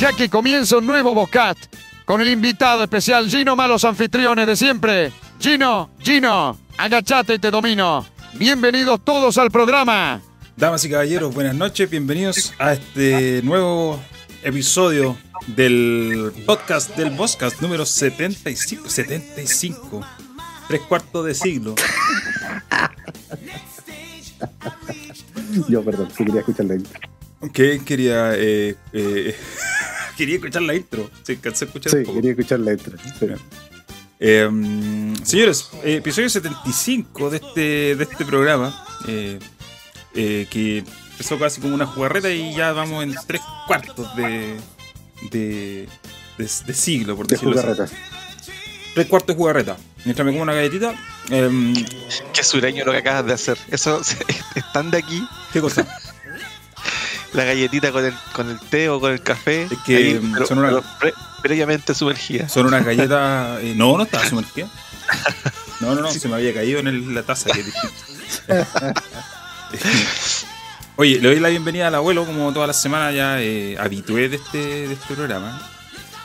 ya que comienza un nuevo Bocat con el invitado especial Gino Malos Anfitriones de siempre. Gino, Gino, agachate y te domino. Bienvenidos todos al programa. Damas y caballeros, buenas noches, bienvenidos a este nuevo episodio del podcast del podcast número 75. 75. Tres cuartos de siglo. Yo, perdón, sí quería escuchar la ¿Qué quería? Eh, eh, quería escuchar la intro. Sí, cansé de escuchar Sí, un poco. quería escuchar la intro. sí. Eh, señores, eh, episodio 75 de este, de este programa, eh, eh, que empezó casi como una jugarreta y ya vamos en tres cuartos de, de, de, de siglo, por De decirlo así. jugarretas. Tres cuartos de jugarreta. Mientras me como una galletita, em, Qué sureño lo que acabas de hacer. Eso están de aquí, ¿qué cosa? La galletita con el, con el té o con el café. Es que, ahí, pero- son una- pre- previamente sumergida. Son unas galletas. eh, no, no estaba sumergida. No, no, no, se me había caído en el- la taza, que. Oye, le doy la bienvenida al abuelo, como todas las semanas ya eh, habitué de este, de este programa.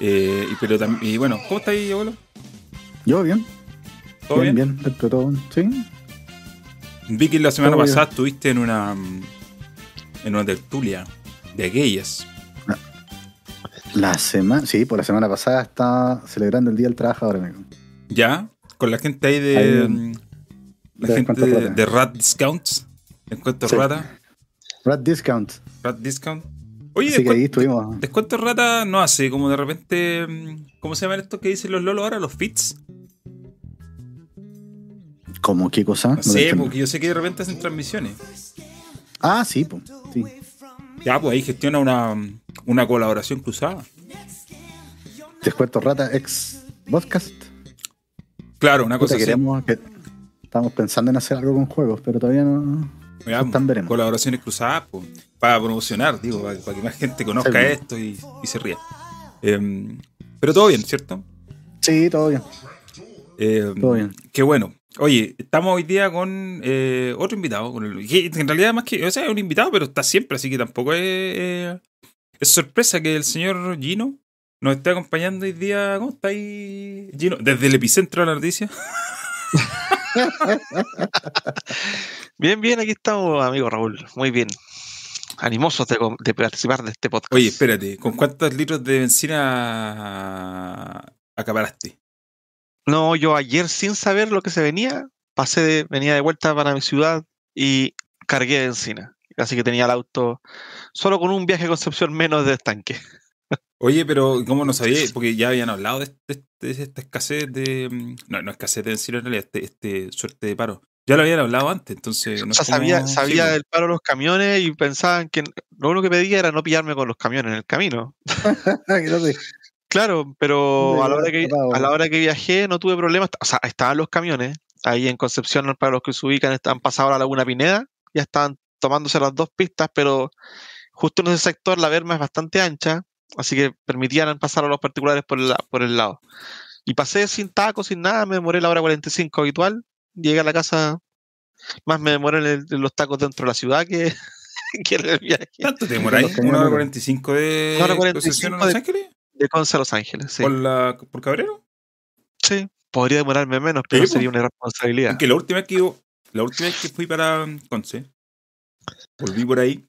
Eh, y, pero y bueno, ¿cómo está ahí, abuelo? Yo, bien. ¿Todo bien? bien? dentro de todo. Sí. Vi que la semana Todo bien. pasada estuviste en una mm, en una tertulia de aquellas. La semana. Sí, por la semana pasada está celebrando el Día del Trabajador, amigo. ¿Ya? Con la gente ahí de. Ahí, mm, la de gente de, de Rat Discounts. Descuento Sí. Rata. Rat Discount. Rat Discount. Oye, Así que ahí estuvimos. Descuento rata no hace, como de repente. mm, ¿Cómo se llaman estos que dicen los lolos ahora? Los fits. ¿Cómo qué cosa? No entiendo. porque yo sé que de repente hacen transmisiones. Ah, sí, pues. Sí. Ya, pues ahí gestiona una, una colaboración cruzada. Descuento Rata ex podcast. Claro, una cosa Puta, así. queremos. que- Estamos pensando en hacer algo con juegos, pero todavía no. Pues, están veremos. colaboraciones cruzadas, pues, para promocionar, digo, para, para que más gente conozca Sí. esto y, y se ría. Em, pero todo bien, ¿cierto? Sí, todo bien. Em, Todo bien. Qué bueno. Oye, estamos hoy día con eh, otro invitado. Con el, que en realidad, más que. O sea, es un invitado, pero está siempre, así que tampoco es. eh, es sorpresa que el señor Gino nos esté acompañando hoy día. ¿Cómo está ahí, Gino? Desde el epicentro de la noticia. Bien, bien, aquí estamos, amigo Raúl. Muy bien. Animosos de, de participar de este podcast. Oye, espérate, ¿con cuántos litros de benzina acaparaste? No, yo ayer sin saber lo que se venía, pasé de, venía de vuelta para mi ciudad y cargué de benzina. Así que tenía el auto solo con un viaje a Concepción menos de estanque. Oye, pero ¿cómo no sabía? Porque ya habían hablado de, este- de esta escasez de. mm, No, no escasez de benzina en realidad, este, este suerte de paro. Ya lo habían hablado antes, entonces. No o sea, como- sabía, sabía del paro de los camiones y pensaban que lo único que pedía era no pillarme con los camiones en el camino. Claro, pero a la, hora que, a la hora que viajé no tuve problemas. O sea, estaban los camiones. Ahí en Concepción, para los que se ubican, están pasado a la Laguna Pineda. Ya estaban tomándose las dos pistas, pero justo en ese sector la berma es bastante ancha, así que permitían pasar a los particulares por el, por el lado. Y pasé sin tacos, sin nada, me demoré la hora 45 habitual. Llegué a la casa, más me demoré en, el- en los tacos dentro de la ciudad que, que en el viaje. ¿Tanto te demoráis? Los ¿Una hora cañones. 45 de Una hora Concepción a 45 Los de- Ángeles? De Conce a Los Ángeles, sí. ¿Por, la, ¿Por Cabrero? Sí, podría demorarme menos, pero Sí, sería pues. una irresponsabilidad. Porque la última vez que yo, la última vez que fui para Conce, volví por ahí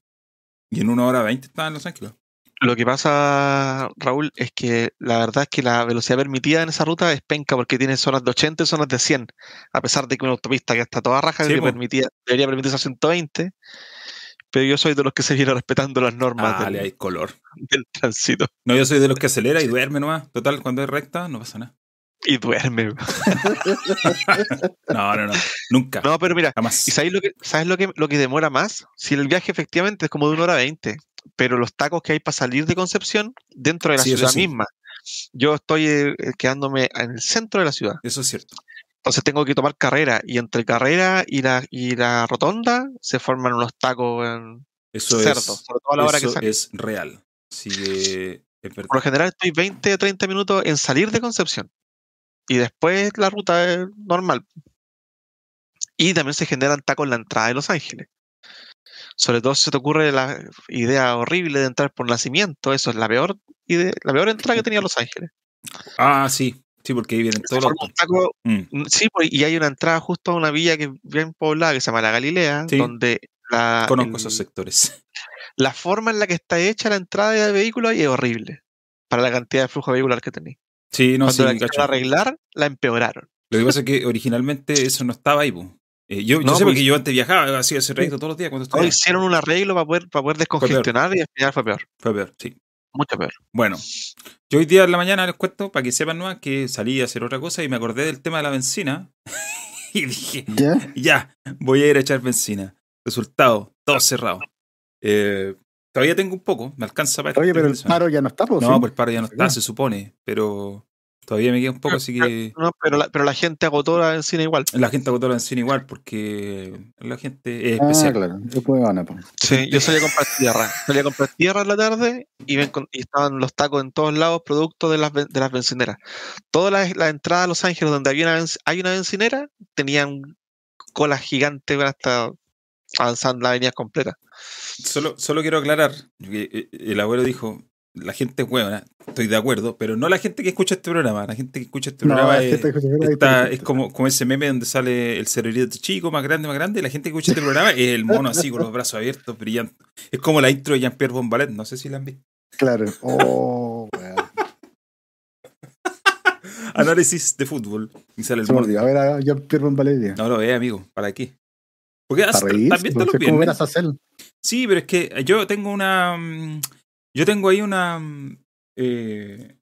y en una hora 20 estaba en Los Ángeles. Lo que pasa, Raúl, es que la verdad es que la velocidad permitida en esa ruta es penca porque tiene zonas de 80 y zonas de 100, a pesar de que una autopista que está toda raja Sí, que po. permitía, debería permitirse a 120, pero yo soy de los que se viene respetando las normas Ah, del, le hay color. del tránsito No, yo soy de los que acelera y duerme nomás. Total, cuando es recta, no pasa nada. y duerme. No, no, no. Nunca. No, pero mira, Jamás. ¿y sabes lo que, sabes lo que, lo que demora más? Si el viaje efectivamente es como de una hora 20, pero los tacos que hay para salir de Concepción dentro de la Sí, ciudad sí. misma. Yo estoy eh, quedándome en el centro de la ciudad. Eso es cierto. Entonces tengo que tomar carrera y entre carrera y la, y la rotonda se forman unos tacos en Eso cerdo, es, sobre todo a la hora que eso es real. Es. Por lo general estoy 20 o 30 minutos en salir de Concepción y después la ruta es normal. Y también se generan tacos en la entrada de Los Ángeles. Sobre todo si se te ocurre la idea horrible de entrar por nacimiento, eso es la peor idea, la peor entrada que tenía Los Ángeles. Ah, sí. Sí, porque ahí vienen todos los. taco- Mm. Mm, Sí, pues, y hay una entrada justo a una villa que es bien poblada que se llama La Galilea, Sí. donde la, Conozco el- esos sectores. la forma en la que está hecha la entrada de vehículos ahí es horrible para la cantidad de flujo vehicular que tenía. Sí, no, Cuando sí, la quisieron arreglar, la empeoraron. Lo que pasa es que originalmente eso no estaba ahí. Eh, yo, yo No, sé pues- porque yo antes viajaba, hacía ese trayecto todos los días cuando estudiaba. hicieron un arreglo para poder, para poder descongestionar y al final fue peor, Fue peor, sí. Mucho peor. Bueno, yo hoy día en la mañana les cuento, para que sepan nomás, que salí a hacer otra cosa y me acordé del tema de la benzina. y dije, ¿Ya? ya, voy a ir a echar benzina. Resultado, todo cerrado. Eh, todavía tengo un poco, me alcanza para Oye, este pero el paro ya no está, pues. No, ¿sí? pues el paro ya no está, Ya. se supone, pero todavía me queda un poco, así que No, pero, la, pero la gente agotó la benzina igual. la gente agotó la benzina igual porque la gente es Ah, especial. claro. Yo puedo ganar, pues. Sí, yo salí a comprar tierra. Salí a comprar tierra en la tarde y, encon- y estaban los tacos en todos lados, producto de las, de las bencineras. Todas las, las entradas a Los Ángeles donde había una, hay una bencinera tenían colas gigantes hasta avanzando la avenida completa. Solo, solo quiero aclarar eh, el abuelo dijo, la gente es huevona, estoy de acuerdo, pero no la gente que escucha este programa, la gente que escucha este No, programa es que es, te- te- está- es como, como ese meme donde sale el cerebrito chico, más grande, más grande, la gente que escucha este programa es el mono así con los brazos abiertos, brillando. Es como la intro de Jean-Pierre Bombalet, no sé si la han visto. Claro. Oh, weón. Análisis de fútbol. Y sale el mono. A ver, a Jean-Pierre Valeria. No lo ve, amigo, ¿para qué? Porque hasta- Para reír. también te lo es como ver a viernes. Sacel. Sí, pero es que yo tengo una. mm, Yo tengo ahí una. mm, eh,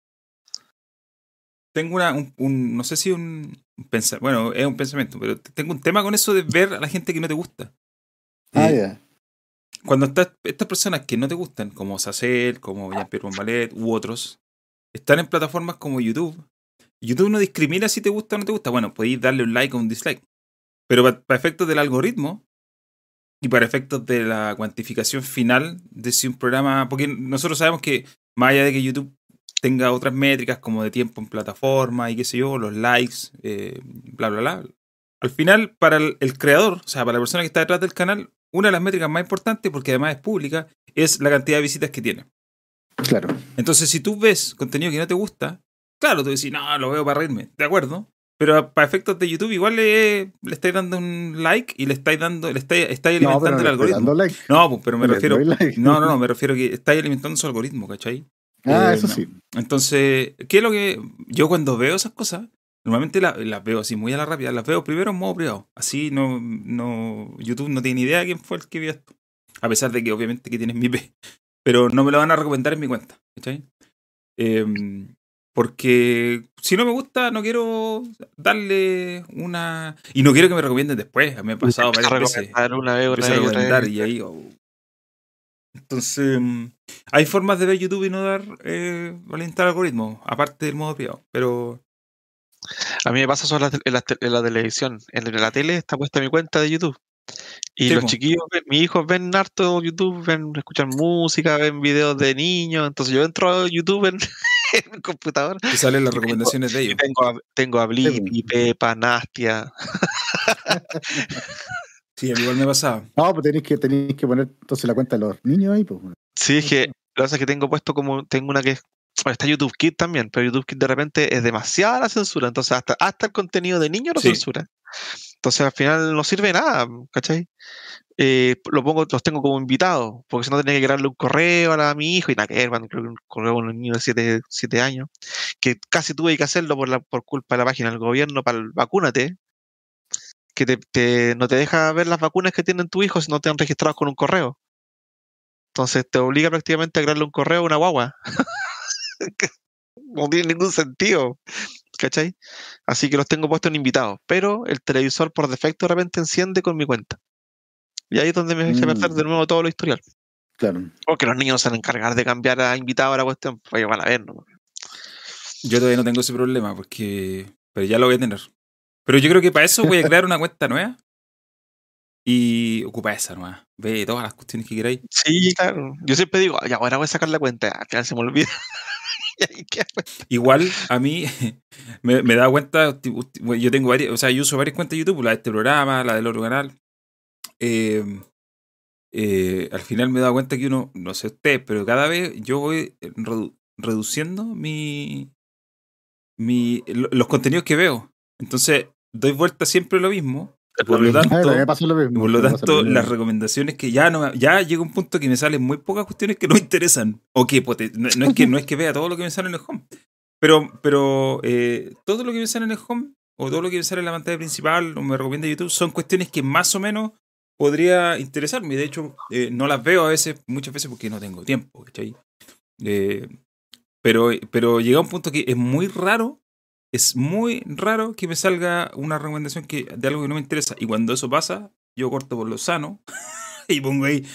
tengo una. Un, un- no sé si un. un pensa- bueno, es un pensamiento, pero tengo un tema con eso de ver a la gente que no te gusta. Ah, Eh, ya. Cuando estás, estas personas que no te gustan, como Sacel, como Jean-Pierre Bombalet u otros, están en plataformas como YouTube. YouTube no discrimina si te gusta o no te gusta. Bueno, podéis darle un like o un dislike. Pero para efectos del algoritmo y para efectos de la cuantificación final de si un programa. Porque nosotros sabemos que, más allá de que YouTube tenga otras métricas como de tiempo en plataforma y qué sé yo, los likes, eh, bla, bla, bla. Al final, para el, el creador, o sea, para la persona que está detrás del canal, una de las métricas más importantes, porque además es pública, es la cantidad de visitas que tiene. Claro. Entonces, si tú ves contenido que no te gusta, claro, tú decís, no, lo veo para reírme, de acuerdo. Pero para efectos de YouTube, igual le, le estáis dando un like y le estáis dando, le estáis, estáis No, alimentando el algoritmo. dando like. No, pues, pero me Le refiero. like. No, no, no, me refiero que estáis alimentando su algoritmo, ¿cachai? Ah, Eh, eso no. sí. Entonces, ¿qué es lo que. Yo cuando veo esas cosas, normalmente la- las veo así muy a la rápida, las veo primero en modo privado. Así no, no. YouTube no tiene ni idea de quién fue el que vio esto. A pesar de que obviamente que tienes mi IP. Pero no me lo van a recomendar en mi cuenta. ¿Cachai? Em, porque si no me gusta, no quiero darle una. Y no quiero que me recomienden después. Me ha pasado varias veces. una vez, otra Empieza a vez, otra recomendar vez. y ahí. oh. Entonces, mm, hay formas de ver YouTube y no dar eh, algoritmos, aparte del modo privado. Pero A mí me pasa eso en la, en la te- en la televisión. En la tele está puesta mi cuenta de YouTube. Y Sí, los chiquillos, ven- mis hijos ven harto YouTube, ven, escuchan música, ven videos de niños. Entonces yo entro a YouTube en, en mi computador te salen las Y tengo- recomendaciones de y ellos. tengo a, tengo a Blippi, Sí, Pepa, Nastia. Sí, igual me pasaba. No, pues tenéis que, tenéis que poner entonces la cuenta de los niños ahí, pues. Sí, es que lo que pasa es que tengo puesto como, tengo una que es, bueno, está YouTube Kids también, pero YouTube Kids de repente es demasiada la censura, entonces hasta, hasta el contenido de niños lo Sí. censura. Entonces al final no sirve nada, ¿cachai? Eh, lo pongo, los tengo como invitados, porque si no tenía que crearle un correo a, la- mi hijo y nada que cuando creo que un correo a un niño de 7 años, que casi tuve que hacerlo por, la, por culpa de la página del gobierno para el vacúnate, que te, te- no te deja ver las vacunas que tienen tu hijo si no te han registrado con un correo. Entonces te obliga prácticamente a crearle un correo a una guagua. No tiene ningún sentido. ¿Cachai? Así que los tengo puestos en invitados. Pero el televisor por defecto de repente enciende con mi cuenta. Y ahí es donde me echa a perder Mm. de nuevo todo lo historial. Claro. Porque los niños se van a encargar de cambiar a invitado a la cuestión. Pues ellos van a ver, ¿no? Yo todavía no tengo ese problema porque. Pero ya lo voy a tener. Pero yo creo que para eso voy a crear una cuenta nueva. Y ocupa esa nomás. Ve todas las cuestiones que queráis. Sí, claro. Yo siempre digo, ya ahora voy a sacar la cuenta. Al final se me olvida. Igual a mí me, me da cuenta, yo tengo varias, o sea, yo uso varias cuentas de YouTube, la de este programa, la del otro canal. Eh, eh, al final me he dado cuenta que uno, no sé usted, pero cada vez yo voy redu- reduciendo mi, mi lo- los contenidos que veo. Entonces, doy vuelta siempre lo mismo. Por lo tanto, lo mismo. por lo tanto, las recomendaciones que ya no ya llega un punto que me salen muy pocas cuestiones que no me interesan. O que no, no es que no es que vea todo lo que me sale en el home. Pero, pero eh, todo lo que me sale en el home, o todo lo que me sale en la pantalla principal, o me recomienda YouTube, son cuestiones que más o menos podría interesarme. De hecho, eh, no las veo a veces, muchas veces porque no tengo tiempo, ¿cachai? Eh, pero, pero llega un punto que es muy raro, es muy raro que me salga una recomendación que, de algo que no me interesa. Y cuando eso pasa, yo corto por lo sano y pongo ahí,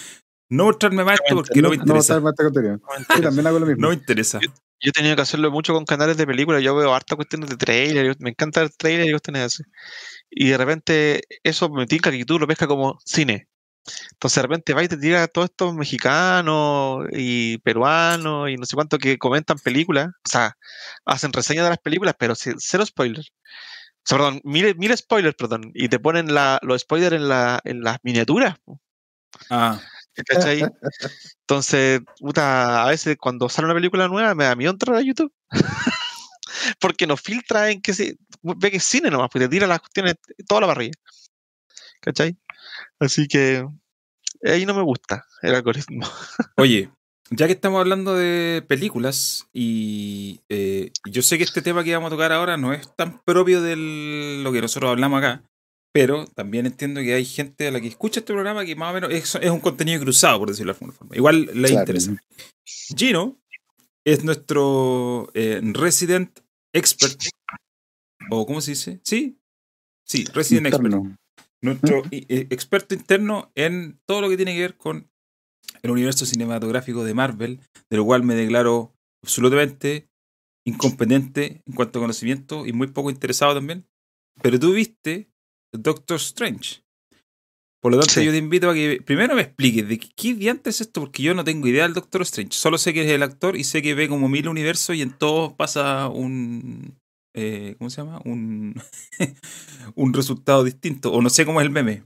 no mostrarme más esto porque no me No, interesa. este contenido. Sí, también hago lo mismo. No me interesa. Yo he tenido que hacerlo mucho con canales de películas. Yo veo harta cuestiones de trailer. yo- Me encanta el trailer y cuestiones así. Y de repente eso me tinca que tú lo pescas como cine. Entonces de repente va y te tira todos estos mexicanos y peruanos y no sé cuánto que comentan películas. O sea, hacen reseñas de las películas, pero ce- cero spoilers. O sea, perdón, mil, mil spoilers, perdón. Y te ponen la, los spoilers en, la, en las miniaturas. Ah, ¿Cachai? Entonces, puta, a veces cuando sale una película nueva me da miedo entrar a YouTube. Porque nos filtra en que se ve que es cine nomás, pues te tira las cuestiones toda la parrilla. ¿Cachai? Así que ahí no me gusta el algoritmo. Oye, ya que estamos hablando de películas y eh, yo sé que este tema que vamos a tocar ahora no es tan propio de lo que nosotros hablamos acá, pero también entiendo que hay gente a la que escucha este programa que más o menos es, es un contenido cruzado, por decirlo de alguna forma. Igual le Claro. interesa. Gino es nuestro eh, resident expert, o ¿cómo se dice? ¿Sí? Sí, resident expert. Nuestro eh, experto interno en todo lo que tiene que ver con el universo cinematográfico de Marvel, de lo cual me declaro absolutamente incompetente en cuanto a conocimiento y muy poco interesado también. Pero tú viste Doctor Strange. Por lo tanto, Sí. yo te invito a que primero me expliques de qué, qué diantres es esto, porque yo no tengo idea del Doctor Strange. Solo sé que es el actor y sé que ve como mil universos y en todos pasa un. Eh, ¿Cómo se llama? Un, un resultado distinto. O no sé cómo es el meme.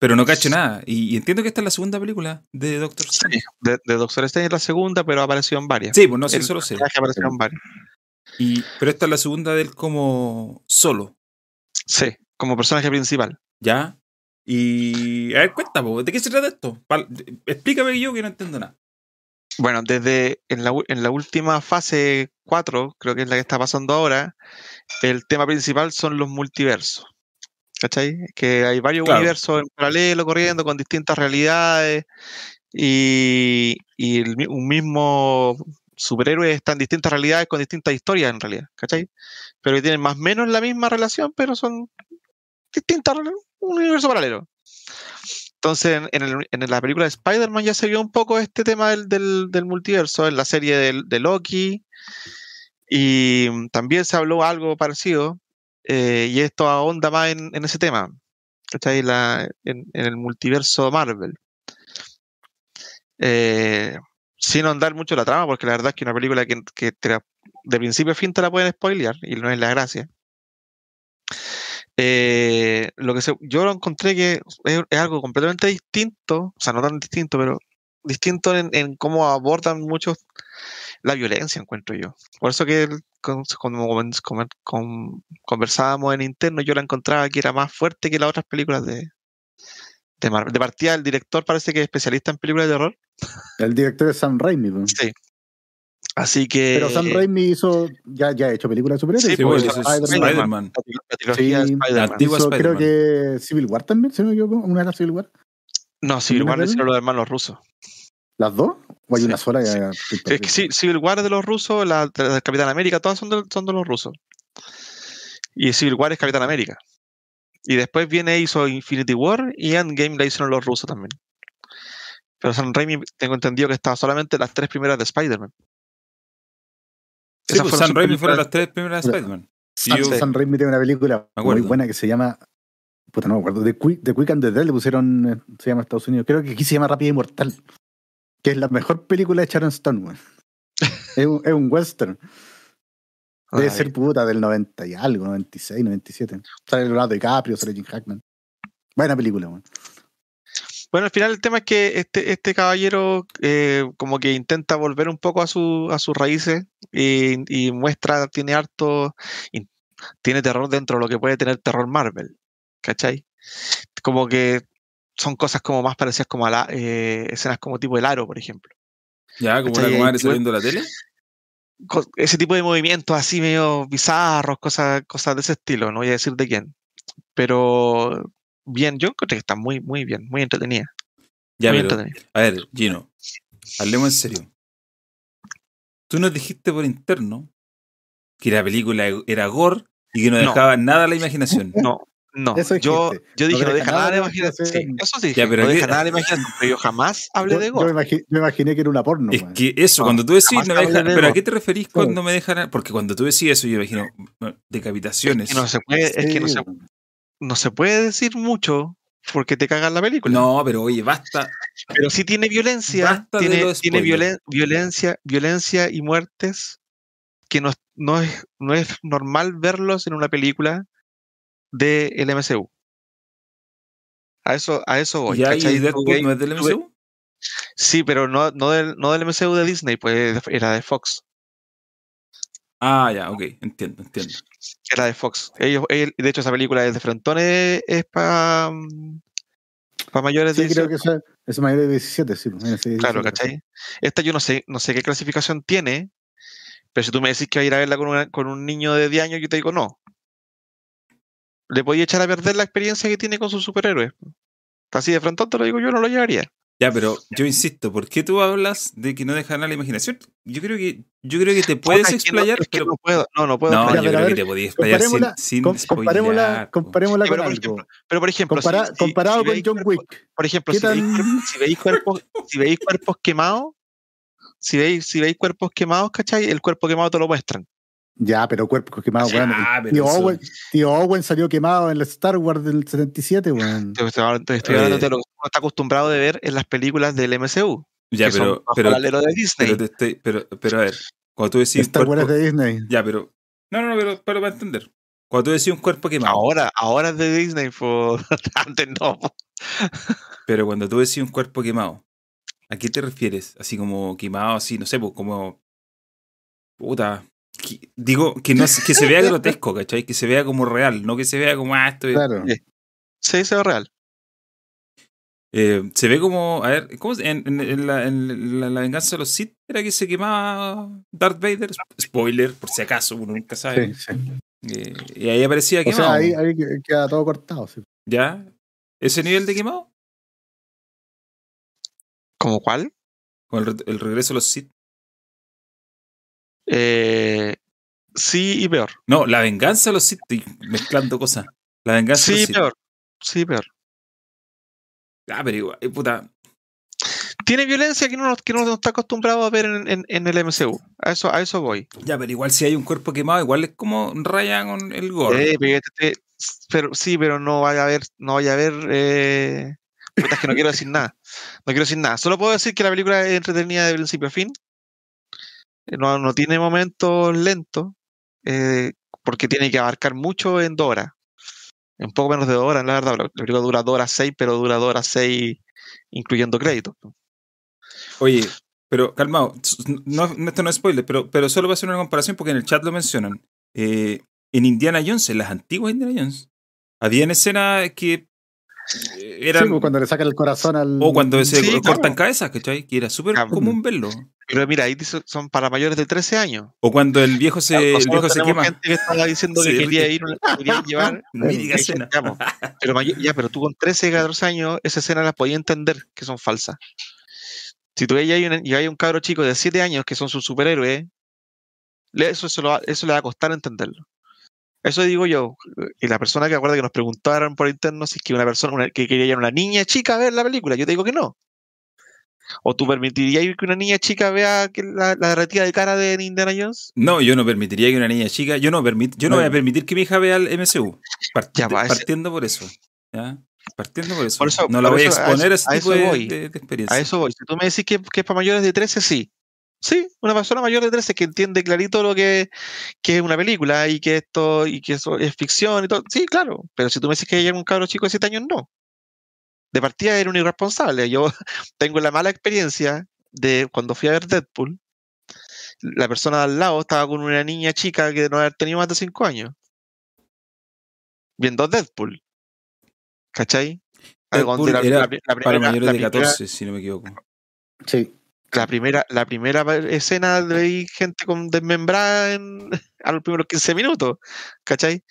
Pero no cacho nada. Y, y entiendo que esta es la segunda película de Doctor Strange. Sí, de, de Doctor Strange es la segunda, pero ha aparecido en varias. Sí, pues no sé, El eso lo sé. apareció en varias. Y, pero esta es la segunda de él como solo. Sí, como personaje principal. ¿Ya? Y. A ver, cuéntame, ¿de qué se trata esto? Explícame yo que no entiendo nada. Bueno, desde en la, en la última fase 4, creo que es la que está pasando ahora, el tema principal son los multiversos. ¿Cachai? Que hay varios Claro. universos en paralelo corriendo con distintas realidades y, y el un mismo superhéroe está en distintas realidades con distintas historias en realidad, ¿cachai? Pero que tienen más o menos la misma relación, pero son distintas, un universo paralelo. Entonces, en, el- en la película de Spider-Man ya se vio un poco este tema del, del- multiverso, en la serie del- de, Loki, y también se habló algo parecido, eh, y esto ahonda más en, ese tema, ¿cachai? La, en, el multiverso Marvel. Eh, sin ahondar mucho la trama, porque la verdad es que una película que, de principio a fin te la pueden spoilear, y no es la gracia. Eh, lo que se- yo lo encontré que es, es algo completamente distinto, o sea, no tan distinto, pero distinto en, en cómo abordan muchos la violencia, encuentro yo. Por eso que con- como con- conversábamos en interno, yo la encontraba que era más fuerte que las otras películas de, de Marvel. De partida, el director parece que es especialista en películas de terror. El director es Sam Raimi. pues. Sí. Así que. Pero Sam Raimi hizo, ya, ya ha hecho películas de superhéroes. Sí, Sí, pues, pues, Spider-Man. Spider-Man. Sí, creo que Civil War también, si no me equivoco. Una de las Civil War. No, Civil ¿También War es los hermanos rusos. ¿Las dos? ¿O hay Sí. una sola? Ya, estoy Es que sí, Civil War es de los rusos, la de la Capitán América, todas son de, son de los rusos. Y Civil War es Capitán América. Y después viene hizo Infinity War y Endgame la hicieron los rusos también. Pero Sam Raimi tengo entendido que estaba solamente las tres primeras de Spider-Man. Sí, Esas pues sus Raimi fueron las tres primeras de Spider-Man. Sam Raimi tiene una película muy buena que se llama. Puta, no me acuerdo. The Quick, The Quick and the Dead le pusieron. eh, Se llama Estados Unidos. Creo que aquí se llama Rápida y Mortal. Que es la mejor película de Sharon Stone, weón. es, un, es un western. Debe Ay, ser puta del 90 y algo, 96, 97. Sale Leonardo DiCaprio, sale Jim Hackman. Buena película, weón. Bueno, al final el tema es que este, este caballero eh, como que intenta volver un poco a, su, a sus raíces y, y muestra, tiene harto, y tiene terror dentro de lo que puede tener terror Marvel, ¿cachai? Como que son cosas como más parecidas como a la, eh, escenas como tipo el aro, por ejemplo. Ya, como una comadre saliendo de la tele. Ese tipo de movimientos así medio bizarros, cosas, cosas de ese estilo, no voy a decir de quién. Pero bien, yo creo que está muy, muy bien, muy entretenida. Ya, muy pero, entretenida. a ver, Gino, hablemos en serio. Tú nos dijiste por interno que la película era gore y que no No. dejaba nada a la imaginación. No, no. Eso yo, yo dije, No no deja nada nada de de imaginación. Sí, eso sí, Ya, pero no ¿qué- deja nada de imaginación. Pero yo jamás hablé Yo, de yo gore. me yo imaginé que era una porno. Es que eso, No, cuando tú decís, no me deja, de pero ¿a qué te referís cuando me dejan? Porque cuando tú decís eso, yo imagino decapitaciones. Que no se puede, es que no se. No se puede decir mucho porque te cagan la película. No, pero oye, basta. Pero sí tiene violencia, Basta de tiene, tiene violen- violencia, violencia y muertes que no, es- no, es, no es normal verlos en una película del MCU. A eso, a eso voy. ya, y Deadpool no es del MCU. Sí, pero no, no, del, no del MCU de Disney, pues era de Fox. Ah, ya, ok, entiendo, entiendo. Era de Fox. Ellos, de hecho, esa película es de Frontones es para para mayores de Sí, creo 18. que es mayor de 17, sí. pues, Claro, 17. ¿cachai? Esta yo no sé, no sé qué clasificación tiene, pero si tú me decís que va a ir a verla con, una- con un niño de 10 años, yo te digo no. Le podía echar a perder la experiencia que tiene con sus superhéroes. Así de frente te lo digo yo, no lo llevaría. Ya, pero yo insisto, ¿por qué tú hablas de que no dejan a la imaginación? Yo creo que, yo creo que te puedes no- explayar, pero. no puedo, no, no puedo. No, yo creo que te podías explayar sin, Comparémosla, sin com- comparémosla, comparémosla Sí, con pero por algo. ejemplo, Pero por ejemplo, si- Compara- si- comparado si con John cuerpos- Wick. Por ejemplo, ¿Qué si veis, si veis cuerpos, si veis cuerpos quemados, si veis, si veis cuerpos quemados, ¿cachai? El cuerpo quemado te lo muestran. Ya, pero cuerpos quemados, Ya, weón. pero Tío eso- Owen, tío Owen salió quemado en el Star Wars del 77, weón. Te estoy hablando, de lo que uno está acostumbrado de ver en las películas del MCU. Ya, que son pero, pero, de Disney. pero, estoy- pero, pero a ver, cuando tú decís un Star Wars de Disney. Ya, pero. No, no, no, pero, pero para entender. Cuando tú decís un cuerpo quemado, Ahora, ahora es de Disney, po. antes no. po. pero cuando tú decís un cuerpo quemado, ¿a qué te refieres? Así como quemado, así, no sé, pues como. Puta. Que- Digo, que, no, que se vea grotesco, ¿cachai? Que se vea como real, no que se vea como, ah, esto es- Claro. Sí. Se ve real. Eh, se ve como, a ver, ¿cómo se- en, en- en la, en la- la venganza de los Sith era que se quemaba Darth Vader? Spoiler, por si acaso, uno nunca sabe. Sí, sí. Eh, y ahí aparecía O quemado. sea, ahí, ahí que- queda todo cortado. sí. ¿Ya? ¿Ese nivel de quemado? ¿Como cuál? Con el, el regreso de los Sith. Eh, sí y peor. No, la venganza los Sith, estoy mezclando cosas. La venganza Sí los peor. Sí peor. Ah, pero igual, eh, puta. Tiene violencia que no, que no está acostumbrado a ver en, en- en el MCU. A eso, a eso voy. Ya, pero igual si hay un cuerpo quemado, igual es como raya con el gore. Eh, pero, sí, pero no vaya a haber, no vaya a haber. Eh, es que no quiero decir nada. No quiero decir nada. Solo puedo decir que la película es entretenida de principio a fin. Eh, No, no tiene momentos lentos. eh, porque tiene que abarcar mucho en dos horas. Un poco menos de dos horas, la verdad. La la película dura dos horas seis, pero dura dos horas seis incluyendo créditos. Oye, pero calmado, no, esto no es spoiler, pero, pero solo va a hacer una comparación porque en el chat lo mencionan. Eh, en Indiana Jones, en las antiguas Indiana Jones, habían escenas que eran. Sí, pues, cuando le sacan el corazón al. o cuando se Sí, cortan claro. cabezas, ¿cachai? Que era súper Claro. común verlo. Pero mira, ahí son para mayores de 13 años. O cuando el viejo se, el Nosotros viejo se quema. gente que estaba diciendo que Sí, quería sí. ir, quería llevar. Hay escena. pero, ya, pero tú con 13, 14 años, esa escena las podías entender que son falsas. Si tú veías ahí un, y hay un cabro chico de 7 años que son sus superhéroes, eso, se lo eso le va a costar entenderlo. Eso digo yo. Y la persona que acuerda que nos preguntaron por interno si es que una persona una- que quería ir a una niña chica a ver la película, yo te digo que no. ¿O tú permitirías que una niña chica vea que la, la derretida de cara de Indiana Jones? No, yo no permitiría que una niña chica. Yo no, permit, yo no voy a permitir que mi hija vea el MCU. Part- Ya, pues, partiendo por eso. ¿ya? Partiendo por eso. Por eso- no la voy a eso- a exponer a, ese a tipo eso de, voy. de- de experiencia. A eso voy. Si tú me decís que, que es para mayores de 13, sí. Sí, una persona mayor de 13 que entiende clarito lo que, que es una película y que esto y que eso es ficción y todo. Sí, claro. Pero si tú me decís que hay un cabro chico de 7 años, no. de partida era un irresponsable. Yo tengo la mala experiencia de cuando fui a ver Deadpool, la persona de al lado estaba con una niña chica que no había tenido más de 5 años. Viendo Deadpool. ¿Cachai? Deadpool era la para primera- mayores la de primera- 14, si no me equivoco. Sí. La primera, la primera escena de gente con desmembrada en, a los primeros 15 minutos, ¿cachai?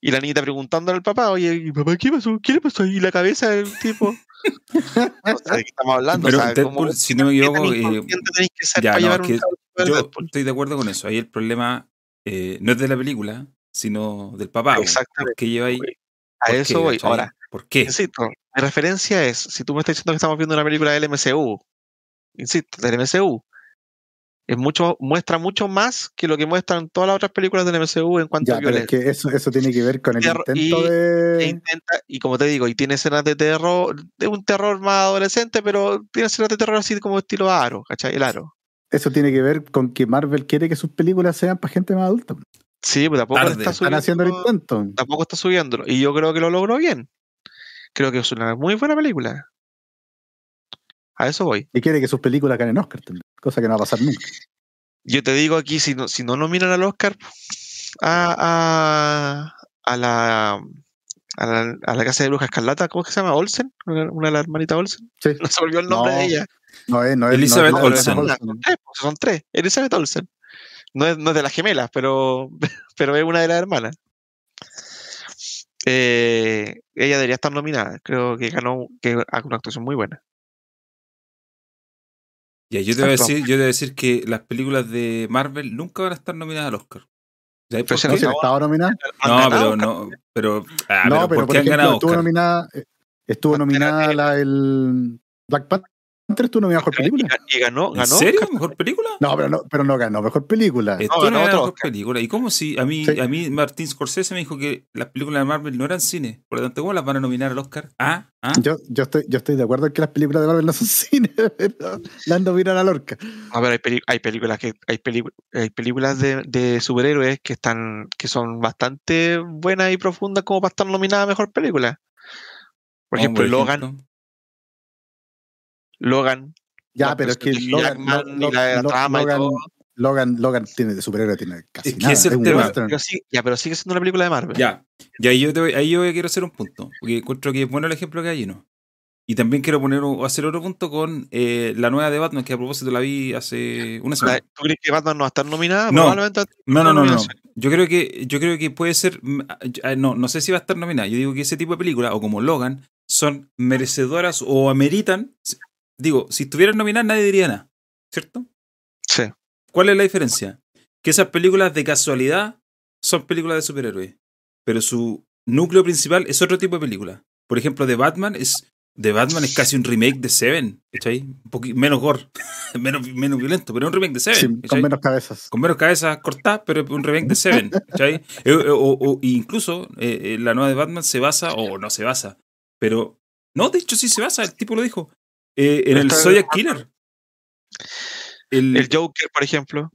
Y la niñita preguntándole al papá, oye, ¿y papá qué pasó? ¿Qué le pasó? Y la cabeza del tipo. ¿De qué estamos hablando? Pero o sea, Deadpool, ¿cómo- si no me equivoco, eh, que ya, no, que yo estoy de acuerdo con eso. Ahí el problema eh, no es de la película, sino del papá. Exactamente. ¿Por qué lleva ahí? A ¿Por eso qué, voy. Ahora, ¿Por qué? insisto, mi referencia es, si tú me estás diciendo que estamos viendo una película del MCU, insisto, del MCU, es mucho, muestra mucho más que lo que muestran todas las otras películas del MCU en cuanto Ya, a pero es violencia. que eso, eso tiene que ver con el Terror- intento y- E de. intenta, y como te digo, y tiene escenas de terror, de un terror más adolescente, pero tiene escenas de terror así como estilo Aro, ¿cachai? El Aro. Eso tiene que ver con que Marvel quiere que sus películas sean para gente más adulta. Sí, pero tampoco le Tarde. está Están subiendo. haciendo el intento. Tampoco está subiéndolo. Y yo creo que lo logró bien. Creo que es una muy buena película. A eso voy. Y quiere que sus películas ganen Oscar también. Cosa que no va a pasar nunca. Yo te digo aquí, si no, si no nominan al Oscar a, a, a la a la, a la casa de bruja escarlata, ¿cómo es que se llama? Olsen, una, una de las hermanitas Olsen. Sí. No se volvió el nombre No, de ella. No es, no es. Elizabeth no es- Olsen. Son, son tres, pues, son tres. Elizabeth Olsen. No es, no es de las gemelas, pero, pero es una de las hermanas. Eh, ella debería estar nominada. Creo que ganó que una actuación muy buena. Ya, yo te voy a decir, yo te voy a decir que las películas de Marvel nunca van a estar nominadas al Oscar. ¿Sabes Pero por si No, qué? no estaba nominada. Han No, ganado pero no, pero, ah, no, pero pero ¿por por qué han ejemplo, ganado estuvo Oscar? nominada. eh, Estuvo nominada Negra. la el Black Panther estuvo nominada a mejor Y, película. y ganó, ¿En ganó. serio? Oscar. ¿Mejor película? No, pero no, pero no ganó mejor película. Estuvo ganó nominada a otro mejor Oscar. película. ¿Y cómo si a mí, Sí. a mí Martín Scorsese me dijo que las películas de Marvel no eran cine? Por lo tanto, ¿cómo las van a nominar al Oscar? Ah, ah. Yo, yo estoy, yo estoy de acuerdo en que las películas de Marvel no son cine, pero la han nominado a Lorca. A ver, hay, películas que hay, hay películas de, de superhéroes que están que son bastante buenas y profundas como para estar nominadas a mejor película. Por ejemplo, Logan, ejemplo, Logan, Ya, pero es que Logan, y la, y Logan, todo. Logan, Logan tiene de superhéroe, tiene casi Es que nada. es el tema. Pero sí, ya, pero sigue siendo una película de Marvel. Ya, ya ahí yo, te voy- ahí yo quiero hacer un punto, porque encuentro que es bueno el ejemplo que hay uno. Y también quiero poner o hacer otro punto con eh, la nueva de Batman, que a propósito la vi hace una semana. ¿Tú crees que Batman no va a estar nominada? No. No, no, no, no. Yo creo que, yo creo que puede ser. mm, ah, No, no sé si va a estar nominada. Yo digo que ese tipo de películas, o como Logan, son merecedoras o ameritan. Digo, si estuvieran nominadas, nadie diría nada. ¿Cierto? Sí. ¿Cuál es la diferencia? Que esas películas de casualidad son películas de superhéroes. Pero su núcleo principal es otro tipo de película. Por ejemplo, de Batman es. De Batman es casi un remake de Seven. ¿Cachai? Un poquito menos gore, menos, menos violento, pero es un remake de Seven. Sí, con menos cabezas. con menos cabezas cortadas, pero un remake de Seven. ¿cachai? Eh, o, o- o incluso eh, eh, la nueva de Batman se basa, o no se basa, pero. No, de hecho sí se basa, el tipo lo dijo. Eh, en el Zodiac Killer. El, El Joker, por ejemplo.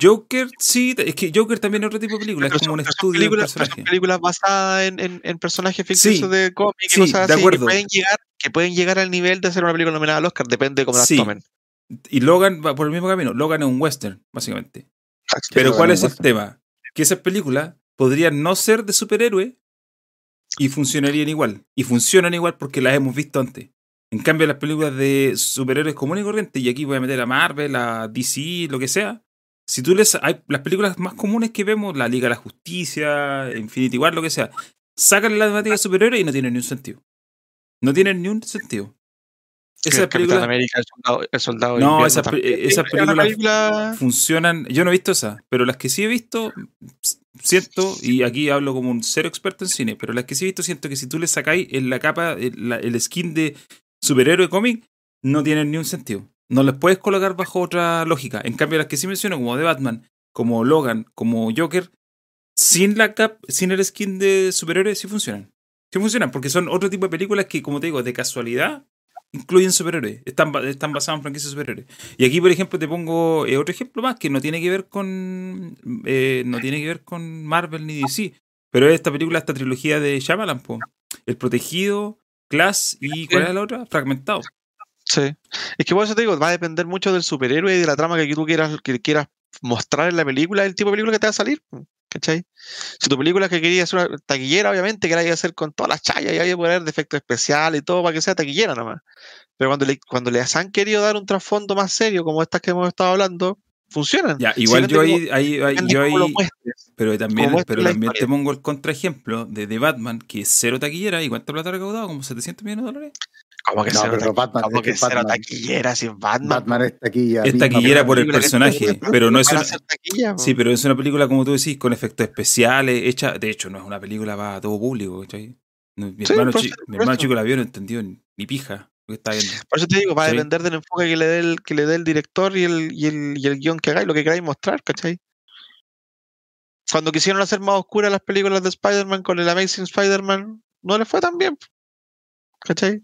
Joker, sí, es que Joker también es otro tipo de película, Pero es como son- un son estudio de películas, pero son personaje. películas basadas en, en- en personajes ficticios Sí, de cómics y sí, cosas de así acuerdo. que pueden llegar que pueden llegar al nivel de ser una película nominada al Oscar, depende de cómo las tomen. Y Logan va por el mismo camino. Logan es un western, básicamente. Pero ¿cuál es el western. tema? Que esas películas podrían no ser de superhéroe y funcionarían igual. Y funcionan igual porque las hemos visto antes. En cambio, las películas de superhéroes comunes y corrientes, y aquí voy a meter a Marvel, a DC, lo que sea. Si tú les. Hay las películas más comunes que vemos, la Liga de la Justicia, Infinity War, lo que sea, sacan la temática de superhéroes y no tienen ni un sentido. No tienen ni un sentido. Esas el películas América, el soldado, el soldado de No, esas esas películas- película- funcionan. Yo no he visto esa, pero las que sí he visto, siento, y aquí hablo como un cero experto en cine, pero las que sí he visto, siento que si tú le sacáis en la capa, el, la- el skin de superhéroe cómic, no tienen ni un sentido. No les puedes colocar bajo otra lógica. En cambio, las que sí menciono, como de Batman, como Logan, como Joker, sin la cap, sin el skin de superhéroe, sí funcionan. Sí funcionan, porque son otro tipo de películas que, como te digo, de casualidad incluyen superhéroes. Están, están basadas en franquicias superhéroes. Y aquí, por ejemplo, te pongo eh, otro ejemplo más que no tiene que ver con. eh, no tiene que ver con Marvel ni DC. Pero es esta película, esta trilogía de Shyamalan, po. El Protegido, Class y ¿cuál era la otra? Fragmentado. Sí. Es que por eso te digo, va a depender mucho del superhéroe y de la trama que tú quieras, que quieras mostrar en la película, el tipo de película que te va a salir. ¿Cachai? Si tu película que querías ser una taquillera, obviamente que la iba a hacer con todas las chayas y había que poner de efectos especiales y todo para que sea taquillera nomás. Pero cuando le, cuando les han querido dar un trasfondo más serio, como estas que hemos estado hablando, funcionan. Ya, igual yo ahí, ahí, ahí- yo ahí, pero también, pero también te pongo el contraejemplo de, de Batman, que es cero taquillera, ¿y cuánta plata ha recaudado? ¿Como 700 millones de dólares? ¿Cómo que No, cero, pero Batman, cómo es que que cero Batman- taquillera si es Batman? Batman es taquilla. Es taquillera por el personaje, pero no es una. Sí, pero es una película, como tú decís, con efectos especiales, hecha. De hecho, no es una película para todo público, ¿cachai? Mi Sí, hermano, por chi- eso- mi hermano chico la vio, no entendió ni, pija que está viendo. Por eso te digo, va a depender del enfoque que le dé el, que le dé el director y el, y el, y el guion que hagáis, lo que queráis mostrar, ¿cachai? Cuando quisieron hacer más oscuras las películas de Spider-Man con el Amazing Spider-Man, no les fue tan bien. ¿Cachai?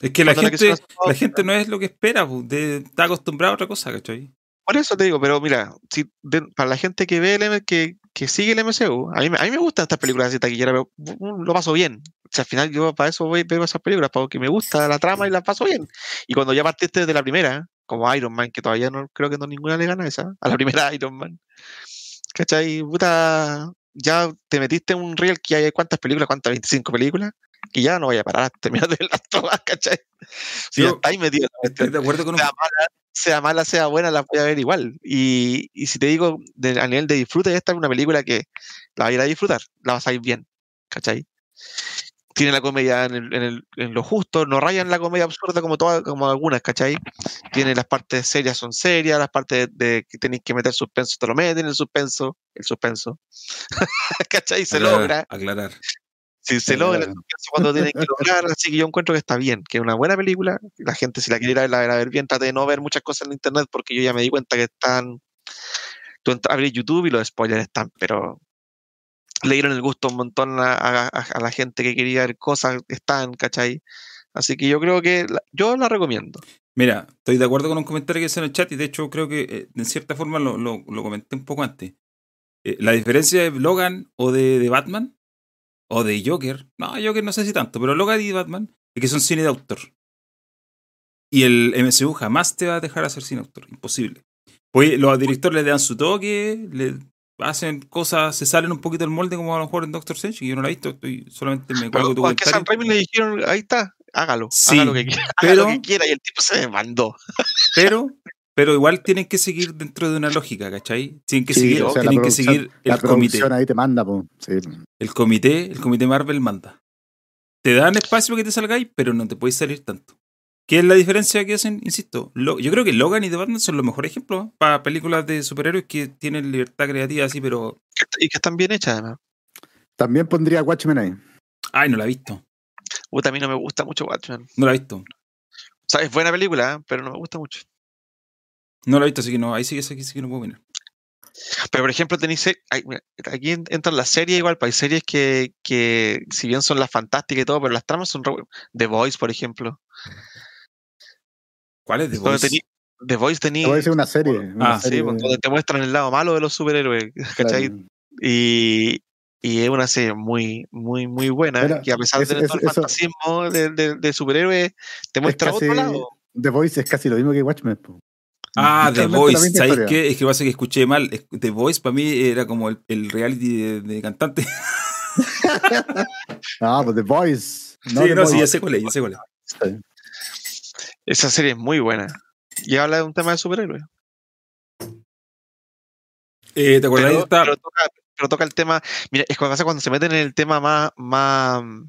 Es que la Cuando la gente, la gente no es lo que espera, de- está acostumbrada a otra cosa, ¿cachai? Por eso te digo, pero mira, si de- para la gente que ve el que, que sigue el MCU, a mí, me- a mí me gustan estas películas así taquilleras, pero mm, lo paso bien. Sea, al final yo para eso voy, veo esas películas, porque me gusta la trama y la paso bien. Y cuando ya partiste desde la primera, como Iron Man, que todavía no creo que no ninguna le gana esa, a la primera Iron Man. ¿Cachai? Puta, ya te metiste en un reel que hay cuántas películas, cuántas 25 películas, que ya no vaya a parar hasta terminar de verlas todas, ¿cachai? Si ya Yo está ahí metido en la Estoy cuestión de acuerdo con un, sea mala, sea mala, sea buena, la voy a ver igual. Y, y si te digo, de- a nivel de disfrute, esta es una película que la vas a ir a disfrutar, la vas a ir bien, ¿cachai? Tiene la comedia en, el- en el- en lo justo, no rayan la comedia absurda como todas, como algunas, ¿cachai? Tiene las partes serias son serias, las partes de que tenéis que meter suspenso, te lo meten el suspenso, el suspenso. ¿Cachai? Se aclarar, logra. aclarar. Si se Sí, logra el suspenso cuando tienen que lograr, así que yo encuentro que está bien, que es una buena película. La gente, si la quiere ir a ver, la ver bien, trate de no ver muchas cosas en internet porque yo ya me di cuenta que están. Tú entras a abrir YouTube y los spoilers están, pero le dieron el gusto un montón a, la gente que quería ver cosas están, ¿cachai? Así que yo creo que yo la recomiendo. Mira, estoy de acuerdo con un comentario que hice en el chat y de hecho creo que eh, en cierta forma lo, lo- lo comenté un poco antes. Eh, la diferencia de Logan o de, de Batman o de Joker, no, Joker no sé si tanto, pero Logan y Batman es que son cine de autor. Y el MCU jamás te va a dejar hacer cine de autor, imposible. Pues los directores le dan su toque, le hacen cosas, se salen un poquito del molde como a lo mejor en Doctor Strange, que yo no la he visto, estoy solamente me cuelgo tu comentario. Raimi le dijeron, ahí está, hágalo, Sí, haga lo que quiera, haga pero- lo que quiera, y el tipo se mandó. Pero, pero igual tienen que seguir dentro de una lógica, ¿cachai? Tienen que Sí, seguir, o sea, tienen que seguir La el comité. ahí te manda. Sí. El comité, el comité Marvel manda. Te dan espacio para que te salgáis, pero no te puedes salir tanto. ¿Qué es la diferencia que hacen? Insisto, Lo- yo creo que Logan y The Batman son los mejores ejemplos para películas de superhéroes que tienen libertad creativa así, pero... Y que están bien hechas, además. También pondría Watchmen ahí. Ay, no la he visto. Puta, a mí no me gusta mucho Watchmen. No la he visto. O sea, es buena película, ¿eh? pero no me gusta mucho. No la he visto, así que no, ahí sí que, sí que no puedo opinar. Pero, por ejemplo, tenéis. aquí en- entran las series igual, pues hay series que, que, si bien son las fantásticas y todo, pero las tramas son. The Voice, por ejemplo. ¿Cuál es The Voice? tení- The Voice Te tenía. voy a decir una serie. una Ah, Sí, serie, pues, donde te muestran el lado malo de los superhéroes, ¿cachai? claro. Y, y es una serie muy, muy, muy buena. Pero que a pesar de es- tener es- todo el eso- fantasismo de, de, de superhéroes, te muestra casi- otro lado. The Voice es casi lo mismo que Watchmen. po. Ah, The Voice. misma ¿Sabes historia. qué? Es que pasa que escuché mal. Es- The Voice para mí era como el, el reality de, de cantante. Ah, pues The Voice. sí, The no, sí, Voice. ya sé cuál es, ya sé cuál es. Sí. Esa serie es muy buena. Y habla de un tema de superhéroes. Eh, ¿Te acuerdas? pero, Esta- pero toca, pero toca el tema. Mira, es cuando cuando se meten en el tema más, más mm,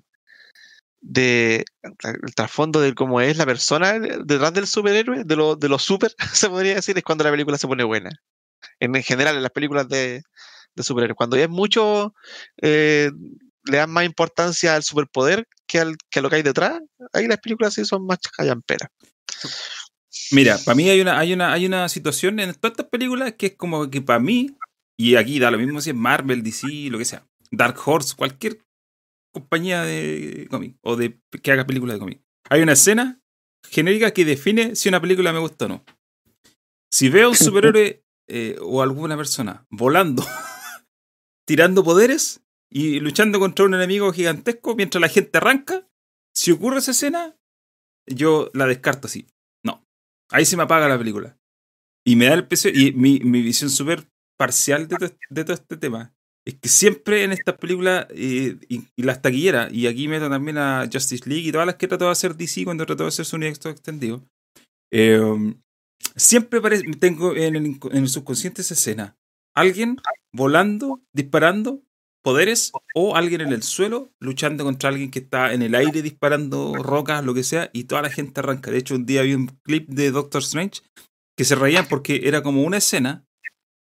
de el trasfondo de cómo es la persona detrás del superhéroe, de lo, de lo super, se podría decir, es cuando la película se pone buena. En, en general, en las películas de, de superhéroes. Cuando ya es mucho, eh, le dan más importancia al superpoder que, al, que lo que hay detrás, ahí las películas sí son más callamperas. Mira, para mí hay una, hay, una, hay una situación en todas estas películas que es como que para mí, y aquí da lo mismo si es Marvel, DC, lo que sea, Dark Horse, cualquier compañía de cómic o de que haga películas de cómic. Hay una escena genérica que define si una película me gusta o no. Si veo un superhéroe eh, o alguna persona volando, tirando poderes y luchando contra un enemigo gigantesco mientras la gente arranca, si ocurre esa escena, yo la descarto así. No. Ahí se me apaga la película. Y me da el peso. Y mi, mi visión súper parcial de, to- de todo este tema es que siempre en estas películas eh, y, y las taquilleras, y aquí meto también a Justice League y todas las que trató de hacer DC cuando trató de hacer su universo extendido, eh, siempre tengo en el, en el subconsciente esa escena. Alguien volando, disparando, poderes, o alguien en el suelo luchando contra alguien que está en el aire disparando rocas, lo que sea, y toda la gente arranca. De hecho, un día vi un clip de Doctor Strange que se reían porque era como una escena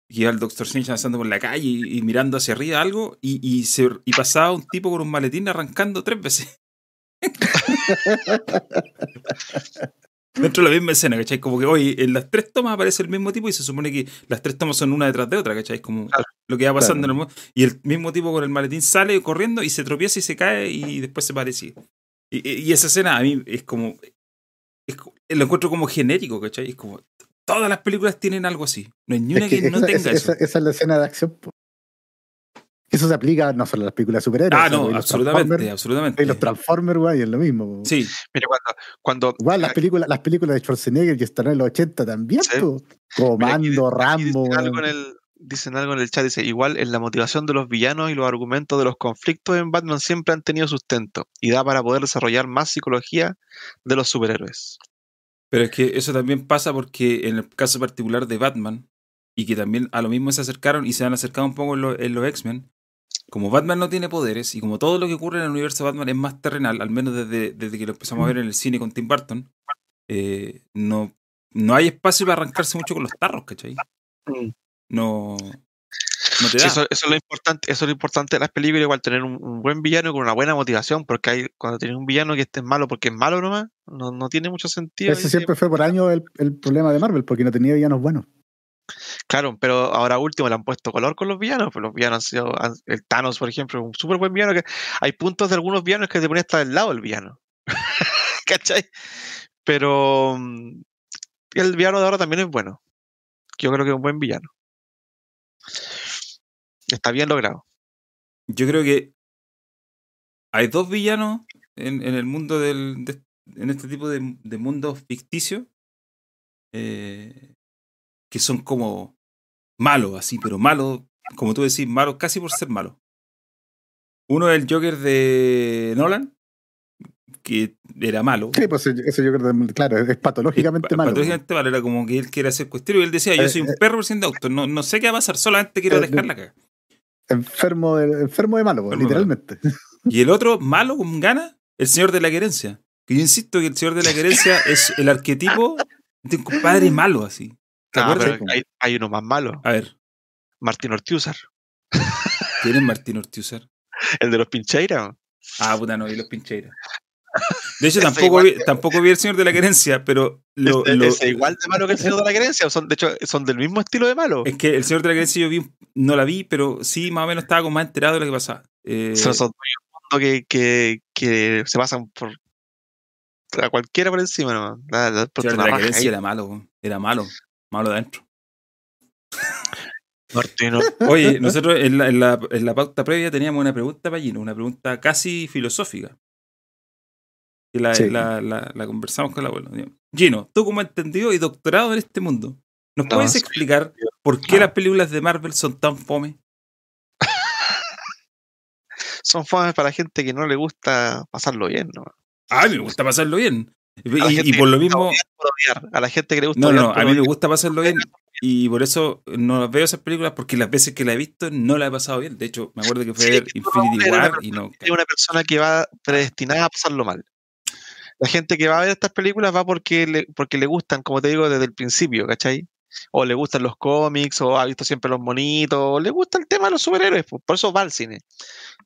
y iba el Doctor Strange avanzando por la calle y, y mirando hacia arriba algo y, y, se, y pasaba un tipo con un maletín arrancando tres veces. Dentro de la misma escena, ¿cachai? Como que hoy en las tres tomas aparece el mismo tipo y se supone que las tres tomas son una detrás de otra, ¿cachai? Como Claro. lo que va pasando Claro. en el. Y el mismo tipo con el maletín sale corriendo y se tropieza y se cae y después se parece. Y, y- esa escena a mí es como. es lo encuentro como genérico, ¿cachai? Es como. Todas las películas tienen algo así. No hay ni una Es que, que no esa, tenga esa- eso. esa- esa es la escena de acción. po. Eso se aplica no solo a las películas de superhéroes. Ah, no, absolutamente, absolutamente. Y los Transformers, güey, es lo mismo. Sí, Mira, cuando, cuando Igual las películas, las películas de Schwarzenegger y Stallone en los 80 también, Sí. po. Mira, aquí- Comando, aquí Rambo. Dicen algo, en el, dicen algo en el chat, dice, igual en la motivación de los villanos y los argumentos de los conflictos en Batman siempre han tenido sustento y da para poder desarrollar más psicología de los superhéroes. pero es que eso también pasa porque en el caso particular de Batman, y que también a lo mismo se acercaron y se han acercado un poco en, lo- en los X-Men, como Batman no tiene poderes y como todo lo que ocurre en el universo de Batman es más terrenal, al menos desde, desde que lo empezamos a ver en el cine con Tim Burton, eh, no, no hay espacio para arrancarse mucho con los tarros, ¿cachai? No, no te Sí, da. eso, eso es lo importante, eso es lo importante de las películas, igual tener un, un buen villano con una buena motivación, porque hay, cuando tienes un villano que esté malo porque es malo nomás, no, no tiene mucho sentido. Ese siempre fue por años el, el problema de Marvel, porque no tenía villanos buenos. Claro, pero ahora último le han puesto color con los villanos. Pues los villanos han sido. el Thanos, por ejemplo, es un súper buen villano. Hay puntos de algunos villanos que te ponen hasta del lado del villano. ¿Cachai? Pero. mm, El villano de ahora también es bueno. Yo creo que es un buen villano. Está bien logrado. Yo creo que hay dos villanos en, el mundo del. de- en este tipo de, de mundos ficticios. eh, que son como malos, así, pero malos, como tú decís, malos casi por ser malos. Uno es el Joker de Nolan, que era malo. Sí, pues ese que, claro, es patológicamente Pa- malo. patológicamente malo, era como que él quiere hacer cuestiones y él decía, yo Eh, soy un eh. perro de auto, no, no sé qué va a pasar, solamente quiero Eh, dejar de- la caga. Enfermo de, enfermo de malo, Enfermo de malo. literalmente. Y el otro, malo, con ganas, el señor de la querencia. Que yo insisto que el señor de la querencia es el arquetipo de un compadre malo, así. ¿Te Ah, acuerdas? pero hay, hay uno más malo. A ver, Martín Ortiúzar. ¿quién es Martín Ortiúzar? El de los Pincheiras. Ah, puta, no, y los pincheiras. De hecho, tampoco vi, tampoco vi el señor de la querencia, pero lo, ese igual de malo que el señor de la Querencia. Son, de hecho, son del mismo estilo de malo. es que el señor de la querencia yo vi, no la vi, pero sí más o menos estaba como más enterado de lo que pasaba. Eh, Son, son que, que, que se pasan por a cualquiera por encima, ¿no? La, por querencia ahí. era malo, era malo, malo de adentro. Martino. Oye, nosotros en la, en, la, en la pauta previa teníamos una pregunta para Gino, una pregunta casi filosófica. Y la, Sí. la, conversamos con el abuelo. Gino, tú como entendido y doctorado en este mundo, ¿nos No, puedes sí. explicar por qué No. las películas de Marvel son tan fome? Son famas para gente que no le gusta pasarlo bien, ¿no? A mí me gusta pasarlo bien. Y, por lo mismo... odiar por odiar, A la gente que le gusta No, no, a mí me gusta pasarlo bien y por eso no veo esas películas porque las veces que la he visto no la he pasado bien. De hecho, me acuerdo que fue a Sí, ver Infinity War y no... es una persona que va predestinada a pasarlo mal. La gente que va a ver estas películas va porque le, porque le gustan, como te digo, desde el principio, ¿cachai? O le gustan los cómics, o ha visto siempre los monitos, o le gusta el tema de los superhéroes, pues, por eso va al cine.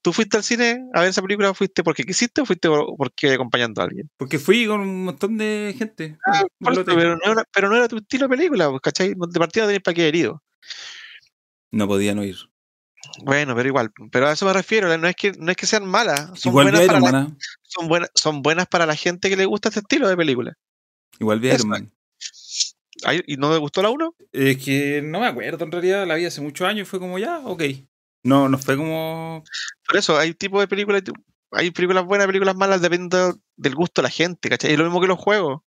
¿Tú fuiste al cine a ver esa película? ¿Fuiste porque quisiste o fuiste por- porque acompañando a alguien? Porque fui con un montón de gente. Ah, Por eso, pero, no era, pero no era tu estilo de película, pues, ¿cachai? De partida no tenías para qué herido. No podían oír. Bueno, pero igual, pero a eso me refiero, no es que, no es que sean malas, son Igual buenas, para la, ¿ah? son, buenas, son buenas para la gente que le gusta este estilo de película. Igual vi Eso. Iron Man. ¿Y no me gustó la 1? Es que no me acuerdo, en realidad la vi hace muchos años y fue como ya, ok. No, no fue como. Por eso, hay tipos de películas. hay películas buenas, películas malas, depende del gusto de la gente, ¿cachai? Es lo mismo que los juegos.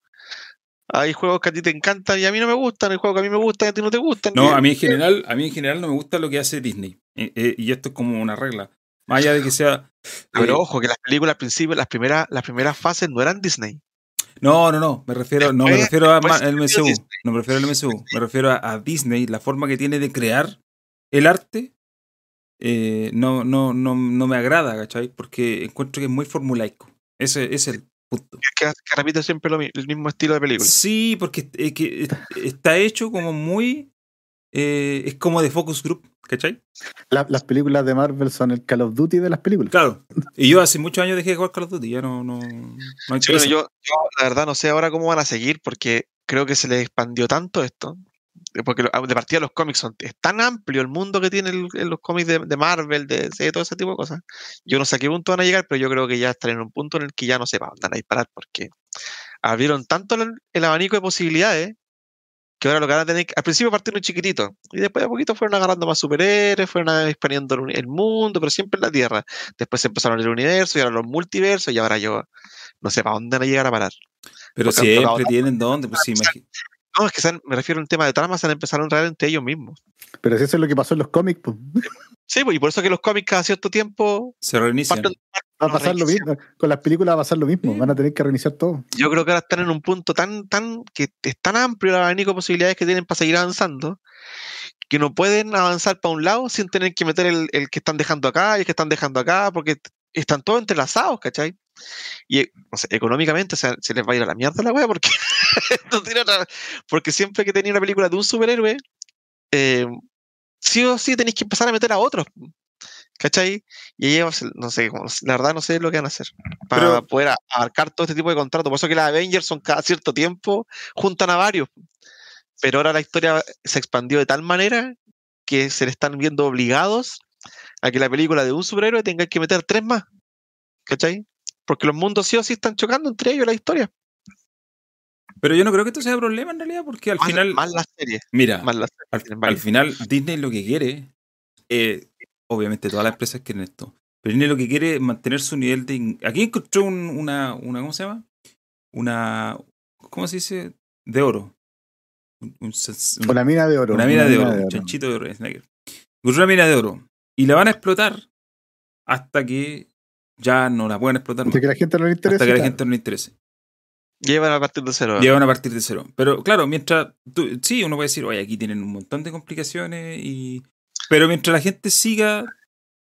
Hay juegos que a ti te encantan y a mí no me gustan, hay juegos que a mí me gustan y a ti no te gustan. No, a mí en general, a mí en general no me gusta lo que hace Disney. Eh, eh, y esto es como una regla. Más allá de que sea. Pero eh, ojo, que las películas al principio, las primeras, las primeras fases no eran Disney. No, no, no. Me refiero, no me refiero a al MCU. No me refiero al MCU. Me refiero a, a Disney, la forma que tiene de crear el arte. eh, no, no, no, no me agrada, ¿cachai? Porque encuentro que es muy formulaico. Ese ese es el punto. Es que, que repite siempre lo el mismo estilo de película. Sí, porque es que es- está hecho como muy. Eh, es como de focus group, ¿cachai? La- las películas de Marvel son el Call of Duty de las películas. Claro. Y yo hace muchos años dejé de jugar Call of Duty, ya no, no, no Sí, bueno, yo, yo la verdad no sé ahora cómo van a seguir porque creo que se les expandió tanto esto. Porque lo- de partida los cómics son es tan amplio el mundo que tienen los cómics de, de Marvel, de DC, todo ese tipo de cosas. Yo no sé a qué punto van a llegar, pero yo creo que ya están en un punto en el que ya no se van a disparar porque abrieron tanto el, el abanico de posibilidades que ahora lo que van a tener al principio partieron chiquitito y después de a poquito fueron agarrando más superhéroes, fueron expandiendo el, el mundo, pero siempre en la Tierra. Después se empezaron el universo y ahora los multiversos y ahora yo no sé para dónde van a llegar a parar. Pero porque siempre tienen dónde, pues sí, No, es que han- me refiero a un tema de trama, se han empezado a enredar entre ellos mismos. Pero si eso es lo que pasó en los cómics, pues. Sí, pues, y por eso que los cómics cada cierto tiempo se reinician. parten- Va a pasar lo mismo. Con las películas va a pasar lo mismo. Sí. Van a tener que reiniciar todo. Yo creo que ahora están en un punto tan, tan, que es tan amplio el abanico de posibilidades que tienen para seguir avanzando, que no pueden avanzar para un lado sin tener que meter el, el que están dejando acá y el que están dejando acá, porque están todos entrelazados, ¿cachai? Y eh, no sé, económicamente se, se les va a ir a la mierda la wea, porque, no tiene otra- porque siempre que tenía una película de un superhéroe, eh, sí o sí tenéis que empezar a meter a otros. ¿Cachai? Y ser- no sé, la verdad no sé lo que van a hacer para Pero- poder abarcar todo este tipo de contratos. Por eso que las Avengers son cada cierto tiempo, juntan a varios. Pero ahora la historia se expandió de tal manera que se le están viendo obligados a que la película de un superhéroe tenga que meter tres más. ¿Cachai? Porque los mundos sí o sí están chocando entre ellos la historia. Pero yo no creo que esto sea problema en realidad, porque al Más, final. más las series. Mira, Más las series al, al final Disney lo que quiere, eh, obviamente todas las empresas quieren esto, pero Disney lo que quiere es mantener su nivel de... in- Aquí encontró un- una, una, ¿cómo se llama? Una, ¿cómo se dice? De oro. Un- un Una mina de oro. una mina de oro, un chanchito de oro. Snyder. Encontró una mina de oro. Y la van a explotar hasta que ya no la puedan explotar más. Hasta que la gente no le interesa. Hasta que la gente no le interese. Llevan a partir de cero. Llegan a partir de cero. Pero claro, mientras. sí, uno puede decir, oye, aquí tienen un montón de complicaciones. y Pero mientras la gente siga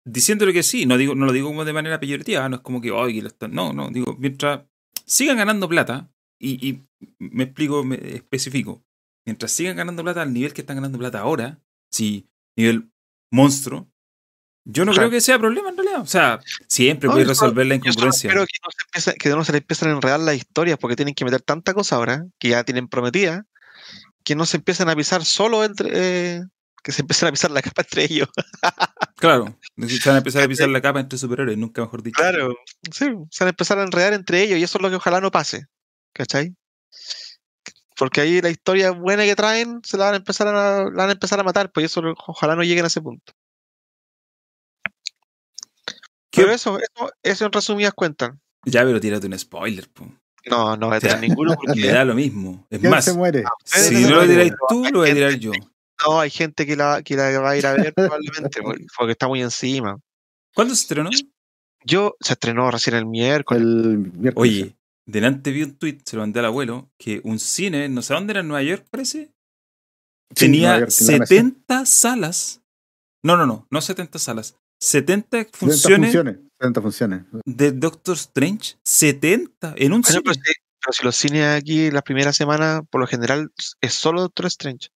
diciéndole que sí, no digo no lo digo como de manera peyorativa, no es como que, oye. No, no, digo, mientras sigan ganando plata, y, y me explico, me especifico. Mientras sigan ganando plata al nivel que están ganando plata ahora, sí, nivel monstruo, yo no Claro. creo que sea problema en realidad. O sea, siempre No, puedes resolver la Yo solo incongruencia. espero que no, se empiece- que no se le empiecen a enredar las historias porque tienen que meter tanta cosa ahora que ya tienen prometida que no se empiecen a pisar solo entre. eh, que se empiecen a pisar la capa entre ellos. Claro, se van a empezar a pisar la capa entre superhéroes, nunca mejor dicho. Claro. Sí, se van a empezar a enredar entre ellos y eso es lo que ojalá no pase. ¿Cachai? Porque ahí la historia buena que traen se la van a empezar a, la van a, empezar a matar, pues eso ojalá no lleguen a ese punto. ¿Qué- Pero eso, eso, eso en resumidas cuentas. Ya, pero tírate un spoiler, po. No, no voy a tirar ninguno porque Me da lo mismo. Es ¿Quién más, se muere? ustedes si no lo tiráis tú, lo voy a tirar yo. No, hay gente que la, que la va a ir a ver probablemente, porque- está muy encima. ¿Cuándo se estrenó? Yo se estrenó recién el miércoles. El miércoles. Oye, delante vi un tweet, se lo mandé al abuelo, que un cine, no sé dónde era, en Nueva York parece, Sí, tenía York, en la mesa. 70 salas. No, no, no, no 70 salas. 70 70 funciones funciones. 70 funciones. de Doctor Strange. 70 en un Bueno, cine. pero, si, pero si los cines aquí la primera semana, por lo general, es solo Doctor Strange.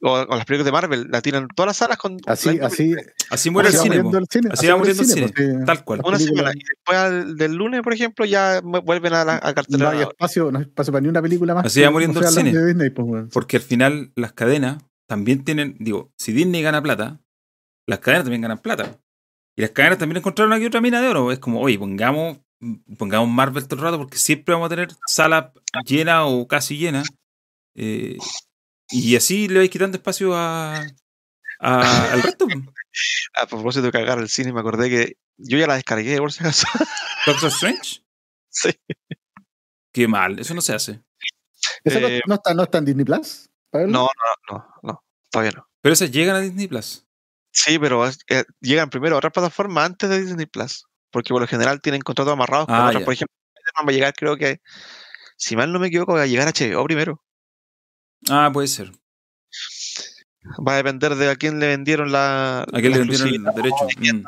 O, o las películas de Marvel, la tiran todas las salas con. Así, la así. Así muere el así va cine. muriendo po. el cine. Así va muere muriendo el cine. Tal cual. Las Una semana. Y después al- del lunes, por ejemplo, ya vuelven a la a No cartelera. hay espacio, no hay espacio para ni una película más. Así que va muriendo el cine. de Disney, pues, weón. Porque al final las cadenas también tienen, digo, si Disney gana plata, las cadenas también ganan plata. Y las cadenas también encontraron aquí otra mina de oro. Es como, oye, pongamos, pongamos Marvel todo el rato porque siempre vamos a tener salas llenas o casi llenas. Eh, y así le vais quitando espacio a, a- al resto. A propósito de cagar el cine, me acordé que yo ya la descargué, por si acaso. Doctor Strange. Sí. Qué mal, eso no se hace. ¿Eso no- Eh, no, está, no está en Disney Plus? No, no, no, no, todavía no. Pero esas llegan a Disney Plus. Sí, pero eh, llegan primero a otras plataformas antes de Disney Plus. Porque por lo general tienen contratos amarrados con Ah, otras. Por ejemplo, Spider-Man va a llegar, creo que, si mal no me equivoco, va a llegar a HBO primero. Ah, puede ser. Va a depender de a quién le vendieron la. ¿A quién le vendieron el derecho? Mm.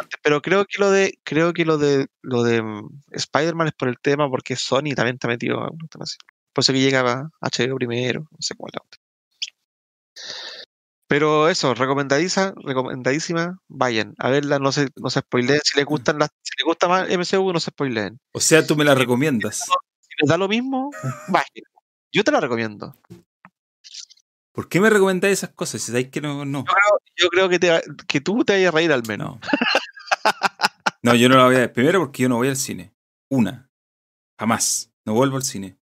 antes. Pero creo que lo de, creo que lo de lo de mm, Spider-Man es por el tema, porque Sony también está metido en un tema así. Por eso que llega a HBO primero, no sé cómo es la otra. Pero eso, recomendadiza, recomendadísima, vayan a verla, no se, no se spoileen. Si les gustan las, si les gusta más MCU, no se spoileen. O sea, tú me la recomiendas. Si les da lo mismo, vayan. Yo te la recomiendo. ¿Por qué me recomendáis esas cosas? Si sabéis que no, no. Yo creo, yo creo que, te, que tú te vayas a reír al menos. No. No, yo no la voy a ver. Primero porque yo no voy al cine. Una. Jamás. No vuelvo al cine.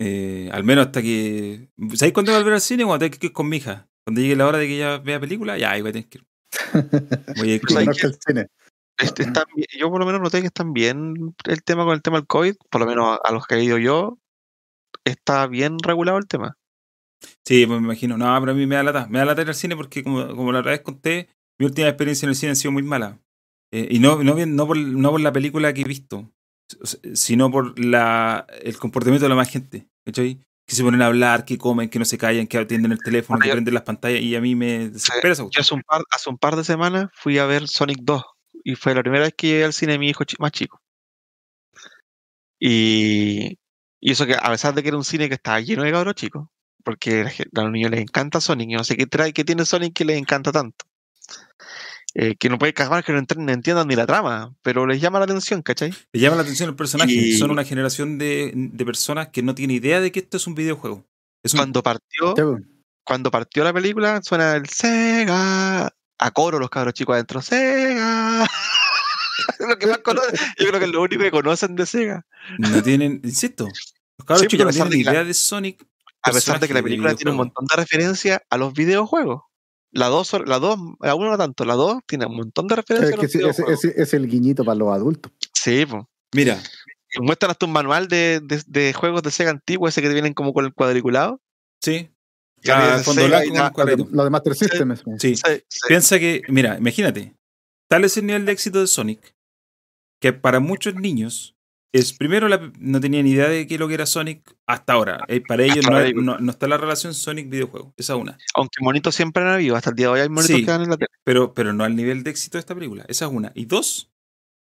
Eh, al menos hasta que. ¿Sabéis cuándo volver al cine? Cuando tenga que ir con mi hija. Cuando llegue la hora de que ella vea película, ya, ahí voy a tener que ir. Voy a ir con Conozco el cine. Este, están yo por lo menos noté que están bien el tema con el tema del COVID, por lo menos a, a los que he ido yo, está bien regulado el tema. Sí, pues me imagino. No, pero a mí me da lata. Me da lata ir al cine porque, como, como la otra vez conté, mi última experiencia en el cine ha sido muy mala. Eh, y no, no, bien- no, por, no por la película que he visto, sino por la, el comportamiento de la más gente. ¿Cachai? Que se ponen a hablar, que comen, que no se callan, que atienden el teléfono, que prenden las pantallas. Y a mí me desespera Yo hace un, par, hace un par de semanas fui a ver Sonic 2 y fue la primera vez que llegué al cine de mi hijo más chico. Y, y eso que a pesar de que era un cine que estaba lleno de cabros chicos, porque a los niños les encanta Sonic, yo no sé qué trae, qué tiene Sonic que les encanta tanto. Eh, que no puede cagar que no, no entiendan ni la trama, pero les llama la atención, ¿cachai? Le llama la atención el personaje. Y- Son una generación de, de personas que no tienen idea de que esto es un videojuego. Es un, Cuando partió, cuando partió la película, suena el Sega. A coro los cabros chicos adentro, Sega. lo que más conocen, yo creo que es lo único que conocen de Sega. no tienen, insisto, los cabros Sí, chicos no pero a pesar tienen de que la- idea de Sonic. A pesar de que la película tiene un montón de referencias a los videojuegos. La 2, la dos, la 1 no tanto, la 2 tiene un montón de referencias Es que es el guiñito para los adultos. Sí, pues. Mira, Muestran hasta un manual de, de, de juegos de Sega antiguo, ese que vienen como con el cuadriculado. sí. Ah. Lo de Master System. Sí, sí. Piensa que, mira, imagínate, tal es el nivel de éxito de Sonic que para muchos niños es primero la- no tenían idea de qué lo que era Sonic hasta ahora. Eh, para ellos no, está la relación Sonic-videojuego, esa una. Aunque monitos siempre han habido, hasta el día de hoy hay monitos Sí. que dan en la tele. Pero, pero no al nivel de éxito de esta película, esa es una. Y dos,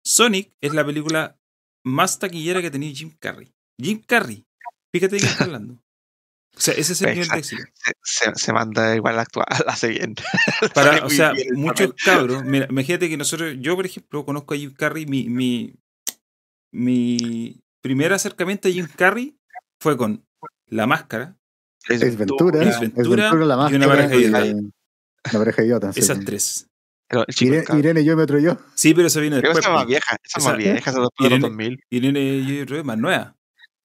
Sonic es la película más taquillera que ha tenido Jim Carrey. Jim Carrey, fíjate de qué está hablando. O sea, ese es el nivel de éxito. Se, se- manda igual la actual, la. Para, Sale o sea, bien muchos cabros, mira, imagínate que nosotros, yo por ejemplo, conozco a Jim Carrey, mi, mi, mi primer acercamiento a Jim Carrey fue con La Máscara, Es Ventura. Ace Ventura la y una máscara, pareja idiota. La pareja idiota. sí. esas tres. Pero el chico Irene. Irene, yo me otro yo. Sí, pero eso viene Pero después. esa es más vieja, esa es Esa- más vieja, esa es de los Irene- 2000. Irene, yo creo que es más nueva.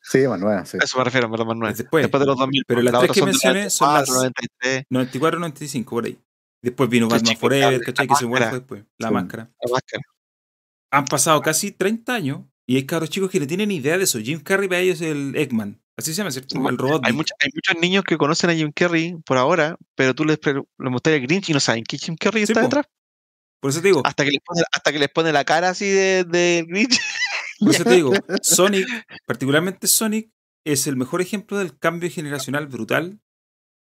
Sí, Manuela, sí. A eso me refiero, verdad, más nueva. Es después. Después de los 2000. Pero las las tres que son de mencioné son 94, las- 93, 94, 95, por ahí. Después vino Sí, Batman Forever, la- ¿cachai? la Que se fue máscara. después. La Sí. máscara. la máscara. Han pasado casi 30 años y hay cabros chicos que no tienen idea de eso. Jim Carrey para ellos es el Eggman. Así se llama, ¿cierto? El robot. Hay, mucha- hay muchos niños que conocen a Jim Carrey por ahora, pero tú les, les mostrás el Grinch y no saben que Jim Carrey Sí, está po. detrás. Por eso te digo, Hasta que, les pone, hasta que les pone la cara así de, de Grinch. por eso te digo, Sonic, particularmente Sonic, es el mejor ejemplo del cambio generacional brutal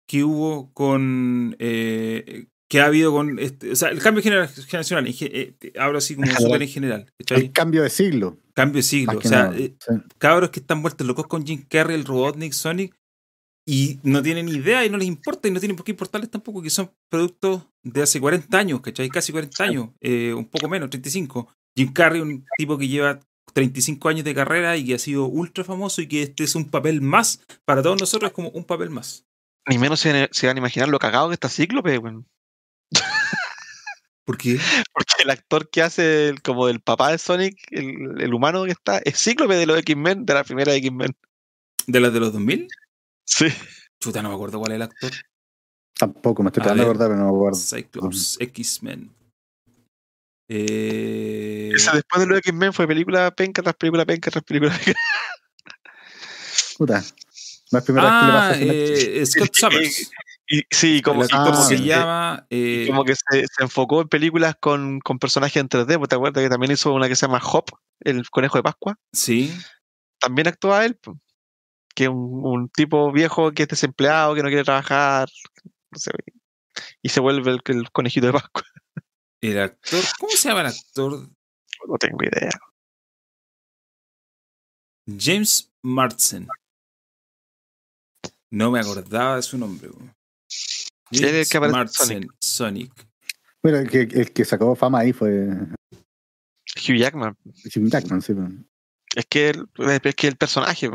que hubo con. eh, que ha habido con. Este, o sea, el cambio genera- generacional, en ge- eh, hablo así como En general. súper en general. ¿cachai? El cambio de siglo. Cambio de siglo. O sea, nada. eh, Sí. cabros que están vueltos locos con Jim Carrey, el Robotnik, Sonic, y no tienen idea y no les importa y no tienen por qué importarles tampoco que son productos de hace 40 años, ¿cachai? Casi 40 años, eh, un poco menos, 35. Jim Carrey, un tipo que lleva 35 años de carrera y que ha sido ultra famoso y que este es un papel más, para todos nosotros es como un papel más. Ni menos se, se van a imaginar lo cagado que está Cíclope, weón. ¿Por qué? Porque el actor que hace el- como del papá de Sonic, el, el humano que está, es Cíclope de los X-Men, de la primera de X-Men. ¿De las de los 2000? Sí. Chuta, no me acuerdo cuál es el actor. Tampoco me estoy tratando de acordar, pero no me acuerdo. Cyclops, X-Men. Eh, Esa después de lo de X-Men fue película penca tras película penca tras película penca. Puta. No es primera ah, vez que le pasa a Netflix. eh, Scott Summers. Y, sí, como, y como Ah, se llama. eh, como que se, se enfocó en películas con, con personajes en 3D. pues, ¿Te acuerdas que también hizo una que se llama Hop, el conejo de Pascua? sí. También actúa él, po, que es un, un tipo viejo que es desempleado, que no quiere trabajar, no sé, y se vuelve el, el conejito de Pascua. El actor. ¿Cómo se llama el actor? No tengo idea. James Marsden. No me acordaba de su nombre. weón. Que Sonic. Bueno, el que, el que sacó fama ahí fue Hugh Jackman. Jim Jackman, sí. Es que, el, es que el personaje.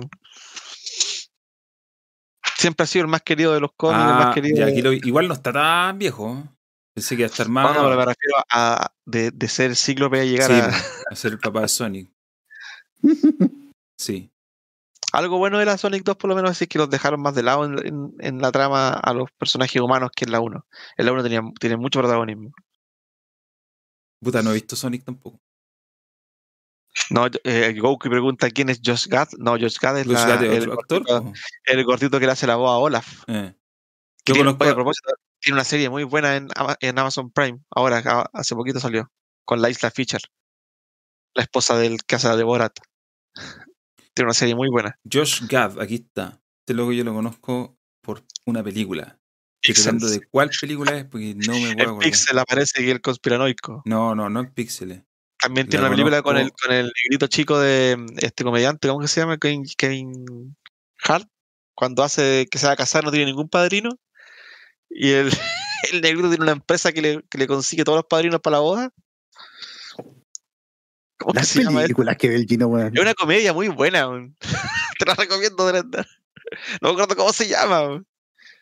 Siempre ha sido el más querido de los cómics, el Ah, más querido. ya, de- aquí lo- igual no está tan viejo. Pensé que iba a estar más. No, me refiero a de, de ser cíclope a llegar Sí, a. a ser el papá de Sonic. Sí. Algo bueno de la Sonic 2, por lo menos, es que los dejaron más de lado en, en- en la trama a los personajes humanos que en la 1. En la 1 tenía, tiene mucho protagonismo. Puta, no he visto Sonic tampoco. No, eh, Goku pregunta quién es Josh Gad. No, Josh Gad es la- el, actor. el gordito que le hace la voz a Olaf. Eh. Que Yo tiene- conozco a- propósito, tiene una serie muy buena en, Ama- en Amazon Prime. Ahora, a- hace poquito salió. Con la Isla Fisher. La esposa del hace de Borat. Tiene una serie muy buena. Josh Gad, aquí está. Este loco yo lo conozco por una película. Estoy de cuál película es porque no me En acordar. Pixel aparece que el conspiranoico. No, no, no en Píxeles. También La tiene una película con el, con el negrito chico de mm, este comediante, ¿cómo que se llama? Kevin, Kevin Hart. Cuando hace que se va a casar no tiene ningún padrino. Y el, el negrito tiene una empresa que le, que le consigue todos los padrinos para la boda. ¿Cómo Las se llama? películas que ve el Gino, weón. Es una comedia muy buena. weón. Te la recomiendo, Brenda. No me acuerdo cómo se llama. weón.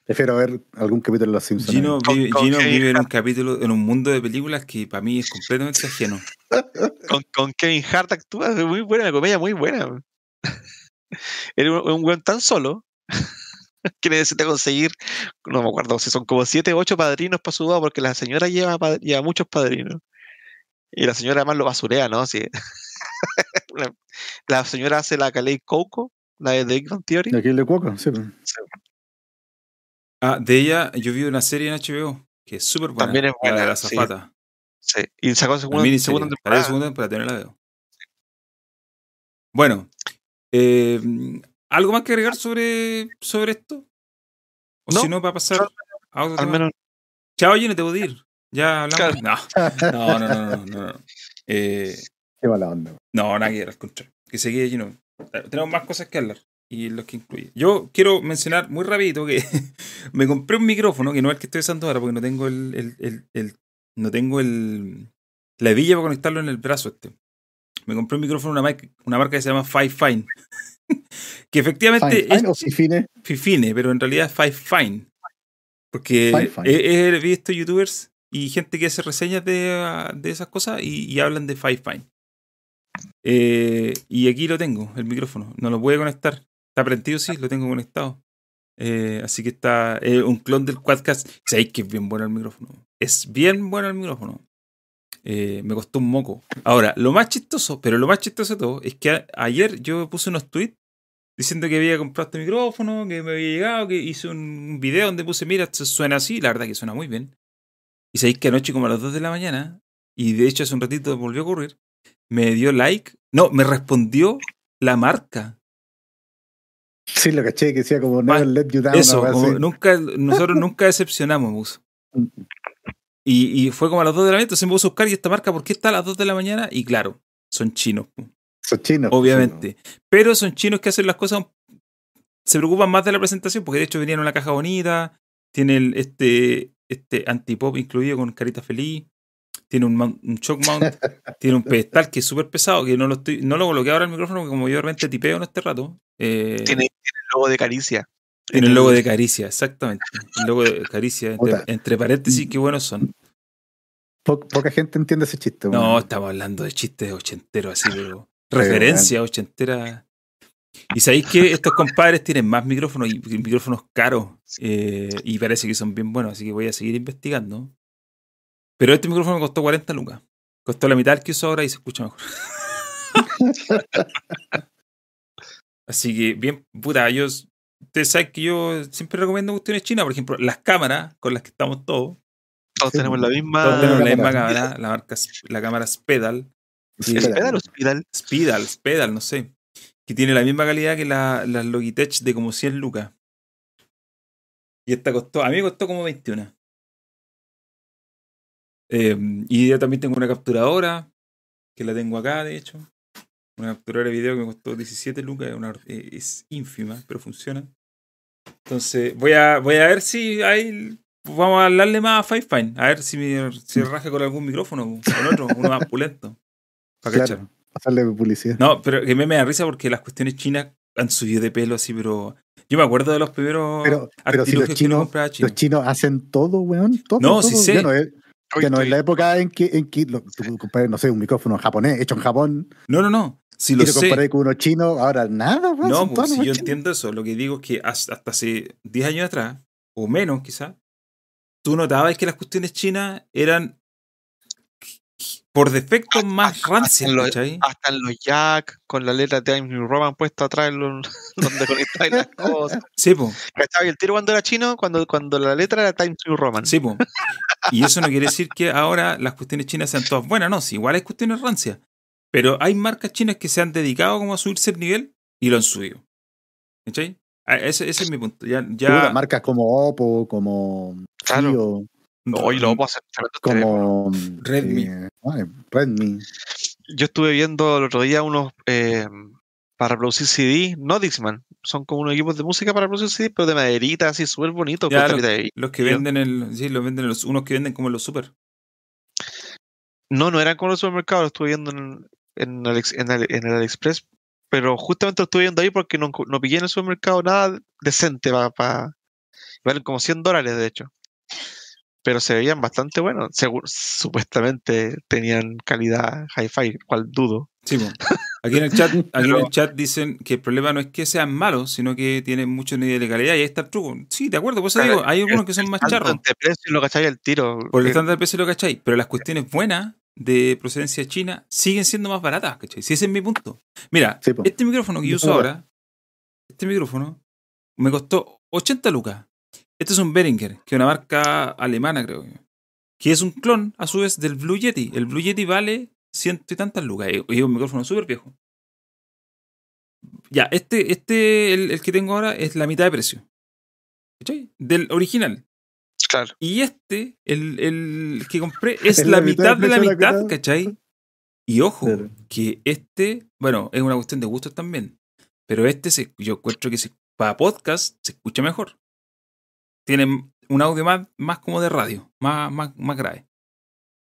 Prefiero ver algún capítulo de Los Simpsons. Gino, Con- vive, con Gino Kevin vive en un capítulo, en un mundo de películas que para mí es completamente ajeno. Con, con Kevin Hart actúa, es muy buena, una comedia muy buena. Era un, un weón tan solo que necesita conseguir, no me acuerdo si son como siete o ocho padrinos para su boda, porque la señora lleva, lleva muchos padrinos. Y la señora además lo basurea, ¿no? Sí. la, la señora hace la Calais Coco, la de The Big Bang Theory. ¿De aquí el de Cuoco? Sí. pues. Ah, de ella yo vi una serie en HBO que es súper buena. También es La de buena, la sí. zafata. Sí. Y sacó La segunda, miniserie. segunda Para temporada. la segunda temporada, no la veo. Bueno, eh, ¿algo más que agregar sobre, sobre esto? O No, si no, para pasar yo- a otro Al tema? menos Chao, oye, no te voy a ir. Ya hablamos. No. No, no, no, no, no, no. Eh, Qué mala onda. no, nada que ver, al contrario. Que se quede lleno. Tenemos más cosas que hablar. Y los que incluye. Yo quiero mencionar muy rapidito que me compré un micrófono, que no es el que estoy usando ahora, porque no tengo el, el, el- el- no tengo el la hebilla para conectarlo en el brazo este. Me compré un micrófono una, marca- una marca que se llama Five Fine. que efectivamente Fine, es fine o Fifine. Fifine, pero en realidad es Five Fine. Porque Five Fine. he, he visto youtubers y gente que hace reseñas de, ah, de esas cosas y, hablan de Five Fine. Eh, y aquí lo tengo, el micrófono. No lo puede conectar. Está prendido, sí, lo tengo conectado. Eh, así que está eh, un clon del Quadcast. Sabéis que es bien bueno el micrófono. Es bien bueno el micrófono. Eh, me costó un moco. Ahora, lo más chistoso, pero lo más chistoso de todo, es que ayer yo puse unos tweets diciendo que había comprado este micrófono, que me había llegado, que hice un video donde puse, mira, suena así, la verdad que suena muy bien. Y sabéis que anoche como a las 2 de la mañana, y de hecho hace un ratito volvió a ocurrir, me dio like, no, me respondió la marca. Sí, lo caché que decía como Never Let You Down. Eso, como nunca, nosotros nunca decepcionamos. Y, y fue como a las 2 de la mañana, entonces me puse a buscar y esta marca, ¿por qué está a las 2 de la mañana? Y claro, son chinos, Son chinos. obviamente. Pero son chinos que hacen las cosas, se preocupan más de la presentación, porque de hecho venían en una caja bonita, tiene el- este, este antipop incluido con carita feliz, tiene un, mount- un shock mount, tiene un pedestal que es súper pesado, que no lo estoy, no lo coloqué ahora el micrófono, porque como yo de repente tipeo en este rato, eh, tiene, el logo de caricia. tiene el logo de Caricia, exactamente. El logo de Caricia, entre, paréntesis, qué buenos son. Po- poca gente entiende ese chiste. No, estamos hablando de chistes ochenteros así, pero referencia ochentera. Y sabéis que estos compadres tienen más micrófonos y micrófonos caros. eh, y parece que son bien buenos, así que voy a seguir investigando. Pero este micrófono me costó 40 lucas. Costó la mitad del que uso ahora y se escucha mejor. así que, bien, puta, yo. Ustedes saben que yo siempre recomiendo cuestiones chinas. Por ejemplo, las cámaras con las que estamos todos. Todos Sí, tenemos la misma. Todos tenemos la misma cámara. la marca, la cámara Spedal. Sí, ¿Es espera. pedal o Spidal? Spedal, Spedal, no sé. Que tiene la misma calidad que la- las Logitech de como 100 lucas. Y esta costó, a mí me costó como 21. Eh, y yo también tengo una capturadora, que la tengo acá, de hecho. Una capturadora de video que me costó 17 lucas, una- eh, es ínfima, pero funciona. Entonces, voy a, voy a ver si hay. Vamos a hablarle más a Five Fine, a ver si me si raja con algún micrófono, con otro, uno más pulento. Para. Claro, pasarle publicidad. No, pero que me, me da risa porque las cuestiones chinas han subido de pelo así, pero. Yo me acuerdo de los primeros Pero, pero si los chinos, chino. los chinos hacen todo, weón. Todo, No, todo. sí sé. Ya no es, Hoy ya no es estoy- la época en que, en que lo- tú no sé, un micrófono japonés hecho en Japón No, no, no. Si y lo sé. comparé con uno chino, ahora nada, weón. No, pues si yo entiendo eso. Lo que digo es que hasta hasta hace 10 años atrás, o menos quizás, tú notabas que las cuestiones chinas eran por defecto más los- ¿cachai? Hasta en los jack, con la letra Times New Roman puesta atrás, en lo- donde conectáis las cosas. Sí, po, ¿Cachai? El tiro cuando era chino, cuando, cuando la letra era Times New Roman. sí, po. Y eso no quiere decir que ahora las cuestiones chinas sean todas buenas, no, sí, igual hay cuestiones rancias. Pero hay marcas chinas que se han dedicado como a subirse el nivel y lo han subido. ¿Cachai? Ah, Ese, ese es mi punto. Ya, marcas como Oppo, como Claro. Hoy lo vamos a hacer. como Redmi. eh, ay, Redmi. Yo estuve viendo el otro día unos eh, para producir CD, no Dixman. Son como unos equipos de música para producir CD, pero de maderita, así súper. Ya, de- los que venden el, sí, los venden los, unos que venden como los super. No, no eran como los supermercados, lo estuve viendo en, en, Alex- en Ale- en el AliExpress, pero justamente lo estuve viendo ahí porque no, no pillé en el supermercado nada decente para... valen como 100 dólares, de hecho. Pero se veían bastante buenos. Segu- supuestamente tenían calidad hi-fi, cual dudo. Sí, po. Aquí en el chat, aquí en el chat dicen que el problema no es que sean malos, sino que tienen mucho nivel de calidad y ahí está el truco. Sí, de acuerdo, por eso Claro, digo, hay algunos que son más Tanto charros. entre precio y lo cachai al tiro. Por el Eh, estándar de precio lo cachai, pero las cuestiones buenas de procedencia china siguen siendo más baratas, ¿cachai? Si ese es mi punto. Mira, Sí, este micrófono que yo uso ahora, este micrófono, me costó 80 lucas. Este es un Behringer, que es una marca alemana, creo. Que es un clon, a su vez, del Blue Yeti. El Blue Yeti vale ciento y tantas lucas. Y es un micrófono súper viejo. Ya, este, este el, el que tengo ahora, es la mitad de precio. ¿Cachai? Del original. Claro. Y este, el, el que compré, es la, la mitad, mitad de la la mitad, mitad. ¿cachai? Y ojo, Claro. que este, bueno, es una cuestión de gustos también. Pero este, se, yo encuentro que se, para podcast se escucha mejor. Tiene un audio más, más como de radio, más, más, más grave.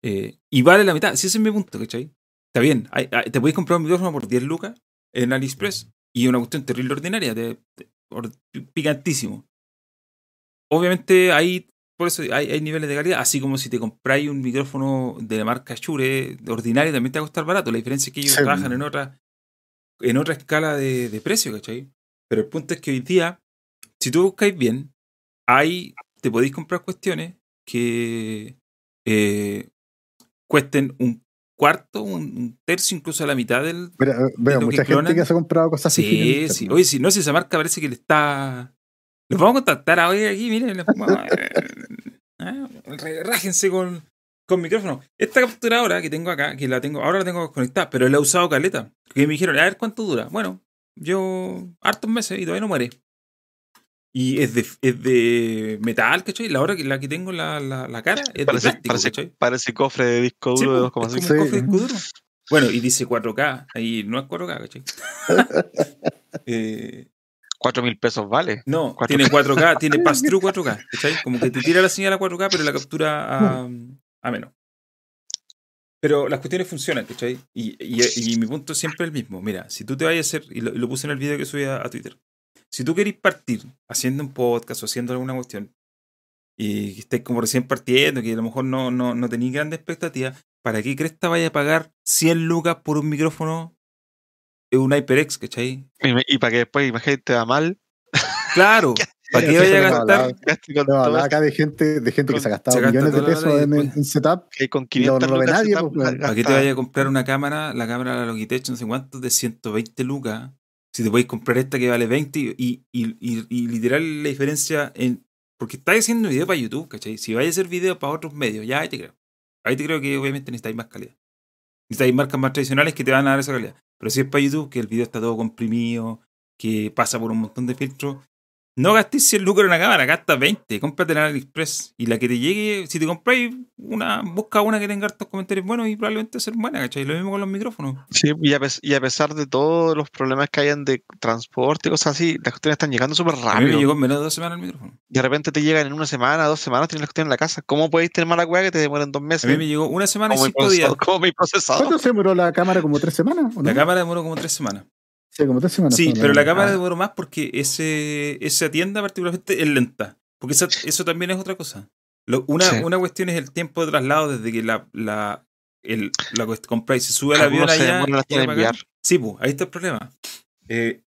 Eh, y vale la mitad, si ese es mi punto, ¿cachai? Está bien, hay- hay- te podéis comprar un micrófono por 10 lucas en AliExpress y una cuestión terrible ordinaria, de, de- or- picantísimo. Obviamente hay, por eso hay, hay niveles de calidad, así como si te compráis un micrófono de la marca Shure ordinario también te va a costar barato. La diferencia es que ellos Sí. trabajan en otra, en otra escala de, de precio, ¿cachai? Pero el punto es que hoy día, si tú buscáis bien, hay, te podéis comprar cuestiones que eh, cuesten un cuarto, un, tercio, incluso a la mitad del, Mira, eh, veo lo que mucha clonan. gente que se ha comprado cosas así. Sí, sí. Oye, si no, si esa marca parece que le está. Los vamos a contactar a hoy aquí, miren. les Ah, Rájense con, con micrófono. Esta capturadora que tengo acá, que la tengo, ahora la tengo conectada, pero la he usado caleta. Que me dijeron, a ver cuánto dura. Bueno, yo hartos meses y todavía no muere. Y es de, es de metal, ¿cachai? La hora que la que tengo en la, la, la cara es de Parece, plástico, parece, ¿cachai? parece cofre de disco Sí, duro de po, 2,5. es como un Sí. cofre de disco duro. Bueno, y dice 4K, ahí no es 4K, ¿cachai? eh, 4 mil pesos vale. no, 4K. tiene 4K, tiene pass-through 4K, ¿cachai? Como que te tira la señal a 4K, pero la captura a, a menos. Pero las cuestiones funcionan, ¿cachai? Y, y, y mi punto es siempre el mismo. Mira, si tú te vayas a hacer, y lo, y lo puse en el video que subí a, a Twitter, si tú querés partir haciendo un podcast o haciendo alguna cuestión, y que estés como recién partiendo, que a lo mejor no, no, no tenéis grandes expectativas, ¿para qué crees que vaya a pagar 100 lucas por un micrófono es un HyperX, ¿cachai? Y, y para que después, imagínate, te va mal. Claro, ¿para qué vaya a gastar? No, acá de gente, de gente que se ha gastado Se millones de pesos y en, setup. que con no 500 lo ve nadie, setup, pues, gasta- ¿Para qué te vaya a comprar una cámara? La cámara de la Logitech, no sé cuánto, de 120 lucas. Si te podéis comprar esta que vale 20 y, y, y- literal la diferencia en... Porque estáis haciendo video para YouTube, ¿cachai? Si vais a hacer video para otros medios, ya ahí te creo. Ahí te creo que obviamente necesitáis más calidad. Necesitáis marcas más tradicionales que te van a dar esa calidad. Pero si es para YouTube, que el video está todo comprimido, que pasa por un montón de filtros, no gastéis 100 lucas en una cámara, gasta 20, cómprate en AliExpress. Y la que te llegue, si te compráis una, busca una que tenga hartos comentarios buenos y probablemente ser buena, ¿cachai? Lo mismo con los micrófonos. Sí, y a, pes- y a pesar de todos los problemas que hayan de transporte y cosas así, las cuestiones están llegando súper A mí me rápido. llegó en menos de dos semanas el micrófono. De repente te llegan en una semana, dos semanas, tienes las cuestiones en la casa. ¿Cómo podéis tener mala weá que te demoran dos A meses? mí me llegó una semana y cinco días. como mi procesador. ¿Cuánto se demoró la cámara? ¿Como tres semanas? ¿o no? La cámara demoró como tres semanas. Sí, como tres semanas. Sí, fue pero la Ah. cámara demoró más porque ese, esa tienda particularmente es lenta. Porque esa- eso también es otra cosa. Lo- una, Sí. una cuestión es el tiempo de traslado desde que la, la, el, la compráis se sube al Algunos avión allá. Sí, pues, ahí está el problema. Eh,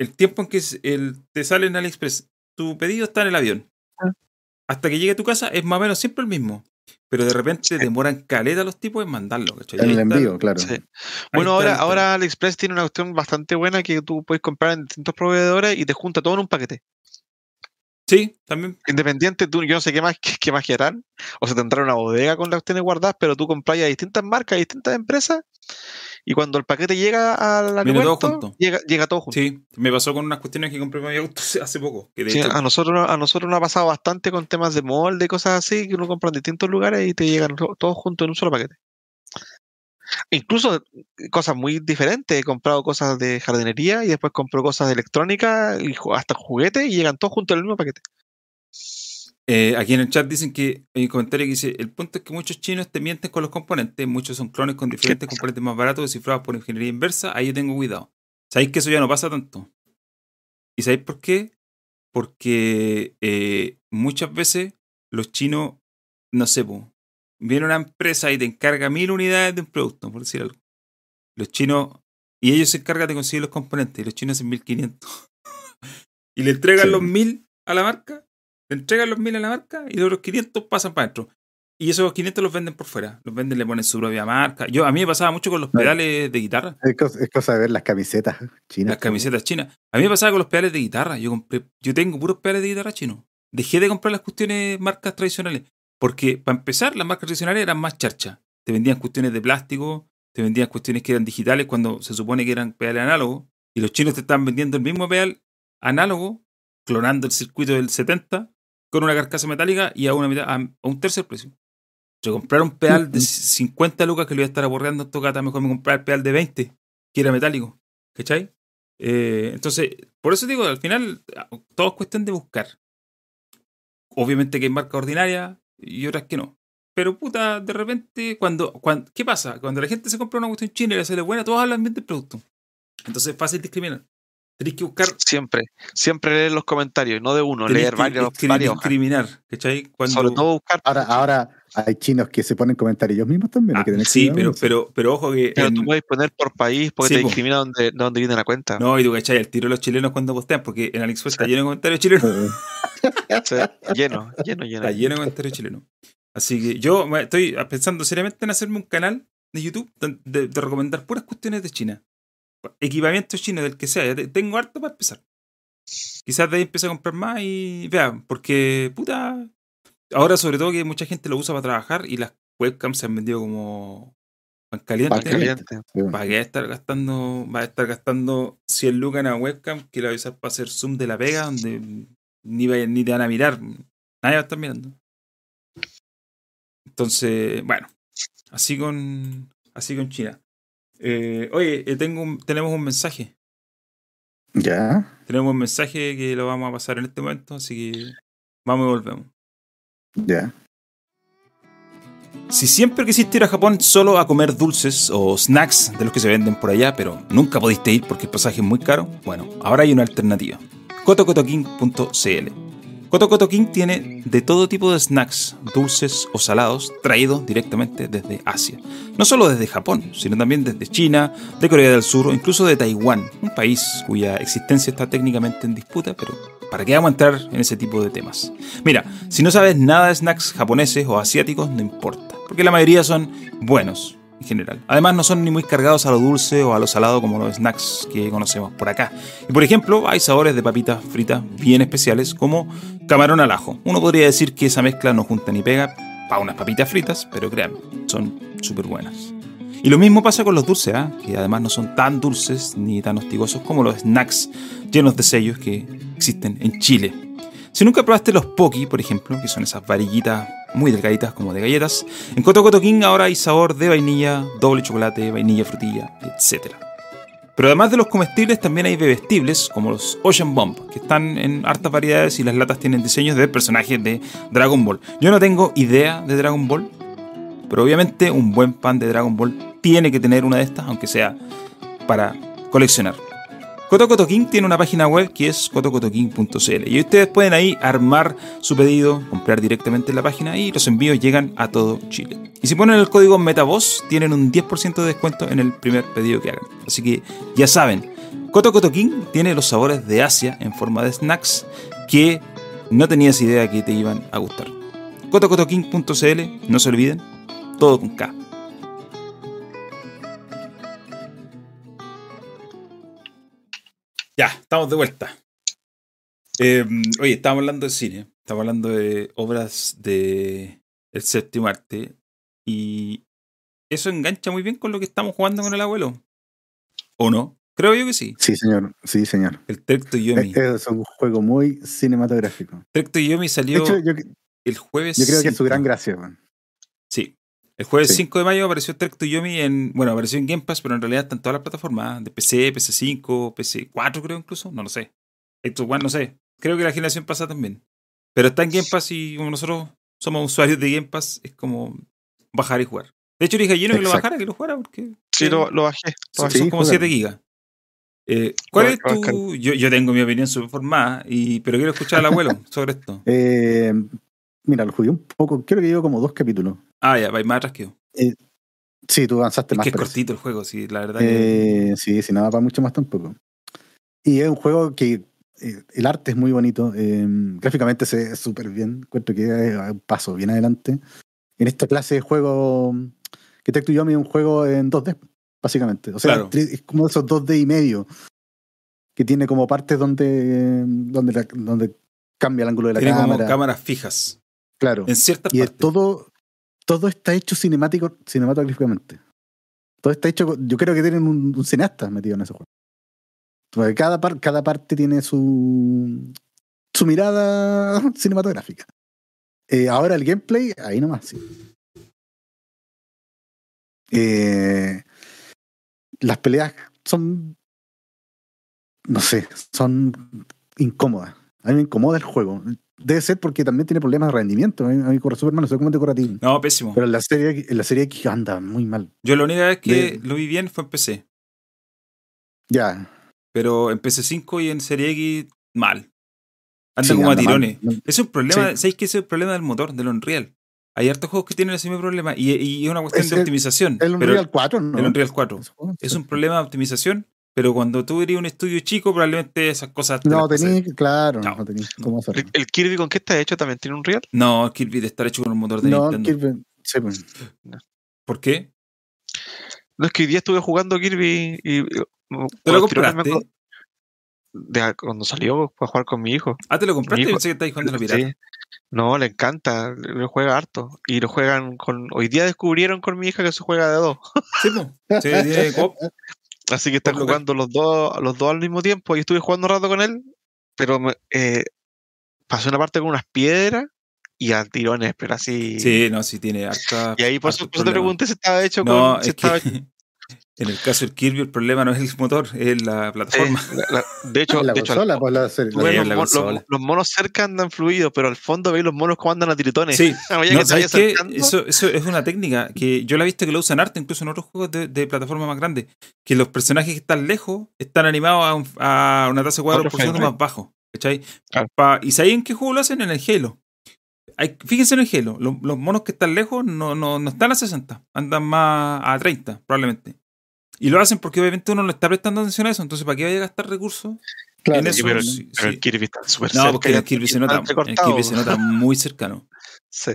el tiempo en que es- el, te sale en AliExpress, tu pedido está en el avión. Ah. Hasta que llegue a tu casa es más o menos siempre el mismo. Pero de repente demoran caleta los tipos en mandarlo. ¿cachai? En el está- envío, claro. Sí. Bueno, ahora, ahora AliExpress tiene una cuestión bastante buena que tú puedes comprar en distintos proveedores y te junta todo en un paquete. Sí, también. Independiente, tú, yo no sé qué más, qué, qué más querrán, o se tendrá una bodega con las cuestiones guardadas, pero tú compras a distintas marcas, a distintas empresas, y cuando el paquete llega al Viene todo aeropuerto, junto. llega, llega todo junto. Sí, me pasó con unas cuestiones que compré mi auto hace poco. Que de Sí, hecho, a nosotros a nosotros nos ha pasado bastante con temas de molde y cosas así, que uno compra en distintos lugares y te llegan to- todos juntos en un solo paquete. Incluso eh, cosas muy diferentes. He comprado cosas de jardinería y después compro cosas de electrónica y hasta juguetes y llegan todos juntos en el mismo paquete. Eh, aquí en el chat dicen que hay un comentario que dice: El punto es que muchos chinos te mienten con los componentes, muchos son clones con diferentes componentes más baratos descifrados por ingeniería inversa. Ahí yo tengo cuidado. ¿Sabéis que eso ya no pasa tanto? ¿Y sabéis por qué? Porque eh, muchas veces los chinos, no sé, po, viene una empresa y te encarga mil unidades de un producto, por decir algo. Los chinos, y ellos se encargan de conseguir los componentes, y los chinos hacen 1500. y le entregan Sí. los mil a la marca, le entregan los mil a la marca y los otros 500 pasan para adentro. Y esos 500 los venden por fuera. Los venden, le ponen su propia marca. Yo, a mí me pasaba mucho con los pedales de guitarra. Es cosa, es cosa de ver las camisetas chinas. Las camisetas chinas. A mí me pasaba con los pedales de guitarra. Yo compré, yo tengo puros pedales de guitarra chinos. Dejé de comprar las cuestiones marcas tradicionales. Porque, para empezar, las marcas tradicionales eran más charchas. Te vendían cuestiones de plástico, te vendían cuestiones que eran digitales cuando se supone que eran pedales análogos. Y los chinos te estaban vendiendo el mismo pedal análogo, clonando el circuito del 70, con una carcasa metálica y a, una mitad, a, a un tercer precio. Yo comprar un pedal de 50 lucas que lo iba a estar aborreando en tocata, mejor me comprar el pedal de 20, que era metálico. ¿Cachai? Eh, entonces, por eso digo, al final, todo es cuestión de buscar. Obviamente que hay marcas ordinarias y otras que no. Pero puta, de repente, cuando, cuando ¿qué pasa? Cuando la gente se compra una cuestión china y le sale buena, todos hablan bien del producto. Entonces es fácil discriminar. Tenéis que buscar, Siempre, siempre leer los comentarios, no de uno, tenéis leer que varios, hojas. discriminar. ¿Cachai? Cuando, Sobre todo buscar. Ahora, ahora hay chinos que se ponen comentarios ellos mismos también. Ah, que sí, pero, pero, pero ojo que. Pero en- tú puedes poner por país porque Sí, te po. discrimina donde, de donde viene la cuenta. No, y tú cachai, el tiro de los chilenos cuando postean, porque en AliExpress está lleno de comentarios chilenos. Sí, lleno, lleno, lleno. Está lleno de comentarios chilenos. Así que yo me- estoy pensando seriamente en hacerme un canal de YouTube de, de- de recomendar puras cuestiones de China. Equipamiento chino, del que sea. Ya te- tengo harto para empezar. Quizás de ahí empiece a comprar más y vean, porque puta. Ahora, sobre todo, que mucha gente lo usa para trabajar y las webcams se han vendido como pan caliente. Pan caliente. ¿Para qué estar gastando, va a estar gastando 100 lucas en una webcam que la va a usar para hacer zoom de la pega donde ni, va- ni te van a mirar? Nadie va a estar mirando. Entonces, bueno, así con, así con China. Eh, oye, eh, tengo un- tenemos un mensaje. Ya, Tenemos un mensaje que lo vamos a pasar en este momento, así que vamos y volvemos. ya. Si siempre quisiste ir a Japón solo a comer dulces o snacks de los que se venden por allá, pero nunca pudiste ir porque el pasaje es muy caro, bueno, ahora hay una alternativa. cotocotoking.cl Koto Koto King tiene de todo tipo de snacks, dulces o salados, traídos directamente desde Asia. No solo desde Japón, sino también desde China, de Corea del Sur o incluso de Taiwán, un país cuya existencia está técnicamente en disputa, pero ¿para qué vamos a entrar en ese tipo de temas? Mira, si no sabes nada de snacks japoneses o asiáticos, no importa, porque la mayoría son buenos, en general. Además, no son ni muy cargados a lo dulce o a lo salado como los snacks que conocemos por acá. Y por ejemplo, hay sabores de papitas fritas bien especiales como camarón al ajo. Uno podría decir que esa mezcla no junta ni pega para unas papitas fritas, pero créanme, son súper buenas. Y lo mismo pasa con los dulces, ¿ah? que además no son tan dulces ni tan hostigosos como los snacks llenos de sellos que existen en Chile. Si nunca probaste los Poki, por ejemplo, que son esas varillitas muy delgaditas como de galletas, en Coto Coto King ahora hay sabor de vainilla, doble chocolate, vainilla frutilla, etc. Pero además de los comestibles también hay bebestibles como los Ocean Bomb, que están en hartas variedades y las latas tienen diseños de personajes de Dragon Ball. Yo no tengo idea de Dragon Ball, pero obviamente un buen pan de Dragon Ball tiene que tener una de estas, aunque sea para coleccionar. King tiene una página web que es kotokotoking.cl y ustedes pueden ahí armar su pedido, comprar directamente en la página y los envíos llegan a todo Chile. Y si ponen el código MetaVoz tienen un 10% de descuento en el primer pedido que hagan. Así que ya saben, King tiene los sabores de Asia en forma de snacks que no tenías idea que te iban a gustar. kotokotoking.cl, no se olviden, todo con K. Ya, estamos de vuelta. Eh, oye, estamos hablando de cine, estamos hablando de obras de El séptimo arte y eso engancha muy bien con lo que estamos jugando con el abuelo. ¿O no? Creo yo que sí. Sí, señor. Sí, señor. El Trek to Yomi. Es, un juego muy cinematográfico. Trek to Yomi salió De hecho, yo, el jueves. yo creo que es su 5. gran gracia. man. El jueves Sí. 5 de mayo apareció Trek to Yomi en. Bueno, apareció en Game Pass, pero en realidad está en todas las plataformas. De PC, PC5, PC4, creo incluso. No lo sé. Esto, bueno, no sé. Creo que la generación pasada también. Pero está en Game Pass y como nosotros somos usuarios de Game Pass, es como bajar y jugar. De hecho, le dije a Gino que lo bajara, que lo jugara, porque. Sí, lo, lo bajé. Lo bajé. son como júgalo. 7 gigas. Eh, ¿Cuál Lo- es tu.? Yo, yo tengo mi opinión súper formada, y, pero quiero escuchar al abuelo sobre esto. Eh, mira, lo jugué un poco. Creo que llevo como dos capítulos. Ah, ya, va más atrás que yo. Sí, tú avanzaste Es más. que es parece. cortito el juego, sí, la verdad que. Eh, sí, sí, nada para mucho más tampoco. Y es un juego que eh, el arte es muy bonito. eh, gráficamente se ve súper bien. Encuentro que es un paso bien adelante. En esta clase de juego, que Tech to Yomi es un juego en 2D, básicamente. O sea, Claro. es como esos 2D y medio. Que tiene como partes donde, donde, la- donde cambia el ángulo de la Tiene como cámara. cámaras fijas. Claro. En ciertas Y es partes. todo, todo está hecho cinemático, cinematográficamente. Todo está hecho, yo creo que tienen un, un cineasta metido en ese juego. Porque cada, par- cada parte tiene su, su mirada cinematográfica. Eh, ahora el gameplay, ahí nomás, sí. Eh, las peleas son, no sé, son incómodas. A mí me incomoda el juego. Debe ser porque también tiene problemas de rendimiento. A mí, a mí corre súper mal, no sé cómo te corre a ti. No, pésimo. Pero en la serie, en la serie X anda muy mal. Yo la única vez que De- lo vi bien fue en PC. Ya. Pero en PC5 y en Serie X, mal. Anda Sí, como a anda mal. tirones. Es un problema, Sí. ¿sabéis que ese es el problema del motor, del Unreal? Hay hartos juegos que tienen ese mismo problema y, y es una cuestión Es de el- optimización. El pero Unreal 4, ¿no? el Unreal 4. Ese juego, Es un problema de optimización, pero cuando tú eres un estudio chico, probablemente esas cosas. te No tení, claro, No. no, tení cómo hacerlo. ¿El, el Kirby con qué está hecho también tiene un real? No, Kirby de estar hecho con un motor de No, Nintendo. Kirby- sí, pues. ¿Por qué? No es que hoy día estuve jugando Kirby y. ¿Te lo me compraste? de cuando salió para jugar con mi hijo. Ah, ¿te lo compraste? Hijo- Pensé que estabas jugando la pirata. Sí. No, le encanta, lo juega harto. Y lo juegan con. Hoy día descubrieron con mi hija que se juega de dos. Sí, po. Sí. Así que están jugando los dos, los dos al mismo tiempo. Y estuve jugando un rato con él. Pero me, eh, pasé una parte con unas piedras y a tirones, pero así. Sí, no, sí tiene harta. Y ahí por eso, te pregunté si estaba hecho No, con. si es que estaba- en el caso del Kirby el problema no es el motor, es la eh, plataforma. la- la- de hecho, la de consola, pues la serie. los, los- consola. los monos cerca andan fluidos, pero al fondo veis los monos como andan a tiritones. Sí, Eso, eso es una técnica que yo la he visto que lo usan arte, incluso en otros juegos de, de plataforma más grandes, que los personajes que están lejos están animados a, un- a una tasa de cuadros por segundo frame más bajo. ¿Cachai? Claro. Pa- ¿Y sabéis en qué juego lo hacen? En el Halo. Hay- fíjense en el Halo, lo- los monos que están lejos no, no, no están a 60, andan más a 30, probablemente. Y lo hacen porque obviamente uno no está prestando atención a eso, entonces ¿para qué vaya a gastar recursos? Claro, en eso, Sí, pero, sí, pero sí. el Kirby está súper No, cerca porque y el Kirby se nota, el. Kirby se nota muy cercano. Sí.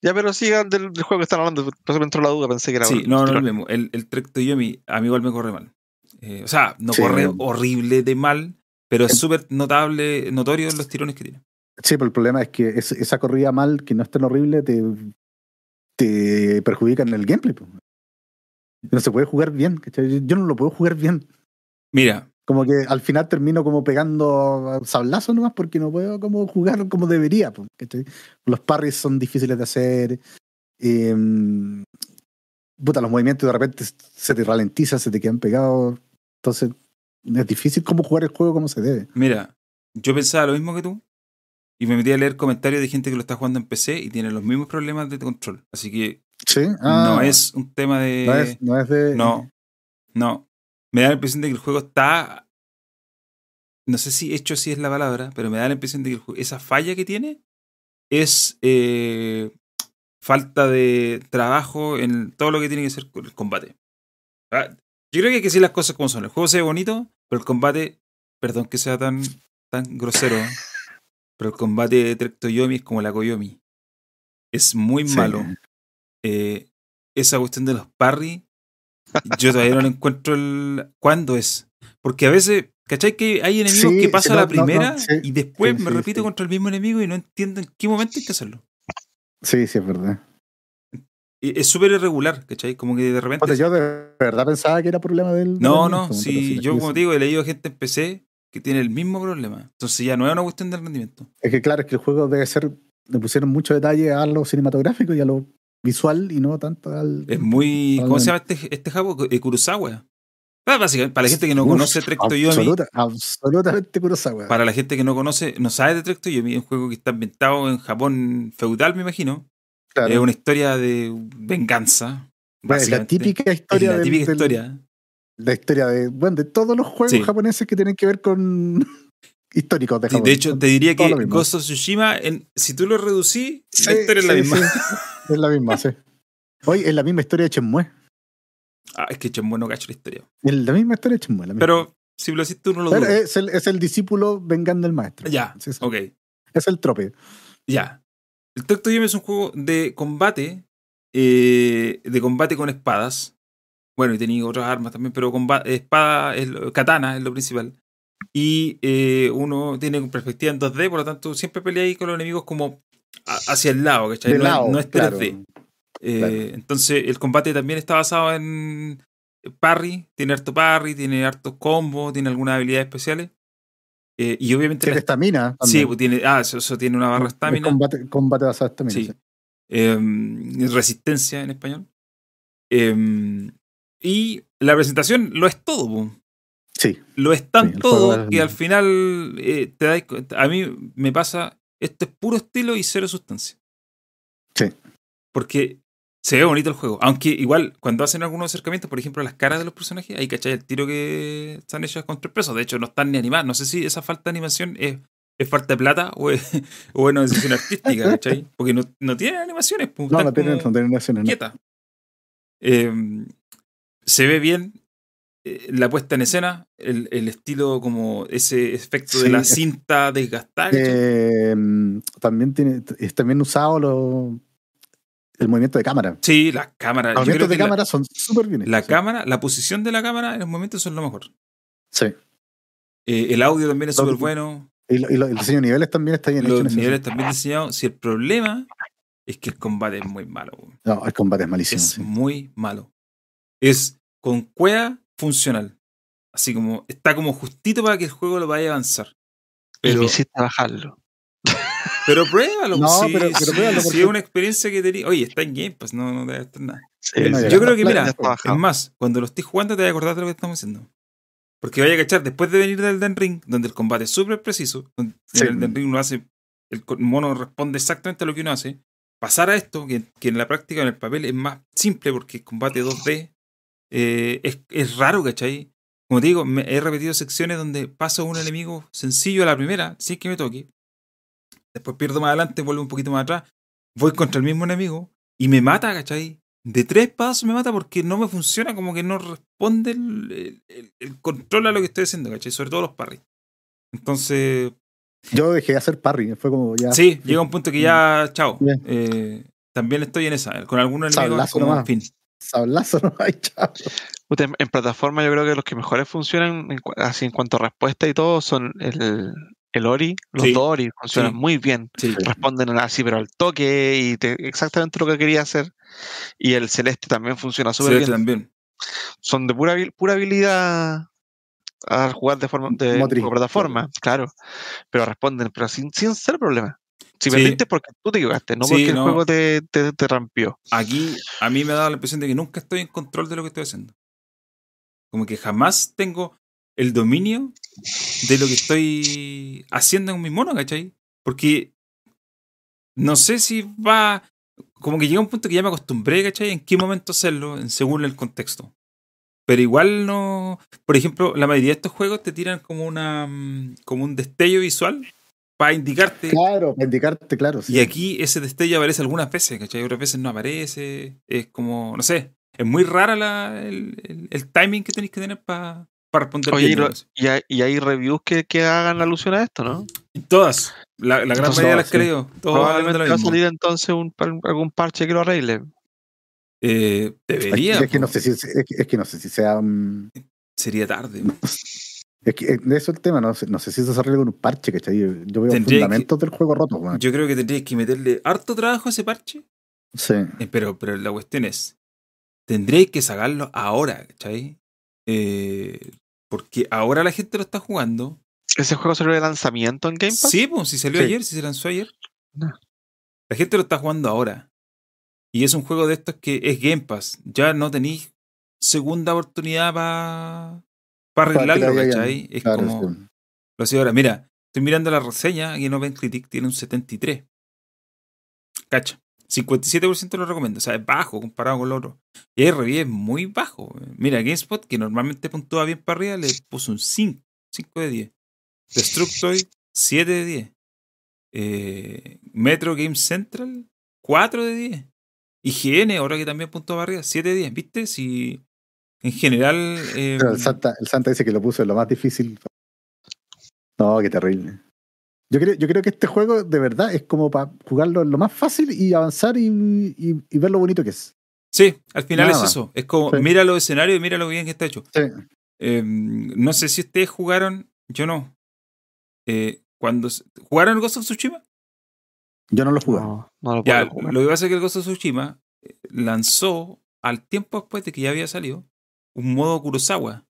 Ya, pero sigan del, del juego que están hablando. Por eso me entró la duda, pensé que era Sí, bueno. no, no lo mismo. El, el Trek to Yomi a mí igual me corre mal. Eh, o sea, no Sí. corre horrible de mal, pero es súper notable, notorio los tirones que tiene. Sí, pero el problema es que es- esa corrida mal, que no es tan horrible, te, te perjudica en el gameplay. No se puede jugar bien, ¿cachai? Yo no lo puedo jugar bien. Mira, Como que al final termino como pegando sablazos nomás porque no puedo como jugar como debería. Los parries son difíciles de hacer. eh, puta, los movimientos de repente se te ralentizan, se te quedan pegados. Entonces es difícil como jugar el juego como se debe. mira, yo pensaba lo mismo que tú y me metí a leer comentarios de gente que lo está jugando en PC y tiene los mismos problemas de control. Así que Sí, no Ah, es un tema de... no es, no es de. No, no. Me da la impresión de que el juego está. No sé si hecho así es la palabra, pero me da la impresión de que el esa falla que tiene es eh, falta de trabajo en todo lo que tiene que ser con el combate. Ah, Yo creo que hay que decir las cosas como son. El juego se ve bonito, pero el combate, perdón que sea tan, tan grosero, pero el combate de Trek to Yomi es como la Koyomi. Es muy Sí. malo eh, esa cuestión de los parry, yo todavía no le encuentro el. ¿Cuándo es? Porque a veces, ¿cachai? Que hay enemigos Sí, que pasan no, la no, no, primera sí. y después Sí, me repito contra el mismo enemigo y no entiendo en qué momento hay que hacerlo. Sí, sí, es verdad. Es súper irregular, ¿cachai? Como que de repente. Yo de verdad pensaba que era problema del. no, no, sí, yo como te digo, he leído gente en PC que tiene el mismo problema. Entonces ya no es una cuestión del rendimiento. Es que claro, es que el juego debe ser. Le pusieron mucho detalle a lo cinematográfico y a lo visual y no tanto al. Es muy. ¿Cómo se llama este, este jabo? Eh, Kurosawa. Ah, básicamente, para la gente que no Uf, conoce Trek to Yomi, absoluta- absolutamente Kurosawa. Para la gente que no conoce, no sabe de Trek to Yomi, es un juego que está ambientado en Japón feudal, me imagino. Claro. Es una historia de venganza. Bueno, es la típica Es historia la del- típica del- historia. La historia de. Bueno, de todos los juegos Sí. japoneses que tienen que ver con. históricos de Japón. de hecho, te diría Todo que. Ghost of Tsushima, en- si tú lo reducís, la Sí, historia es la misma. Es la misma, sí. Hoy es la misma historia de Shenmue. Ah, es que Chembo no cacho la historia. Es la misma historia de misma. Pero si lo decís tú, no lo Pero es, el, es el discípulo vengando al maestro. Ya, Sí, sí. ok. Es el trope. Ya. El Trek to Yomi es un juego de combate, eh, de combate con espadas. Bueno, y tenía otras armas también, pero combate, espada, es katana es lo principal. Y eh, uno tiene perspectiva en 2D, por lo tanto siempre pelea ahí con los enemigos como hacia el lado, ¿cachai? No, es- lado, no es 3D. claro. Eh, claro. Entonces el combate también está basado en parry, tiene harto parry, tiene hartos combos, tiene algunas habilidades especiales. Eh, y obviamente... Tiene estamina. sí, también. pues tiene, ah, eso, eso tiene una barra estamina. Combate, combate basado en estamina. Sí. Em, resistencia en español. Em, y la presentación lo es todo. po. Sí. Lo es Sí, tan el todo es- que al final eh, te cuenta- A mí me pasa. Esto es puro estilo y cero sustancia. Sí. Porque se ve bonito el juego. Aunque igual, cuando hacen algunos acercamientos, por ejemplo, las caras de los personajes, ahí cachai el tiro que están hechas con tres pesos. De hecho, no están ni animadas. No sé si esa falta de animación es, es falta de plata o es, o es una decisión artística, ¿cachai? Porque no, no tienen animaciones. pues, No, no tienen, no tienen no. quieta. Eh, se ve bien la puesta en escena, el, el estilo como ese efecto de la cinta desgastada. Eh, también tiene, es también usado lo, el movimiento de cámara. sí, las cámaras. Los movimientos de la- cámara son súper bien la, sí. cámara, la posición de la cámara en los momentos son lo mejor. Sí. Eh, el audio también es súper bueno. Y, lo- y lo- el diseño de niveles también está bien hecho. en Los niveles sentido. también diseñados. Si el problema es que el combate es muy malo. No, el combate es malísimo. es sí. muy malo. Es con cueva funcional. Así como está como justito para que el juego lo vaya a avanzar. Y Pero, me hiciste bajarlo. pero pruébalo. No, si, pero- pruébalo, es una experiencia que tenía. Oye, está en Game Pass, no, no debe estar nada. Sí, no, Yo creo que, mira, es más, cuando lo estés jugando te vas a acordar de lo que estamos haciendo. Porque vaya a cachar, después de venir del Den Ring, donde el combate es súper preciso, donde Sí. en el Den Ring uno hace, el mono responde exactamente a lo que uno hace, pasar a esto, que, que en la práctica, en el papel, es más simple porque el combate 2D eh, es, es raro, ¿cachai? como te digo, me he repetido secciones donde paso un enemigo sencillo a la primera, sin que me toque. Después pierdo más adelante, vuelvo un poquito más atrás, voy contra el mismo enemigo y me mata, ¿cachai? De tres pasos me mata porque no me funciona, como que no responde el, el- el control a lo que estoy haciendo, ¿cachai? Sobre todo los parries. Entonces, Yo dejé de hacer parry, fue como ya. sí, llega un punto que ya, chao. Bien. Eh, también estoy en esa. Con algunos enemigos, como, en fin. Sablazo, no hay. Puta, En, en plataforma yo creo que los que mejores funcionan en, así en cuanto a respuesta y todo son el, el Ori, los Sí, dos Ori funcionan sí. muy bien. Sí. Responden así, pero al toque y te- exactamente lo que quería hacer. Y el Celeste también funciona súper bien. también. Son de pura, pura habilidad al jugar de forma de plataforma, claro. Pero responden, pero sin, sin ser problema. Si Sí. perdiste porque tú te equivocaste, no Sí, porque el no. juego te, te, te rampió. Aquí a mí me ha dado la impresión de que nunca estoy en control de lo que estoy haciendo. Como que jamás tengo el dominio de lo que estoy haciendo en mi mono, ¿cachai? Porque no sé si va. Como que llega un punto que ya me acostumbré, ¿cachai? En qué momento hacerlo, según el contexto. Pero igual no. Por ejemplo, la mayoría de estos juegos te tiran como una. mm, como un destello visual para indicarte. Claro, para indicarte, claro. sí. Y aquí ese destello aparece algunas veces, ¿cachai? Otras veces no aparece. Es como, no sé, es muy rara la, el, el- el timing que tenéis que tener para responder. Oye, y, hay, y hay reviews que, que hagan alusión a esto, ¿no? Todas, la, la gran Entonces, mayoría las sí. creo. Probablemente va a salir entonces un, par- algún parche que lo arregle. Eh, Es que- debería. es, que no sé si, es, que, es que no sé si sea. mm, Sería tarde. Es que eh, de eso el tema, no sé, no sé si eso se arregla con un parche, ¿cachai? Yo yo veo Tendría que- fundamentos del juego roto, weón. Yo creo que tendríais que meterle harto trabajo a ese parche. Sí. Eh, pero, pero la cuestión es, tendréis que sacarlo ahora, ¿cachai? Eh, porque ahora la gente lo está jugando. ¿Ese juego salió de lanzamiento en Game Pass? Sí, pues si salió Sí. ayer, si se lanzó ayer. No. La gente lo está jugando ahora. Y es un juego de estos que es Game Pass. Ya no tenéis segunda oportunidad para Para arreglarlo, ¿cachai? Es Claro, como. sí. Lo ahora. Mira, estoy mirando la reseña y en OpenCritic tiene un 73. Cacha. 57% lo recomiendo. O sea, es bajo comparado con lo otro. Y el review es muy bajo. Mira, GameSpot, que normalmente puntúa bien para arriba, le puso un 5. 5 de 10. Destructoid, 7 de 10. Eh, Metro Game Central, 4 de 10. IGN, ahora que también puntúa para arriba, 7 de 10. ¿Viste? Si en general. eh, Pero el, Santa, el Santa dice que lo puso en lo más difícil. No, qué terrible. Yo creo, yo creo que este juego de verdad es como para jugarlo en lo más fácil y avanzar y, y- y ver lo bonito que es. Sí, al final Nada es más. eso. Es como, Sí. mira los escenarios y mira lo bien que está hecho. Sí. Eh, no sé si ustedes jugaron, yo no. Eh, cuando jugaron el Ghost of Tsushima, Yo no lo jugué. No, no lo ya, jugar. lo que pasa es que el Ghost of Tsushima eh, lanzó al tiempo después de que ya había salido un modo Kurosawa.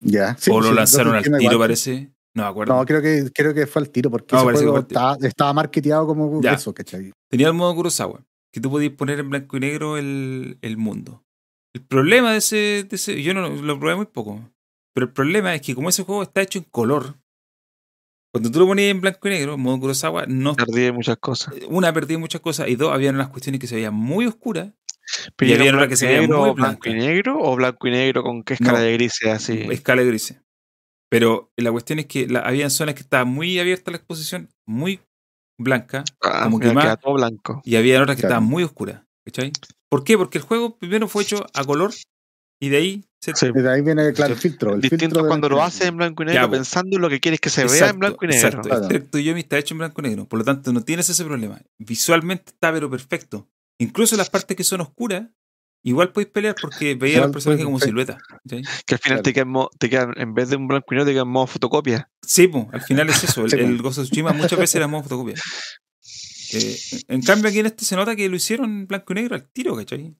Ya. Sí, o lo sí, lanzaron al tiro, igual. parece. No me acuerdo. No, creo que, creo que fue al tiro porque No, ese parece que juego fue al tiro. estaba, estaba marketeado como Ya. eso, ¿cachai? Tenía el modo Kurosawa, que tú podías poner en blanco y negro el, el mundo. El problema de ese, de ese- yo no lo, lo probé muy poco, pero el problema es que como ese juego está hecho en color, cuando tú lo ponías en blanco y negro, en modo Kurosawa, no, Perdí muchas cosas. una, perdí muchas cosas, y dos, había unas cuestiones que se veían muy oscuras, Pero Y había una blanco que y se veía negro, muy o blanco y negro o blanco y negro con qué escala No. de grises así. escala de grises. Pero la cuestión es que la, había zonas que estaba muy abierta la exposición, muy blanca, Ah, como que más- queda todo blanco. y había otras que Claro. estaban muy oscuras. ¿Cachai? ¿Por qué? Porque el juego primero fue hecho a color y de ahí se, Sí. De ahí viene, claro, el filtro. El Distinto filtro cuando lo blanco y haces en negro. blanco y negro Ya, pensando en lo que quieres que se vea en Exacto, blanco y negro. Exacto. Claro. Este Yomi está hecho en blanco y negro. Por lo tanto, no tienes ese problema. Visualmente está pero perfecto. Incluso las partes que son oscuras, igual podéis pelear porque veía a los personajes como sí. silueta. Que al final Claro. te, quedan, te quedan, en vez de un blanco y negro, te quedan modo fotocopia. Sí, po, al final es eso. El, Sí, el Ghost of Tsushima muchas veces era modo fotocopia. Eh, en cambio, aquí en este se nota que lo hicieron en blanco y negro al tiro, ¿cachai?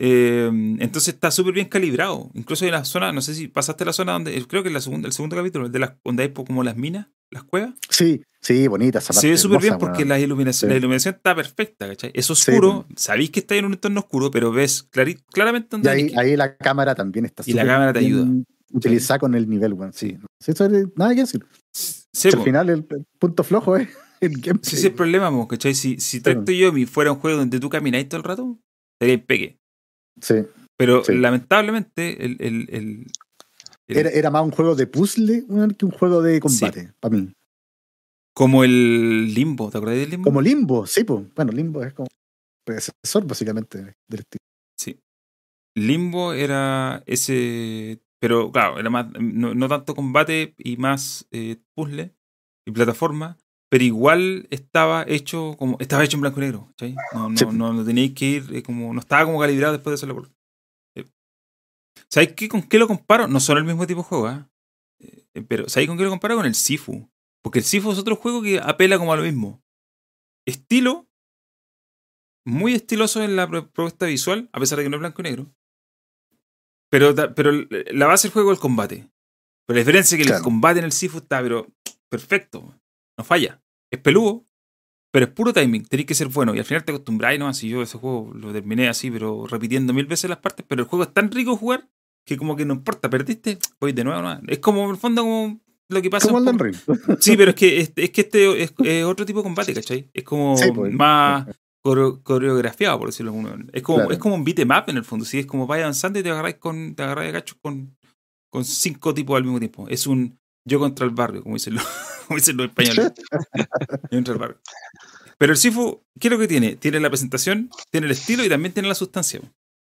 Eh, entonces está súper bien calibrado. Incluso hay una zona, no sé si pasaste la zona donde, creo que es la segunda, el segundo capítulo, el de las, donde hay como las minas, las cuevas. Sí, sí, bonita esa parte. Se ve súper bien porque weón. la iluminación, Sí. la iluminación está perfecta, ¿cachai? Es Sí, oscuro, sabéis que está en un entorno oscuro, pero ves claramente Y dónde ahí, la cámara también está Y la cámara te ayuda. Utilizada con el nivel, weón. Sí. Sí, Eso es nada que decir. Al final el, el punto flojo es el gameplay. Sí, ese es el problema, ¿cachai? Si, si Tracto Yomi fuera un juego donde tú camináis todo el rato, sería peque. Sí. Pero Sí. lamentablemente, el, el, el- el- Era, era más un juego de puzzle que un juego de combate, para mí. como el limbo, ¿te acordás del limbo? Como Limbo, sí, pues. Bueno, Limbo es como predecesor, básicamente, del estilo. Sí. Limbo era ese. Pero claro, era más. No, no tanto combate y más eh, puzzle y plataforma. Pero igual estaba hecho como. Estaba hecho en blanco y negro. No, no, Sí. no, no teníais que ir eh, como. No estaba como calibrado después de hacerlo por. Eh. ¿Sabéis qué, con qué lo comparo? No son el mismo tipo de juego, ¿ah? Eh, Pero ¿sabéis con qué lo comparo? Con el Sifu. Porque el Sifu es otro juego que apela como a lo mismo. Estilo, muy estiloso en la pro- propuesta visual, a pesar de que no es blanco y negro. Pero, pero la base del juego es el combate. Pero la diferencia es que el combate en el Sifu está, pero perfecto. No falla. Es peludo, pero es puro timing. Tenéis que ser bueno. Y al final te acostumbráis, ¿no? Así yo ese juego lo terminé así, pero repitiendo mil veces las partes. Pero el juego es tan rico de jugar que como que no importa, perdiste, voy de nuevo, ¿no? Es como en el fondo como lo que pasa Como Ring. Sí, pero es que, es, es que este es, es otro tipo de combate, ¿cachai? Es como Sí, pues. más coreo- coreografiado, por decirlo de. Es como, Claro. es como un beat em en el fondo, sí, es como vais avanzando y te agarráis con, te agarráis cachos con, con cinco tipos al mismo tiempo. Es un yo contra el barrio, como dicen los, como dicen los españoles. el. Pero el Sifu, ¿qué es lo que tiene? Tiene la presentación, tiene el estilo y también tiene la sustancia.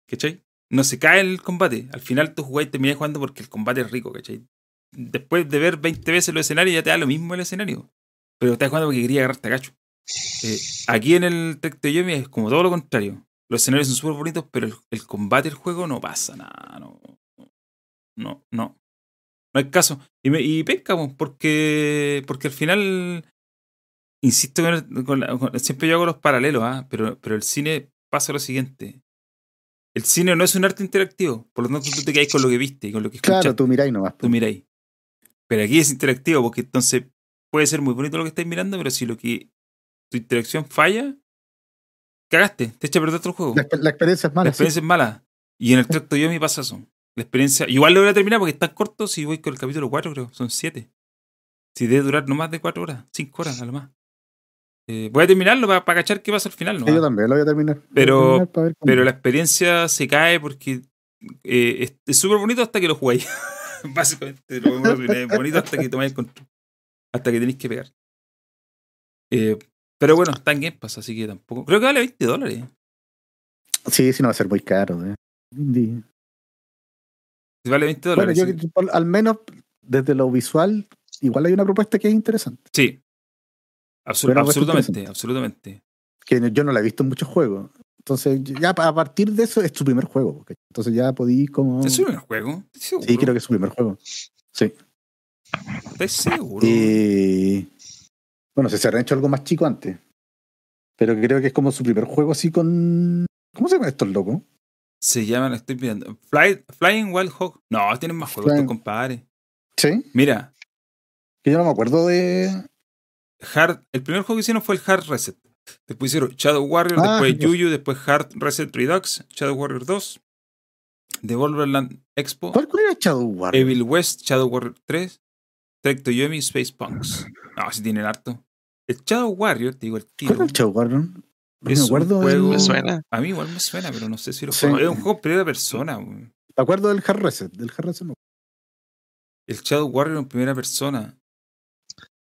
¿Cachai? No se cae el combate. Al final tú jugáis y termináis jugando porque el combate es rico, ¿cachai? Después de ver 20 veces los escenarios ya te da lo mismo el escenario. Pero estás jugando porque quería agarrarte a cacho. Eh, aquí en el Tech de Yomi es como todo lo contrario. Los escenarios son súper bonitos, pero el, el combate del juego no pasa nada. No, no, no. No hay caso. Y, me, y penca, porque, porque al final, insisto, con la- siempre yo hago los paralelos, ¿ah? pero, pero el cine pasa lo siguiente. El cine no es un arte interactivo, por lo tanto tú te quedas con lo que viste y con lo que escuchaste Claro, tú miráis nomás. tú miráis. Pero aquí es interactivo, porque entonces puede ser muy bonito lo que estáis mirando, pero si lo que tu interacción falla, cagaste, te echa a perder el juego. La experiencia es mala. La experiencia es mala. Y en el tracto yo me pasa eso. La experiencia. Igual lo voy a terminar porque es tan corto si voy con el capítulo 4, creo. Son 7. Si debe durar no más de 4 horas, 5 horas a lo más. Eh, voy a terminarlo para, cachar qué pasa al final. Sí, ¿no? yo también lo voy a terminar. A Pero- terminar para Pero la experiencia se cae porque eh, es- súper bonito hasta que lo jugáis. Básicamente, lo es bonito hasta que tomáis el control. Hasta que tenéis que pegar. Eh, pero bueno, está en Game Pass, así que tampoco. Creo que vale 20 dólares. Sí, sí, no va a ser muy caro. eh. Indie. Si vale 20 Bueno, yo, sí. al menos desde lo visual, igual hay una propuesta que es interesante. Sí. Absol- absolutamente, interesante. absolutamente. Que yo no la he visto en muchos juegos. Entonces, ya a partir de eso es su primer juego. ¿cachai? Entonces ya podí como. ¿Es su primer juego? Sí, creo que es su primer juego. Sí. ¿Estás seguro? Eh, bueno, se habrán hecho algo más chico antes. Pero creo que es como su primer juego así con. ¿Cómo se llaman estos locos? Se llaman, estoy mirando. Fly- Flying Wild Hog. No, tienen más juegos, compadres. Sí. Mira, Que yo no me acuerdo de. Hard, el primer juego que hicieron fue el Hard Reset. Después hicieron Shadow Warrior, Ah, después. Yuyu, después Hard Reset Redux, Shadow Warrior 2, Devolverland Expo, ¿Cuál, cuál era Shadow Warrior? Evil West, Shadow Warrior 3, Trek to Yomi, Space Punks. No, si tienen harto. El Shadow Warrior, te digo el ¿Cuál tiro. era el Shadow Warrior? Es me acuerdo. juego- Me suena. A mí igual me suena, pero no sé si lo Sí. juego. Es un juego en primera persona. weón. Me acuerdo del Hard Reset. Del Hard Reset no. El Shadow Warrior en primera persona.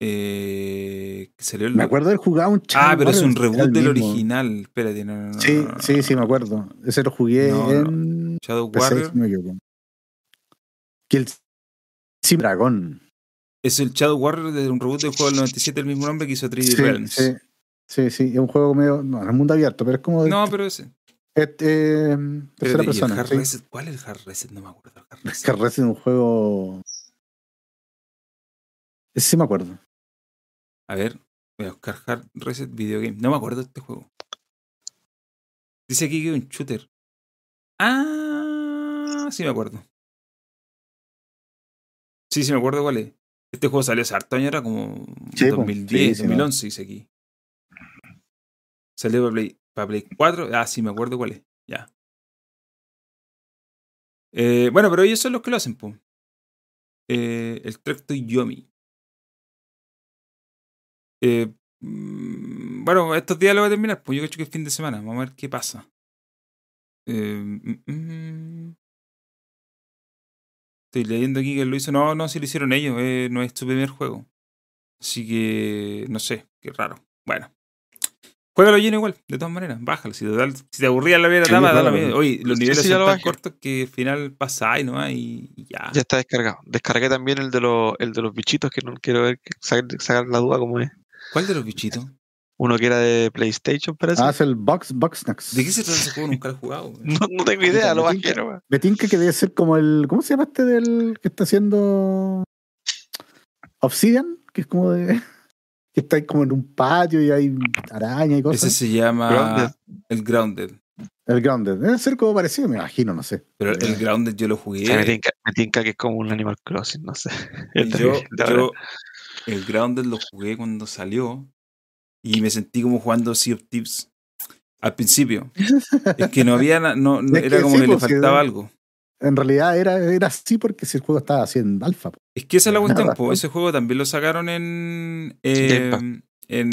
Eh, que salió el Me acuerdo de jugar un Shadow Ah, pero es un reboot el del mismo. original. Espérate, no, no, no, Sí, sí, sí, me acuerdo. Ese lo jugué en Shadow PC, Warrior me. Que el Sim Dragón. es el Shadow Warrior de un reboot del juego del 97 del mismo nombre que hizo 3D Sí, Realms. sí, sí, sí, es un juego medio. No, es mundo abierto, pero es como. de- No, pero ese. es, eh, tercera Espérate, ¿y el persona. Hard sí. Reset? ¿Cuál es el Hard Reset? No me acuerdo. el Hard Reset. Hard Reset es un juego. Ese sí me acuerdo. A ver, voy a buscar Hard Reset Video Game. No me acuerdo de este juego. Dice aquí que es un shooter. Ah, sí me acuerdo. Sí, sí me acuerdo cuál es. Este juego salió hace harto años, era como Sí, po. 2010, Sí, sí, 2011, dice aquí. Salió para Play, para Play 4. Ah, sí, me acuerdo cuál es. Ya. Eh, bueno, pero ellos son los que lo hacen, po. Eh, el Tracto Yomi. Eh, mm, bueno, estos días lo voy a terminar, pues yo creo que es fin de semana. Vamos a ver qué pasa. Eh, mm, mm. Estoy leyendo aquí que lo hizo. No, no, si lo hicieron ellos. eh, no es su primer juego. Así que, no sé, qué raro. Bueno. Juégalo lleno igual, de todas maneras. Bájalo. Si te, da- si te aburría la primera Sí, etapa, da lo claro. mismo. Oye, los niveles sí, ya son lo tan bajé. cortos que al final pasáis nomás y, y ya. Ya está descargado. Descargué también el de los, el de los bichitos que no quiero ver, sacar, sacar la duda cómo es. ¿Cuál de los bichitos? Uno que era de PlayStation, parece. Ah, es el Box Box Snacks. ¿De qué se trata ese juego? Nunca lo he jugado. No, no tengo idea, lo bajé nomás. Me tinca que debe ser como el. ¿Cómo se llama este del que está haciendo Obsidian? Que es como de. Que está ahí como en un patio y hay araña y cosas. Ese se llama Grounded. el Grounded. El Grounded. Debe ser como parecido, me imagino, no sé. Pero Eh, el Grounded yo lo O jugué. sea, me, tinca, me tinca que es como un Animal Crossing, no sé. Y yo, yo el Grounded lo jugué cuando salió y me sentí como jugando Sea of Thieves al principio. Es que no había, no, no- Es era que como sí, que le pues, sí, faltaba ¿no? algo. En realidad era, era así porque si el juego estaba así en alfa. Es que esa es la cuestión, ese juego también lo sacaron en... Game Pass. eh, en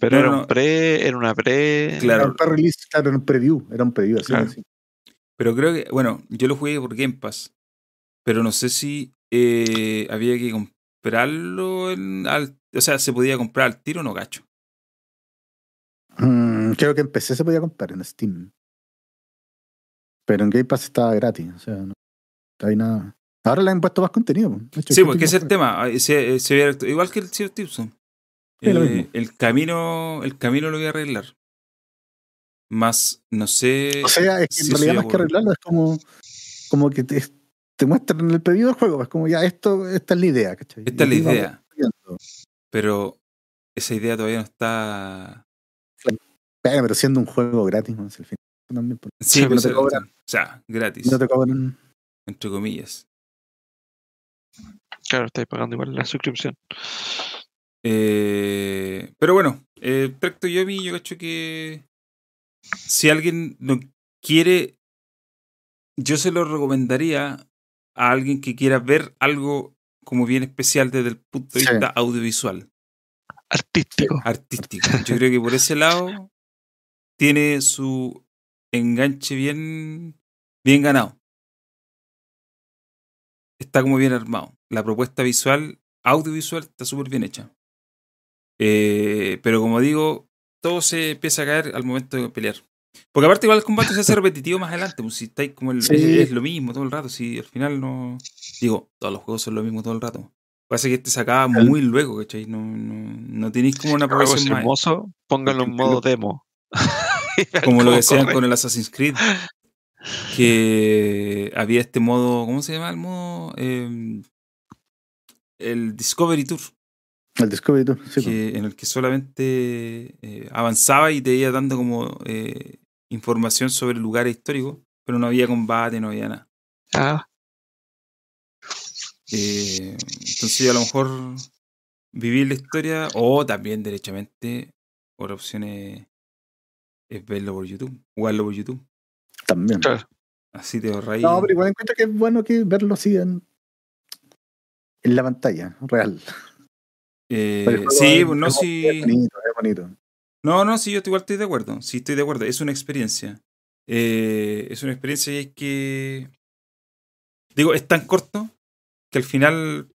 Pero no, era no. un pre, era una pre. Claro. Era un pre-release, claro, era un preview. Era un preview, así. Claro. así. pero creo que, bueno, yo lo jugué por Game Pass, pero no sé si eh, había que comprarlo, en- al, o sea, se podía comprar al tiro o no, gacho. Mm, creo que en PC se podía comprar en Steam. Pero en Game Pass estaba gratis. O sea, no hay nada. Ahora le han puesto más contenido. hecho, Sí, porque ese es el tema. ah, se- se igual que el. Sí, lo Eh, el camino, el camino lo voy a arreglar. Más, no sé. O sea, es que si en realidad más que arreglarlo es como, como que te, te muestran en el preview del juego. Es como ya, esto, esta es la idea. ¿cachai? Esta es la idea. Pero esa idea todavía no está. Pero, siendo un juego gratis, no sé, al final también. Sí, no pues, te o cobran. sea, gratis, No te cobran. entre comillas. Claro, estáis pagando igual la suscripción. Eh, pero bueno, eh, Tracto Yomi, yo cacho que si alguien no quiere, yo se lo recomendaría a alguien que quiera ver algo como bien especial desde el punto de Sí. vista audiovisual, Artístico. artístico. Yo creo que por ese lado tiene su enganche bien, bien ganado. Está como bien armado. La propuesta visual, audiovisual, está súper bien hecha. Eh, pero como digo, todo se empieza a caer al momento de pelear. Porque aparte igual el combate se hace repetitivo más adelante, pues si estáis como el, Sí. es, lo mismo todo el rato, si al final no... Digo, todos los juegos son lo mismo todo el rato. Pasa que este se acaba muy luego, ¿cachai? No, no, no tenéis como una progresión más... hermoso, pónganlo en modo demo. Como lo decían corre. con el Assassin's Creed. Que había este modo, ¿cómo se llama el modo? Eh, el Discovery Tour, El Discovery Tour, sí, que, en el que solamente eh, avanzaba y te iba dando como eh, información sobre lugares históricos, pero no había combate, no había nada. Ah, Eh, entonces a lo mejor vivir la historia o también derechamente otra opción es, es verlo por YouTube, jugarlo por YouTube. también. claro. Así te ahorráis. No, pero igual encuentro que es bueno que verlo así en, en la pantalla, real. Eh, sí, es- pues no, es sí. Es bonito, es bonito. No, no, sí, yo igual estoy de acuerdo. Sí, estoy de acuerdo. Es una experiencia. Eh, es una experiencia y hay que. Digo, es tan corto que al final.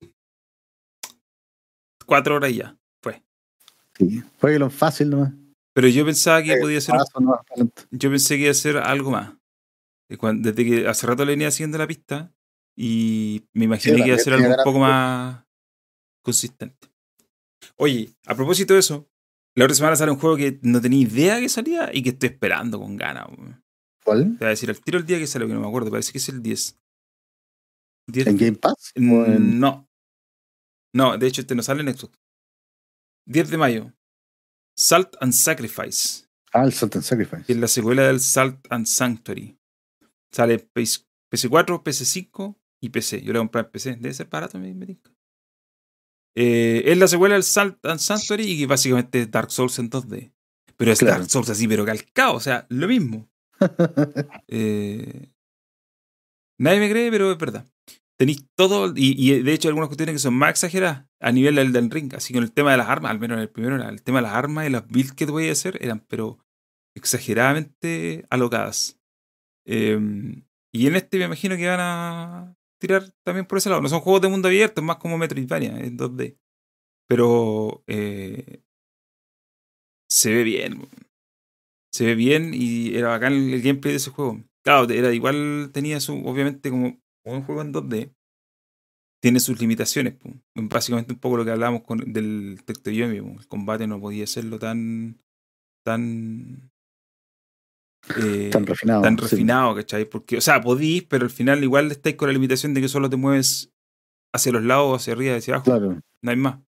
Cuatro horas y ya. Fue. Sí. Jueguelo fácil nomás. Pero yo pensaba que podía ser. Yo pensé que iba a ser algo más. Desde que hace rato le venía siguiendo la pista. Y me imaginé Sí, que iba a ser algo un poco más consistente. Oye, a propósito de eso, la otra semana sale un juego que no tenía idea que salía y que estoy esperando con ganas. ¿Cuál? Te voy a decir al tiro el día que sale, que no me acuerdo, parece que es el 10. 10 ¿En Game Pass? ¿O en- Mm, No. No, de hecho este no sale en Xbox. 10 de mayo. Salt and Sacrifice, Ah, el Salt and Sacrifice. que es la secuela del Salt and Sanctuary. Sale en PS- PC4, PC5 y PC. Yo le compré en PC. Debe ser barato, me, me. Eh, es la secuela del Salt and Sanctuary y básicamente es Dark Souls en 2D. Pero es Claro. Dark Souls así, pero calcado, o sea, lo mismo. Eh, nadie me cree, pero es verdad. Tenéis todo, y, y de hecho algunas cuestiones que son más exageradas a nivel del, del ring, así con el tema de las armas, al menos en el primero, el tema de las armas y las builds que te a hacer eran, pero exageradamente alocadas. Em, y en este me imagino que van a tirar también por ese lado. No son juegos de mundo abierto, es más como Metroidvania, en 2D. Pero eh, se ve bien. Se ve bien y era bacán el gameplay de ese juego. Claro, era igual, tenía su, obviamente, como un juego en 2D, tiene sus limitaciones. po. Básicamente un poco lo que hablábamos con, del texto Yomi. po. El combate no podía serlo tan. tan. eh, Tan refinado. tan sí. refinado, ¿cachai? Porque, o sea, podís, pero al final igual estáis con la limitación de que solo te mueves hacia los lados, hacia arriba, hacia abajo. Claro. No hay más.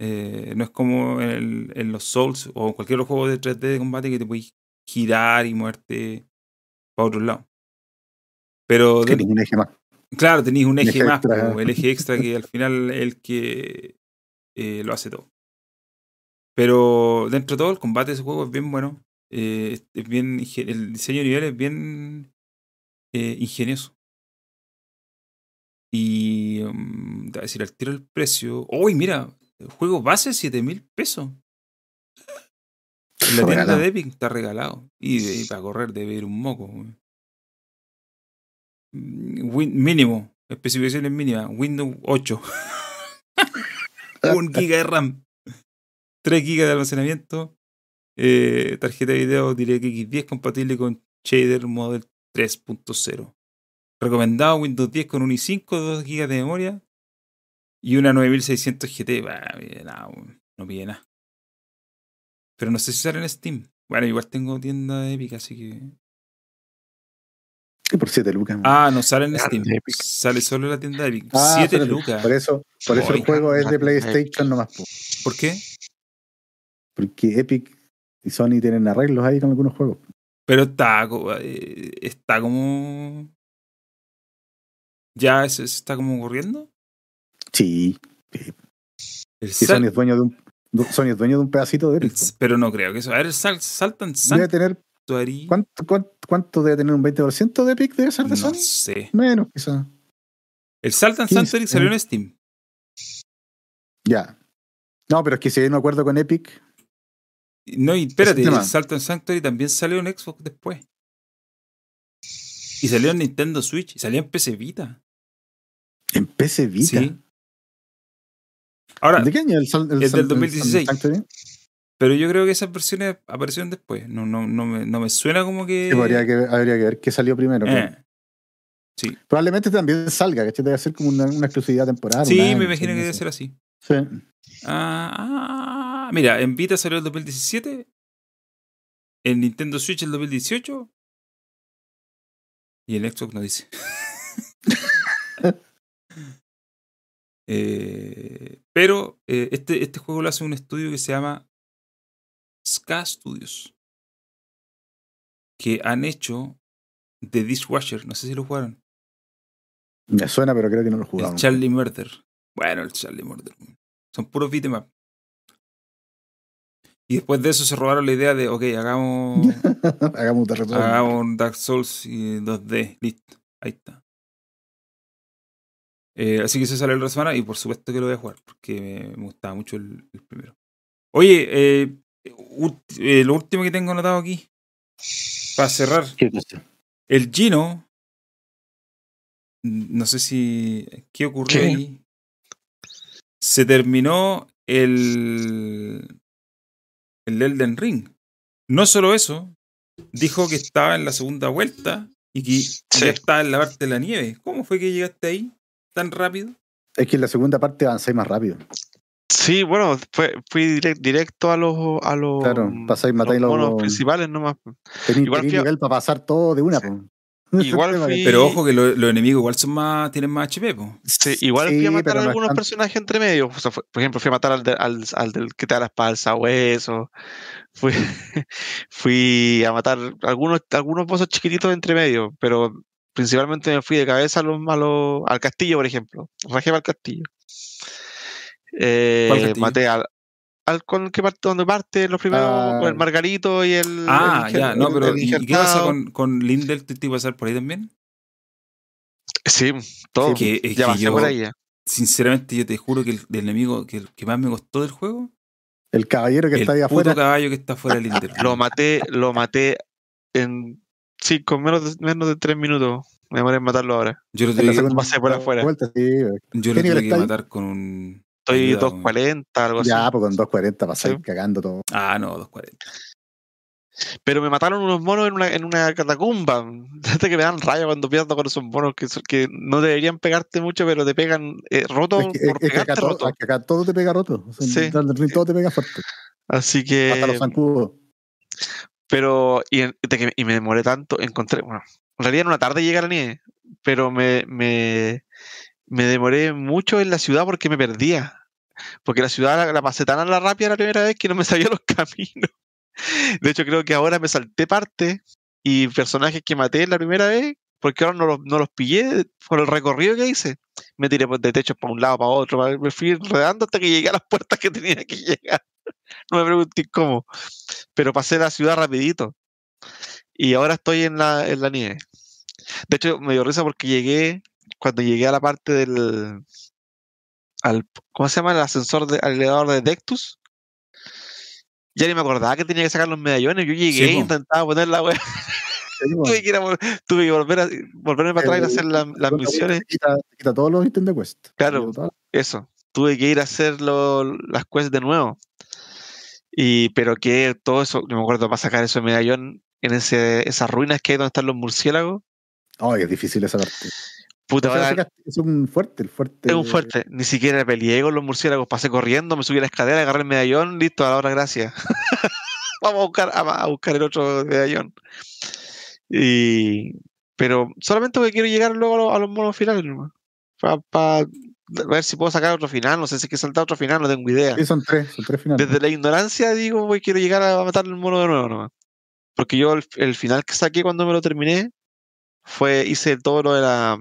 Eh, no es como en, el- en los Souls o cualquier otro juego de 3D de combate que te podéis girar y moverte para otro lado. Pero Que de- ningún eje más. Claro, tenéis un eje eje más, po, el eje extra que al final es el que eh, lo hace todo. Pero dentro de todo, el combate de ese juego es bien bueno. Eh, es- bien, el diseño de nivel es bien eh, ingenioso. Y um, a decir al tiro el precio. ¡Uy, mira! El juego base 7 mil pesos. En la tienda Regalado. de Epic está regalado. Y, y para correr debe ir un moco. weón. Mm, Win- mínimo. Especificaciones mínimas. Windows 8. 1 giga de RAM. 3 gigas de almacenamiento. eh, tarjeta de video DirectX 10 compatible con Shader Model 3.0. Recomendado Windows 10 con un i5, 2 GB de memoria y una 9600 GT. Bah, weón. no pide nada. Pero no sé si sale en Steam. Bueno, igual tengo tienda Epic, así que. Por 7 lucas. Ah, no sale en Steam. Epic. Sale solo en la tienda de Epic. Ah, 7 espérate. lucas. Por eso, por eso el juego es de PlayStation nomás. po. ¿Por qué? Porque Epic y Sony tienen arreglos ahí con algunos juegos. Pero está, eh, está como. ¿Ya se está como ocurriendo? Sí. El Y sal- Sony es dueño de un Sony es dueño de un pedacito de Epic. pero no creo que eso. A ver, sal, saltan Debe tener ¿cuánto, cuánto, cuánto debe tener un 20% de Epic? ¿Debe ser de No Sony? sé. Menos, quizás. El Saltan 15, Sanctuary salió en Steam. Ya. No, pero es que si hay un acuerdo con Epic, No, y espérate, el Saltan Sanctuary también salió en Xbox después. Y salió en Nintendo Switch. Y salió en PC Vita. en PC Vita. Sí. Ahora, ¿De qué año el, el Es Sal- del 2016. Pero yo creo que esas versiones aparecieron después. No, no, no, me, no me suena como que. Sí, habría, que, habría que ver qué salió primero. Eh, Sí, Probablemente también salga, ¿cachai? Debe ser como una, una exclusividad temporal. sí me no imagino que debe ser así. Sí. Ah, ah, mira, en Vita salió el 2017. En Nintendo Switch el 2018. Y en Xbox no dice. Eh, pero eh, este, este juego lo hace un estudio que se llama Ska Studios. Que han hecho The Dishwasher. No sé si lo jugaron. Me suena, pero creo que no lo El jugamos. Charlie Murder. Bueno, el Charlie Murder. Son puros beat'em Y después de eso se robaron la idea de, ok, hagamos, Hagamos un terremoto. hagamos un Dark Souls y 2D. Listo. Ahí está. Eh, así que se sale la semana y por supuesto que lo voy a jugar porque me, gustaba mucho el, el primero. Oye, eh, lo último que tengo anotado aquí, para cerrar, ¿Qué cosa? el Gino, no sé si. ¿Qué ocurrió ¿Qué? ahí? Se terminó el. El Elden Ring. No solo eso, dijo que estaba en la segunda vuelta y que ya estaba en la parte de la nieve. ¿Cómo fue que llegaste ahí tan rápido? Es que en la segunda parte avancé más rápido. Sí, bueno, fue, fui direct- directo a los a los, Claro, pasáis, matáis los los- monos principales nomás. Tenéis Igual fui nivel para pasar todo de una. po. Igual fui- Pero ojo que lo- los enemigos igual son más. tienen más HP, po. Sí, igual fui a Sí, matar a no algunos personajes entre medio. O sea, fue- por ejemplo, fui a matar al, de- al, al del que te da la espalda al sabueso. Fui, fui a matar algunos, algunos bosses chiquititos entre medio, pero principalmente me fui de cabeza a los, a los- al castillo, por ejemplo. Rajé al castillo. Eh, maté al, al con el que parte, donde parte los primeros, Ah. con el Margarito y el. Ah, el ya, no, el- pero el ¿y, qué pasa con, con Lindel? ¿Te te iba a pasar por ahí también? Sí, todo. Que- es ya que pasé yo- por ahí ya. Sinceramente, yo te juro que el, el enemigo que, que más me costó del juego, El caballero que el está ahí puto afuera. caballo que está fuera del Lindel. Lo maté, lo maté en Sí, con menos de, menos de tres minutos. Me demoré en matarlo ahora. Yo lo tuve, que- pasé por afuera. vuelta, sí, güey. yo ¿Qué lo tuve que ahí? matar con un. Estoy ayuda, 240, algo así. Ya, pues con 240 para Sí. cagando todo. Ah, no, 240. Pero me mataron unos monos en una, en una catacumba. Desde que me dan raya cuando pierdo con esos monos que, que no deberían pegarte mucho, pero te pegan eh, roto Es que, por es que acá, todo, roto. es que acá todo te pega roto. O sea, Sí. todo te pega fuerte. Así que. Hasta los zancudos. Pero, y, en- de que- y me demoré tanto, encontré, bueno, en realidad en una tarde llegué a la nieve, pero me, me, me demoré mucho en la ciudad porque me perdía. Porque la ciudad la, pasé tan a la rápida la primera vez que no me sabía los caminos. De hecho, creo que ahora me salté parte y personajes que maté la primera vez, porque ahora no los, no los pillé por el recorrido que hice. Me tiré de techos para un lado, para otro, me fui enredando hasta que llegué a las puertas que tenía que llegar. No me pregunté cómo pero pasé la ciudad rapidito. Y ahora estoy en la, en la nieve. De hecho, me dio risa porque llegué, cuando llegué a la parte del, al, ¿cómo se llama? El ascensor, de, al elevador de Dectus. Ya ni me acordaba que tenía que sacar los medallones. Yo llegué e intentaba poner la. Sí, bueno. tuve que, ir a tuve que volver a, volverme para atrás y hacer la- las Te misiones. quita, te quita todos los ítems de quest. Claro. Eso. Tuve que ir a hacer lo- las quests de nuevo. Y, pero que todo eso, no me acuerdo, para sacar ese medallón en ese, esas ruinas que hay donde están los murciélagos. Ay, es difícil esa parte. Puta, O sea, ahora es un fuerte, el fuerte. es un fuerte. Ni siquiera peleé con los murciélagos. Pasé corriendo, me subí a la escalera, agarré el medallón, listo, a la hora gracias. Vamos a buscar, a, buscar el otro medallón. Y, pero solamente porque quiero llegar luego a, los- a los monos finales. Para ver si puedo sacar otro final. No sé si hay que saltar otro final, no tengo idea. Sí, son tres, son tres finales. Desde la ignorancia digo, voy, quiero llegar a matar el mono de nuevo nomás. Porque yo el, el final que saqué cuando me lo terminé fue, hice todo lo de la...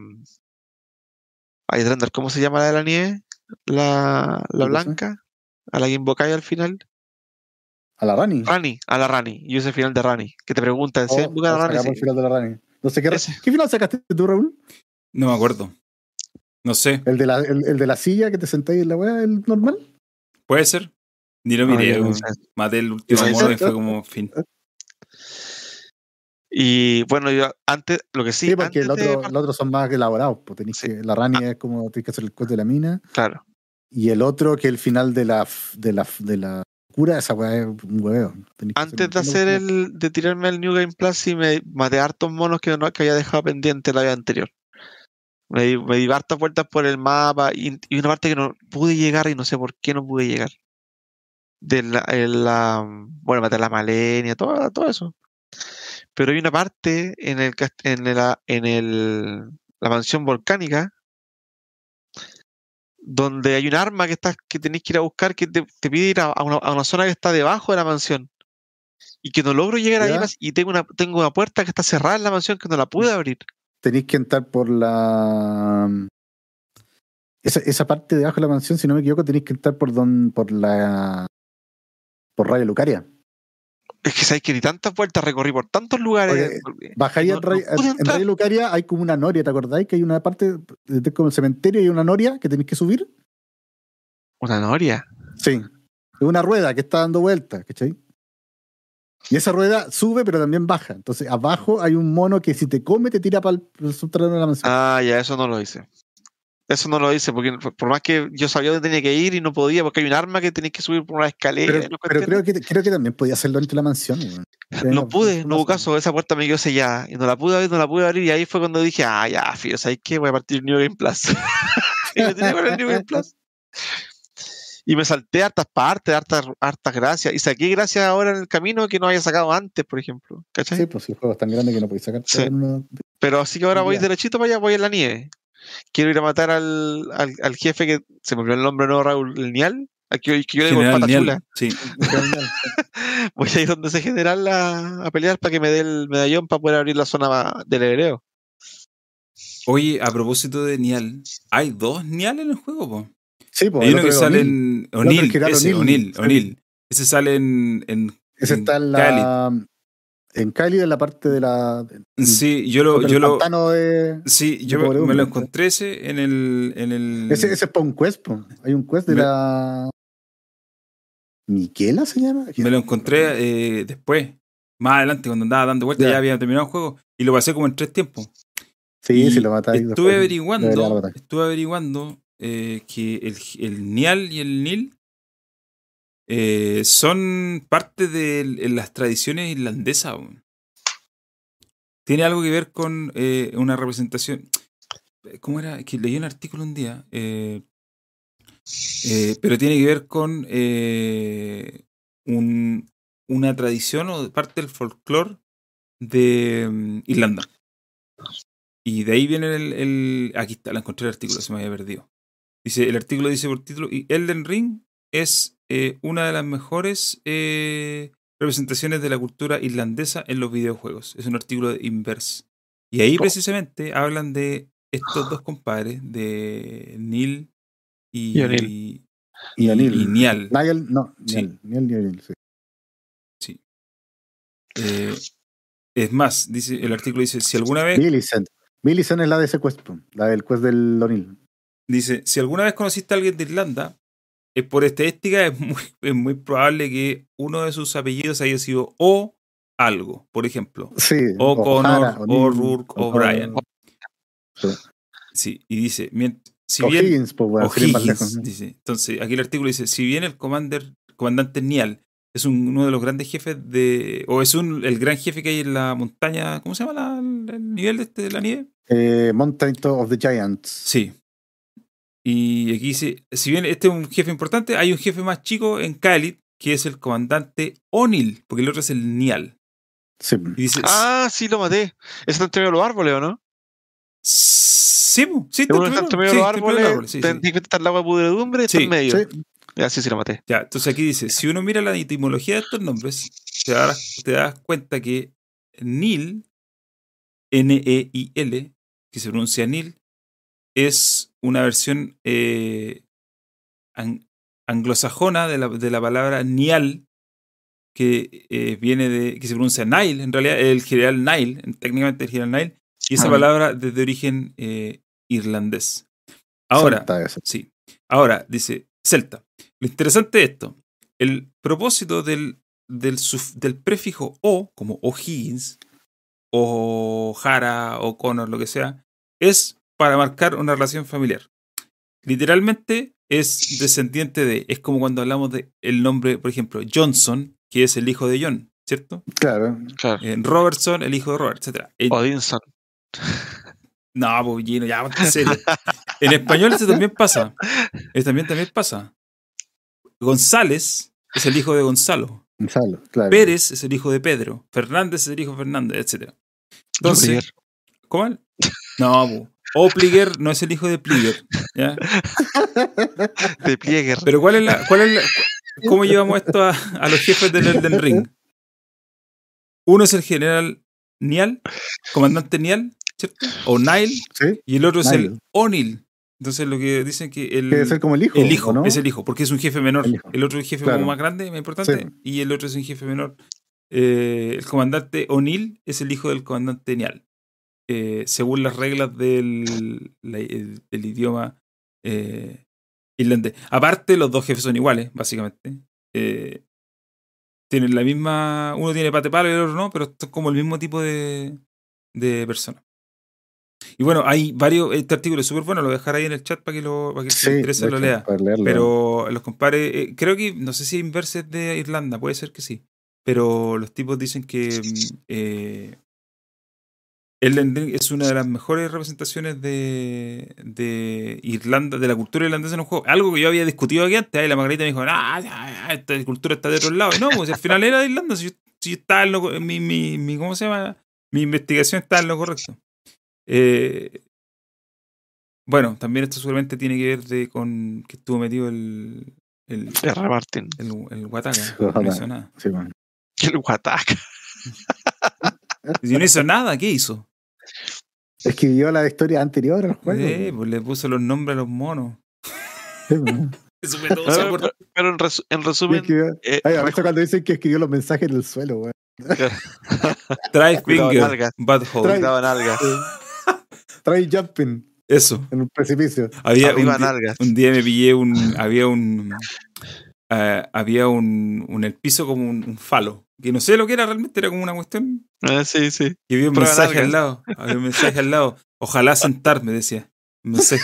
Ay, ¿cómo se llama la de la nieve? La, la No blanca. A la que invocáis al final. A la Rani. Rani, a la Rani. Yo hice el final de Rani. Que te preguntan, ¿se Oh, invoca a la Rani? sacamos el Sí. final de la Rani. No sé qué. ¿qué final sacaste tú, Raúl? No me acuerdo. No sé. ¿El de la, el, el de la silla que te sentáis en la weá, el normal? Puede ser. Ni lo No, miré. no sé. Maté el último Sí, sí, y fue sí. como fin. Y bueno, yo antes, lo que sí, Sí, porque el de otro, son más elaborados. Pues tenéis Sí. que, la Rani es como tienes que hacer el quest de la mina. claro. Y el otro, que el final de la, de la, de la cura, esa weá es un hueveo. Antes de hacer el, de tirarme al New Game Plus, sí me maté hartos monos que, no, que había dejado pendiente la vez anterior. Me di, me di hartas vueltas por el mapa y, y una parte que no pude llegar y no sé por qué no pude llegar. De la- bueno, maté a la Malenia, todo, todo eso. Pero hay una parte en el en la, en el, la mansión volcánica donde hay un arma que estás, que tenéis que ir a buscar que te, te pide ir a, a una, a una zona que está debajo de la mansión. Y que no logro llegar ahí más, y tengo una, tengo una puerta que está cerrada en la mansión que no la pude abrir. Tenéis que entrar por la. Esa, esa parte debajo de la mansión, si no me equivoco, tenéis que entrar por don, por la. por Radio Lucaria. Es que sabéis que di tantas vueltas, recorrí por tantos lugares. Bajáis no- en, Ray- no en. Radio Lucaria, hay como una noria, ¿te acordáis? Que hay una parte, de- como el cementerio, hay una noria que tenéis que subir. Una noria. Sí. Es una rueda que está dando vueltas, ¿cachai? Y esa rueda sube, pero también baja. Entonces, abajo hay un mono que si te come, te tira para el subterráneo de la mansión. Ah, ya, eso no lo hice. Eso no lo hice, porque por- más que yo sabía dónde tenía que ir y no podía, porque hay un arma que tenéis que subir por una escalera. pero no creo, que, creo que también podía hacerlo dentro de la mansión. weón. No pude, no hubo caso, esa puerta me quedó sellada y no la pude abrir, no la pude abrir y ahí fue cuando dije, ah, ya, fío, ¿sabes qué? Voy a partir New Game Plus. y me con el New Game Plus. Y me salté hartas partes, hartas, hartas gracias. Y saqué gracias ahora en el camino que no había sacado antes, por ejemplo. ¿Cachai? Sí, pues si el juego es tan grande que no podéis sacar Sí. Pero así que ahora voy Ya. derechito para allá, voy en la nieve. Quiero ir a matar al, al, al jefe que se me olvidó el nombre, ¿no? Raúl el Nial. Al que, que yo le digo el General pata Niel. chula. Sí. Voy a ir donde ese general a, a pelear para que me dé el medallón para poder abrir la zona del hebreo. Oye, a propósito de Nial, hay dos Nial en el juego, po. Sí, pues Hay uno que sale en O'Neill, ese, O'Neill. Ese sale en, en, Ese en está en la. En Cali, en la parte de la. Sí, yo lo, yo lo, de. sí, yo de me, lo encontré ese en el, en el, Ese, ese es para un quest, po. Hay un quest de Me- la. ¿Miquela se llama? me lo encontré eh, después. más adelante, cuando andaba dando vueltas, Ya. ya había terminado el juego. Y lo pasé como en tres tiempos. Sí, si lo matáis. Estuve después, averiguando, estuve averiguando eh, que el, el Nial y el Nil eh, son parte de l- las tradiciones irlandesas. Tiene algo que ver con eh, una representación. ¿Cómo era? Que leí un artículo un día. eh, eh, pero tiene que ver con eh, un- una tradición o parte del folclore de mm, Irlanda. Y de ahí viene el, el- Aquí está, la encontré el artículo, se me había perdido. Dice, el artículo dice por título, y Elden Ring es eh, una de las mejores eh, representaciones de la cultura irlandesa en los videojuegos. Es un artículo de Inverse. Y ahí Oh. precisamente hablan de estos dos compadres, de Neil y, Y. Y O'Neill. y. Niall, no, Sí. Sí. Sí. Eh, es más, dice, el artículo dice, si alguna vez Millicent. Millicent es la de ese quest, la del quest del O'Neill. Dice, si alguna vez conociste a alguien de Irlanda, es por estadística es muy, es muy probable que uno de sus apellidos haya sido O algo, por ejemplo. Sí. O Connor, o Rourke, o. Brian. Sí. Sí, y dice, si O bien... Higgins, pues, bueno, o Higgins, dice. Entonces, aquí el artículo dice, si bien el commander, comandante Nial es un- uno de los grandes jefes de... o es un, el gran jefe que hay en la montaña, ¿cómo se llama la- el nivel de, este- de la nieve? Eh, Mountain of the Giants. Sí. Y aquí dice, si bien este es un jefe importante, hay un jefe más chico en Khalid, que es el comandante O'Neill, porque el otro es el Nial. Sí. Y dice, Ah, sí, lo maté. ¿Ese está entre medio de los árboles o no? sí, sí, Uno está está entre medio de los está árboles, sí, estar el agua de pudredumbre, está en medio. Sí. Ya, sí, sí, lo maté. Ya, entonces aquí dice, si uno mira la etimología de estos nombres, te darás, te das cuenta que Nil, N-E-I-L, que se pronuncia Nil, es una versión eh, an- anglosajona de la, de la palabra Nial, que eh, viene de, que se pronuncia Nile, en realidad el general Nile, técnicamente el general Nile, y esa Ah. palabra desde origen eh, irlandés. Ahora. Sí. Ahora, dice Celta. Lo interesante de esto, el propósito del, del, del prefijo O, como O'Higgins, o Jara, o Connor, lo que sea, es para marcar una relación familiar. Literalmente es descendiente de, es como cuando hablamos de el nombre, por ejemplo, Johnson, que es el hijo de John, ¿cierto? Claro. Claro. Eh, Robertson, el hijo de Robert, etc. En- Odinson. no, pues Gino, ya, en serio. En español eso también pasa. Eso también, también pasa. González es el hijo de Gonzalo. Gonzalo, claro. Pérez es el hijo de Pedro. Fernández es el hijo de Fernández, etc. Entonces. ¿cómo? No, po. Opliger no es el hijo de Pliger. ¿ya? de Plieger. Pero ¿cuál es la, cuál es la- ¿cómo llevamos esto a, a los jefes del Elden Ring? Uno es el general Nial, comandante Nial, ¿cierto? O Nile, Sí. y el otro es el. O'Neill. Entonces lo que dicen que el, Debe ser como el hijo. el hijo ¿o ¿no? es el hijo, porque es un jefe menor. El otro es el jefe Claro. como más grande, más importante, Sí. y el otro es un jefe menor. Eh, el comandante O'Neill es el hijo del comandante Nial. Eh, según las reglas del, la- el- del idioma eh, irlandés. Aparte, los dos jefes son iguales, básicamente. Eh, tienen la misma. Uno tiene pate palo y el otro no, pero son como el mismo tipo de, de persona. Y bueno, hay varios. Este artículo es súper bueno, lo voy a dejar ahí en el chat para que, lo, para que Sí, le interesa de lo lea. Pero los compadres, eh, creo que, no sé si Inverse es de Irlanda, puede ser que sí. Pero los tipos dicen que mm, eh, Elden Ring es una de las mejores representaciones de, de Irlanda, de la cultura irlandesa en un juego. Algo que yo había discutido aquí antes, ahí la Margarita me dijo, ah, ya, ya, esta cultura está de otro lado. Y no, pues al final era de Irlanda, si, yo- si yo estaba en lo, mi, mi, mi, ¿cómo se llama? Mi investigación está en lo correcto. Eh, bueno, también esto seguramente tiene que ver de, con que estuvo metido el, el, R. Martin. el, el nada. Sí, bueno. El Wataka. Si no hizo nada, ¿qué hizo? Escribió la historia anterior al juego. Eh, pues le puso los nombres a los monos. Sí, no, acordó. pero, pero en, resu- en resumen, escribió- eh, Ay, a veces cuando dicen que escribió los mensajes en el suelo, güey. Try finger, butthole. Try- nalgas. Jumping Eso. en un precipicio. Había un, Arriba, día, nalgas. un día me pillé un. Había un. eh, había un, un. En el piso como un, un falo. Que no sé lo que era realmente, era como una cuestión. Ah, sí, sí. Y había un Prueba mensaje larga. al lado. Había un mensaje al lado. Ojalá sentarme, decía. Un mensaje.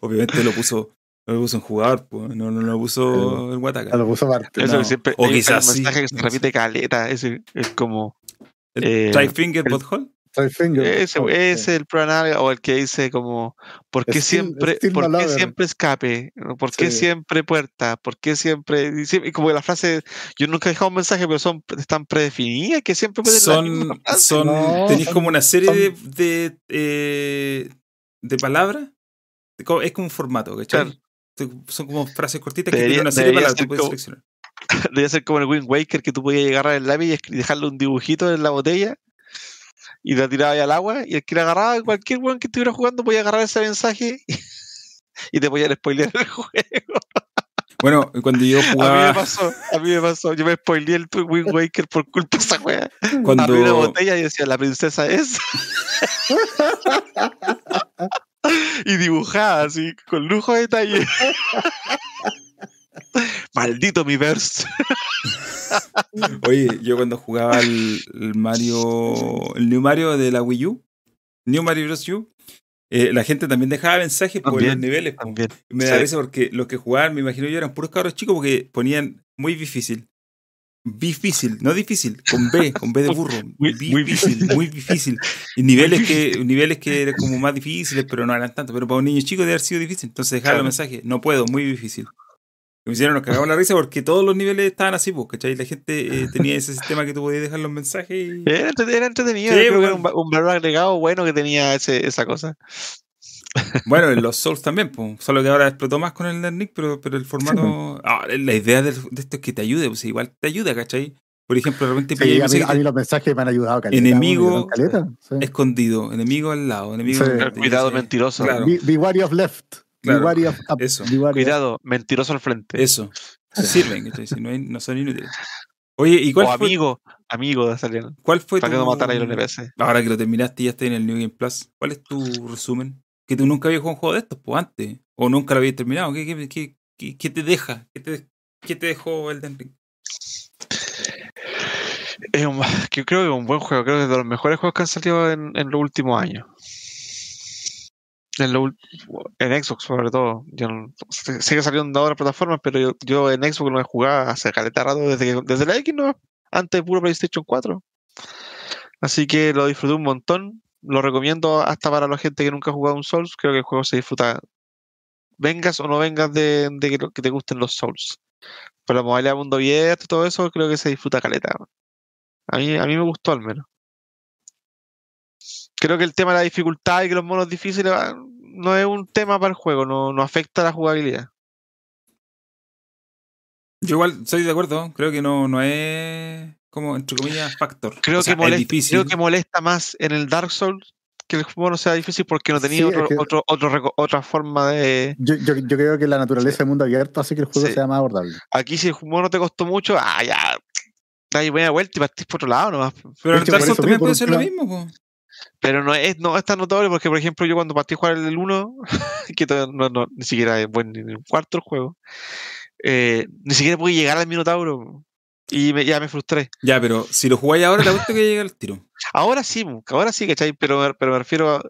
Obviamente lo puso, lo puso en jugador, pues, no, no lo puso en A Wataka. lo puso aparte. Eso No. que siempre. O hay quizás un sí, mensaje que se no repite caleta. Ese es como. El eh, Try Finger el- Butthole. Finger. Ese, Oh, ese el prueba nalga, o el que dice como ¿por qué siempre, por qué siempre escape? ¿Por qué Sí. siempre puerta? ¿Por qué siempre? Y como que la frase, yo nunca he dejado un mensaje, pero son están predefinidas que siempre pueden Son, son, No, tenéis como una serie son- de, de, eh, de palabras. Es como un formato, ¿cachai? Claro. Son como frases cortitas que Debería- tienen una serie de palabras que puedes seleccionar. Debe ser como el Wind Waker que tú podías agarrar el lápiz y dejarle un dibujito en la botella y la tirabas ahí al agua y el que la agarraba, cualquier weón que estuviera jugando podía agarrar ese mensaje y, y te podían spoilear el juego. Bueno, cuando yo A mí me jugaba, pasó, a mí me pasó. Yo me spoileé el Wind Waker por culpa de esa wea. Abrí una cuando, botella y decía, la princesa es. y dibujaba así, con lujo de detalle. Maldito mi verse. oye, yo cuando jugaba el, el Mario, el New Mario de la Wii U, New Mario Bros. U, eh, la gente también dejaba mensajes por los niveles. También. Me da Sí. risa porque los que jugaban, me imagino yo, eran puros cabros chicos porque ponían muy difícil. Difícil, no difícil, con B, con B de burro. Muy- muy difícil, muy difícil. Y niveles que, niveles que eran como más difíciles, pero no eran tanto. Pero para un niño chico debe haber sido difícil. Entonces dejaba Claro. los mensajes, no puedo, muy difícil. Y me hicieron, nos cagamos la risa porque todos los niveles estaban así, pues, ¿cachai? La gente eh, tenía ese sistema que tú podías dejar los mensajes y... Era, entre- era entretenido. Sí, creo que bueno. era un, un valor agregado bueno que tenía ese, esa cosa. Bueno, en los Souls también, pues. Solo que ahora explotó más con el Nick, pero, pero el formato. Ah, la idea de, esto es que te ayude, pues igual te ayuda, ¿cachai? Por ejemplo, de repente Sí, a, mí, mensaje a mí los mensajes me han ayudado caleta. Enemigo- caleta, sí. escondido, enemigo al lado, enemigo. Sí. al- Claro, Cuidado, sí. mentiroso. Claro. Be, be wary of left. Claro, eso. Cuidado, mentiroso al frente. Eso. Sirven, ¿cachai? Si no, hay- no son inútiles. Oye, ¿y cuál o fue, amigo, amigo de salieron. cuál fue Para que tu- no mataran a los NPC. Ahora que lo terminaste y ya estás en el New Game Plus, ¿cuál es tu resumen? Que tú nunca habías jugado un juego de estos, pues antes. O nunca lo habías terminado. ¿Qué, qué, qué, qué- qué te deja? ¿Qué te, qué te dejó Elden Ring? Es un, creo que es un buen juego, creo que es de los mejores juegos que han salido en, en los últimos años. En, Xbox, sobre todo. Yo no- sé que salieron de otras plataformas, pero yo, en Xbox no he jugado hace caleta rato desde, desde la X, no, antes de puro PlayStation 4. Así que lo disfruté un montón. Lo recomiendo hasta para la gente que nunca ha jugado un Souls. Creo que el juego se disfruta. Vengas o no vengas de, de que, te gusten los Souls. Pero la modalidad mundo abierto y todo eso, creo que se disfruta caleta. A mí, a mí me gustó al menos. Creo que el tema de la dificultad y que los monos difíciles ah, no es un tema para el juego, no, no afecta la jugabilidad. Yo igual soy de acuerdo. Creo que no, no es como, entre comillas, factor. Creo, O sea, que es molesta, creo que molesta más en el Dark Souls que el mono sea difícil porque no tenía Sí, otro, es que- otro, otro reco- otra forma de... Yo, yo, yo creo que la naturaleza del mundo abierto hace que el juego Sí. sea más abordable. Aquí si el mono te costó mucho, ah, ya, buena vuelta y partís por otro lado nomás. Pero Es el Dark Souls también puede ser lo mismo. po. Pero no es, no es tan notable porque, por ejemplo, yo cuando partí a jugar el 1, que no, no- ni siquiera es buen ni en el cuarto el juego, eh, ni siquiera pude llegar al Minotauro. Y me- ya me frustré. Ya, pero si lo jugáis ahora, te gusta que llegue al tiro. Ahora sí, ahora sí, ¿cachai? Pero, me- pero me refiero a.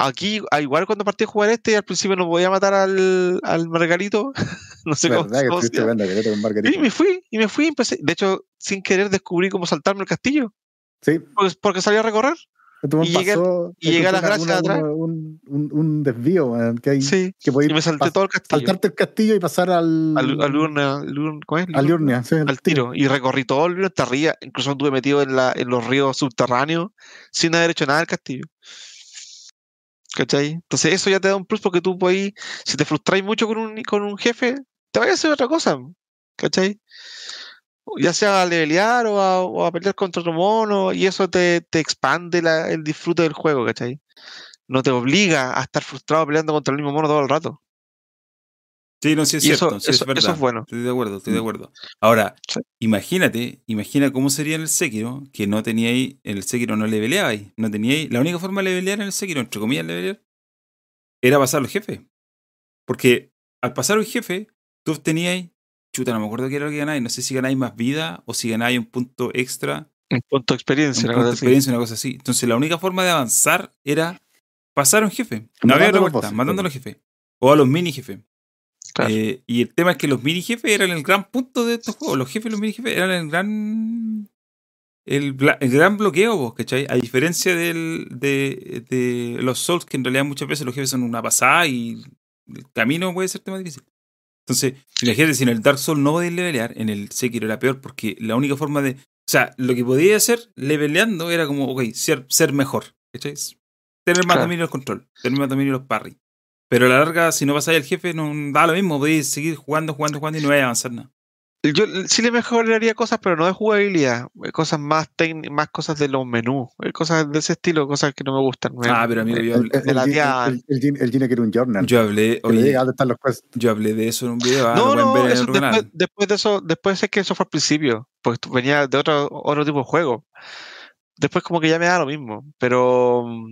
Aquí, igual cuando partí a jugar este, al principio no podía matar al, al Margarito. no sé cómo, ¿Verdad que cómo se llama. Margarita? Y me fui, y me fui, y empecé. De hecho, sin querer descubrí cómo saltarme el castillo. Sí, Pues porque salí a recorrer. Esto me Y llegué- pasó. y llegué a las gracias atrás. Un, un, un desvío, que hay. Sí. Que Y me salté todo el castillo. saltarte el castillo y pasar al. Al, al urna, al urna- ¿cómo es? al Liurnia, sí, al tiro y recorrí todo el río hasta arriba, incluso estuve metido en, la, en los ríos subterráneos sin haber hecho nada del castillo. ¿Cachai? Entonces eso ya te da un plus porque tú puedes, si te frustráis mucho con un, con un jefe, te vayas a hacer otra cosa, ¿cachai? Ya sea a levelear o a, o a pelear contra otro mono y eso te, te expande la- el disfrute del juego, ¿cachai? No te obliga a estar frustrado peleando contra el mismo mono todo el rato. Sí, no, sí es Y eso- cierto. sí eso- es verdad. eso es bueno. Estoy de acuerdo, estoy de Mm. acuerdo. Ahora, Sí. imagínate, imagina cómo sería en el Sekiro, que no teníais, en el Sekiro no leveleabais, no teníais, la única forma de levelear en el Sekiro, entre comillas levelear, era pasar los jefes. Porque al pasar un jefe, tú obtenías, chuta, no me acuerdo qué era lo que ganáis, no sé si ganáis más vida o si ganáis un punto extra, Un punto de experiencia, un una punto cosa así. experiencia, una cosa así. Entonces la única forma de avanzar era pasar a un jefe. No había otra Matando a los vuelta, bosses, matando a los jefes. O a los mini jefes. Claro. Eh, y el tema es que los mini jefes eran el gran punto de estos juegos. Los jefes y los mini jefes eran el gran. El, gran bloqueo, vos, ¿cachai? A diferencia del, de, de los Souls, que en realidad muchas veces los jefes son una pasada y el camino puede ser más difícil. Entonces, imagínate, si en el Dark Souls no podías levelear, en el Sekiro era peor porque la única forma de. O sea, lo que podía hacer leveleando era como, ok, ser, ser mejor, ¿cachai? Tener más Claro. dominio del control, tener más dominio los parry. Pero a la larga, si no pasáis al jefe, no da lo mismo, podéis seguir jugando, jugando, jugando y no vais a avanzar nada. Yo sí le mejoraría cosas, pero no de jugabilidad. eh, Cosas más técnicas, más cosas de los menús. eh, Cosas de ese estilo, cosas que no me gustan. Ah, pero amigo, me- yo El, hablé, el, me la el, el Gene quiere un journal. yo hablé, que oye, dónde están los quests. yo hablé de eso en un video, ah, No, no, después, después de eso, después es que eso fue al principio, porque venía de otro, otro tipo de juego. Después como que ya me da lo mismo, pero mm,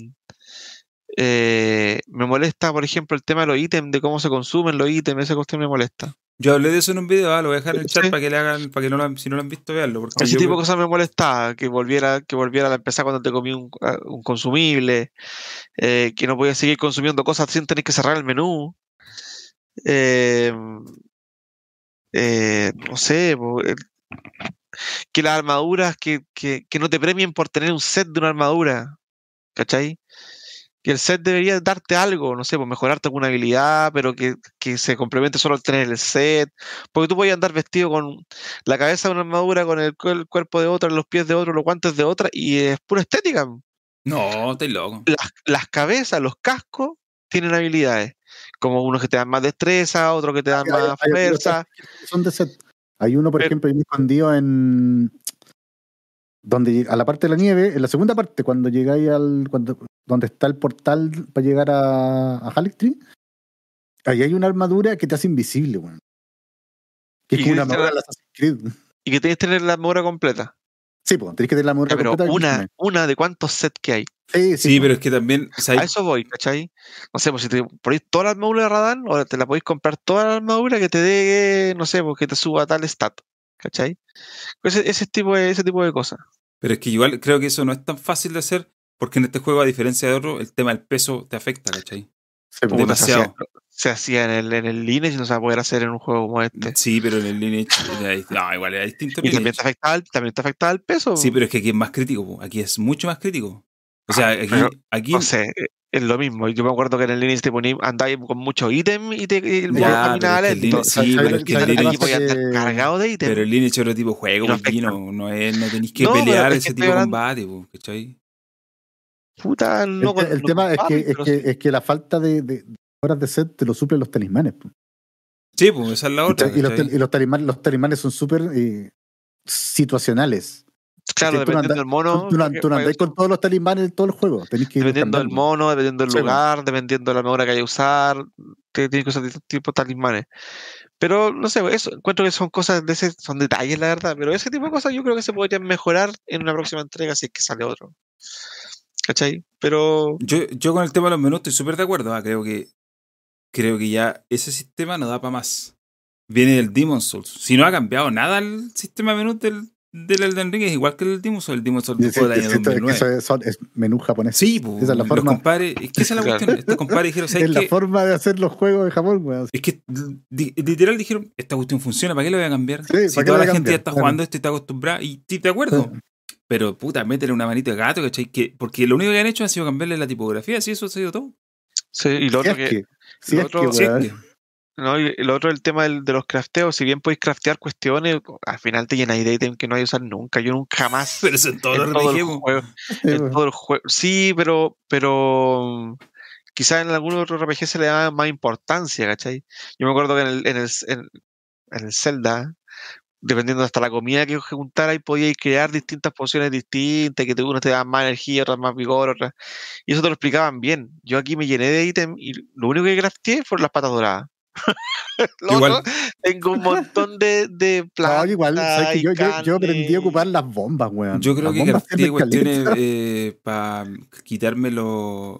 eh, me molesta, por ejemplo, el tema de los ítems, de cómo se consumen los ítems, esa cuestión me molesta. Yo hablé de eso en un video, ah, lo voy a dejar en el chat Sí. para que le hagan, para que no lo si no lo han visto, veanlo. Porque Ese yo- tipo de cosas me molestaba, que volviera, que volviera a empezar cuando te comí un, a- un consumible, eh, que no podías seguir consumiendo cosas sin tener que cerrar el menú. Eh, eh, no sé, que las armaduras, que, que, que no te premien por tener un set de una armadura, ¿cachai? Que el set debería darte algo, no sé, pues mejorarte alguna habilidad, pero que, que se complemente solo al tener el set. Porque tú puedes andar vestido con la cabeza de una armadura, con el, cu- el cuerpo de otra, los pies de otro, los guantes de otra, y es pura estética. No, estáis loco. Las, las cabezas, los cascos, tienen habilidades. Como unos que te dan más destreza, otros que te dan Hay- más hay- hay fuerza. que Son de set. Hay uno, por Pero- ejemplo, ahí escondido en. Donde a la parte de la nieve, en la segunda parte, cuando llegáis al. Cuando, donde está el portal para llegar a, a ahí hay una armadura que te hace invisible, weón. Que es Y como una armadura la- de Assassin's Creed. Y que tienes que tener la armadura completa. Sí, pues, tenés que tener la armadura Ya, pero completa. una, una de cuántos sets que hay. Sí, sí, Sí, po. pero es que también, o sea, A eso voy, ¿cachai? No sé, pues si te ponéis toda la armadura de Radan, o te la podéis comprar toda la armadura que te dé, no sé, pues que te suba tal stat, ¿cachai? Ese, ese, tipo de, ese tipo de cosas. Pero es que igual creo que eso no es tan fácil de hacer, porque en este juego, a diferencia de otro, el tema del peso te afecta, ¿cachai? Po. Puta, Demasiado. Se hacía, se en el, en el Lineage y no se va a poder hacer en un juego como este. Sí, pero en el Lineage, no, igual era distinto. Y también te afectaba también te afectaba el peso. Sí, pero es que aquí es más crítico, po. aquí es mucho más crítico. O sea, aquí, pero, aquí No sé, es lo mismo. Yo me acuerdo que en el Lineage te ponías, andabas con muchos ítems y, te, el modo Ya, caminaba pero es que el lento. Sí, ¿Sabes- pero que cargado de ítems. Pero el Lineage es otro tipo de juego, no no, es, no tenéis que No, pelear es ese que tipo de combate. Puta, El, no con el tema es que, es, que, sí. es que la falta de, de horas de set te lo suplen los talismanes. po. Sí, pues esa es la otra. y los talismanes, los talismanes son súper eh, situacionales. Claro, dependiendo andas- del mono. tú tú andáis con todos los talismanes de todo el juego. Tenés que Dependiendo del mono, dependiendo del Sí, bueno. lugar, dependiendo de la armadura que haya que usar, tienes que usar distintos tipos de talismanes. Pero no sé, eso encuentro que son cosas de ese, son detalles, la verdad. Pero ese tipo de cosas yo creo que se podrían mejorar en una próxima entrega si es que sale otro. ¿Cachai? Pero Yo, yo con el tema de los menús estoy súper de acuerdo. ah, Creo que creo que ya ese sistema no da para más. Viene del Demon Souls. Si no ha cambiado nada el sistema de menús del, del Elden Ring, es igual que el Demon Souls. El Demon Souls del año sí, esto- 2009. eso es, son- es menú japonés. Sí, pues. Esa es la los forma. compadres. Es que esa es la cuestión. Estos compadres dijeron, ¿sabes es la forma de hacer los juegos de Japón, weón. Es que li- literal dijeron, esta cuestión funciona, ¿para qué lo voy a cambiar? Sí, si ¿para qué toda la gente ya está Claro. jugando esto y está acostumbrada, y sí, de acuerdo. Pero puta, métele una manita de gato, ¿cachai? Que, porque lo único que han hecho ha sido cambiarle la tipografía, así eso ha sido todo. sí, y lo Si otro es que, que, si lo es otro- que, no, y lo otro el tema del- de los crafteos, si bien podéis craftear cuestiones, al final te llenáis de ítems que no hay que usar nunca. Yo nunca jamás Pero eso en todos en los todo el juego. Sí, en todo el juego. Sí, pero, pero quizás en algún otro RPG se le da más importancia, ¿cachai? Yo me acuerdo que en el, en el, en, en el Zelda, dependiendo hasta la comida que juntara, y podíais crear distintas pociones distintas, que te, unas te daban más energía, otras más vigor, otras. Y eso te lo explicaban bien. Yo aquí me llené de ítems y lo único que crafteé fueron las patas doradas. Lo Igual. tengo un montón de, de No, igual, ¿sabes que yo, yo, yo aprendí a ocupar las bombas, weón. Yo creo Las que sirven cuestiones eh, para quitarme los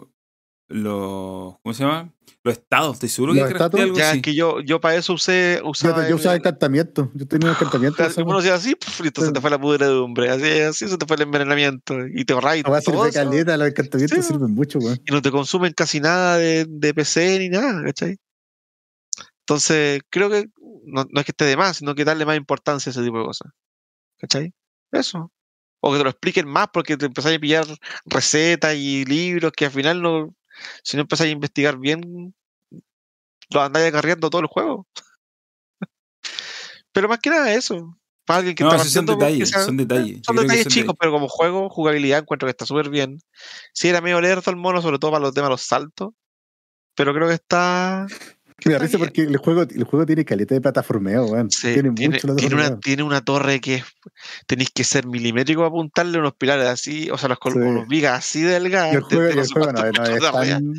los. ¿Cómo se llama? Los estados, estoy seguro Los que algo Ya, así. es que yo, yo para eso usé, Yo, usaba. yo el- usaba encantamiento. Yo tenía encantamiento. Uno hacía así, puf, listo, se te fue la pudredumbre, así, así se te fue el envenenamiento y te ahorras servir eso, caleta, los encantamientos Sí, sirven mucho, weón. y no te consumen casi nada de, de PC ni nada, ¿cachai? Entonces, creo que no, no es que esté de más, sino que darle más importancia a ese tipo de cosas. ¿Cachai? Eso. O que te lo expliquen más porque te empezás a pillar recetas y libros que al final no, si no empezás a investigar bien, lo andáis acarreando todo el juego. Pero más que nada eso. Para alguien que No, está sí, son detalles, sea- son detalles. Yo Son detalles son chicos, detalles. pero como juego, jugabilidad, encuentro que está súper bien. Sí, era medio lerdo el mono, sobre todo para los temas de los saltos. Pero creo que está. Me da risa porque el juego, el juego tiene caleta de plataformeo, weón. Sí, tiene, tiene, mucho tiene una, tiene una torre que tenéis que ser milimétrico para apuntarle unos pilares así, o sea, los, Sí. vigas así delgadas. Y el juego, y no el sé juego no, cuántos no es tan.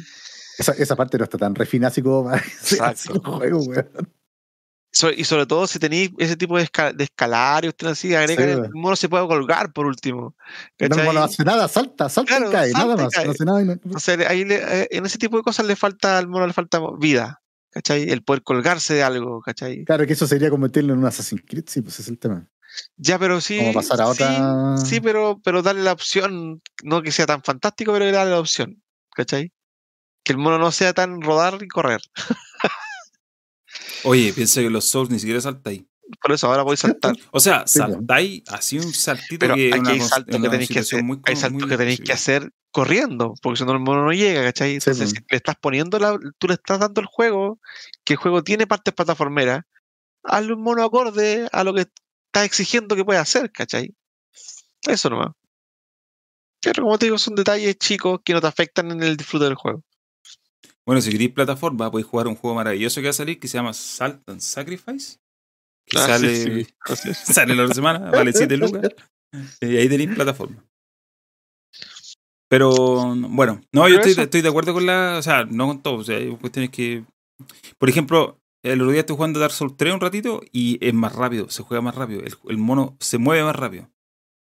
Esa, esa parte no está tan refinada así como para Exacto. el juego, weón. So- y sobre todo si tenéis ese tipo de, esca- de escalar y usted así, agrega Sí, el mono se puede colgar por último. No, ¿cachai? no hace nada, salta, salta Claro, y cae, salta nada más. cae. No hace nada y no- Entonces, ahí le- eh, en ese tipo de cosas le falta al mono le falta vida. ¿Cachai? El poder colgarse de algo, ¿cachai? Claro que eso sería convertirlo en un Assassin's Creed, sí, pues es el tema. Ya, pero sí. Como pasar a sí, otra- Sí, pero, pero darle la opción, no que sea tan fantástico, pero darle la opción. ¿Cachai? Que el mono no sea tan rodar y correr. Oye, piensa que los Souls ni siquiera saltáis. Por eso ahora voy a saltar. O sea, pues. saltáis así un saltito Pero que es aquí hay cons- saltos que una tenéis que hacer. situación muy Hay saltos muy que tenéis que hacer corriendo, porque si no el mono no llega, ¿cachai? Sí, Entonces, si le estás poniendo la, tú le estás dando el juego, que el juego tiene partes plataformeras, hazle un mono acorde a lo que estás exigiendo que pueda hacer, ¿cachai? Eso nomás. Pero como te digo, son detalles chicos que no te afectan en el disfrute del juego. Bueno, si queréis plataforma, podéis jugar un juego maravilloso que va a salir que se llama Salt and Sacrifice. Que Ah, sí, sale, sí, sale la otra semana, vale 7 lucas. Y ahí tenéis plataforma. Pero bueno, no, yo estoy, estoy de acuerdo con la. O sea, no con todo. O sea, hay cuestiones que. Por ejemplo, el otro día estuve jugando Dark Souls 3 un ratito y es más rápido, se juega más rápido. El, el mono se mueve más rápido.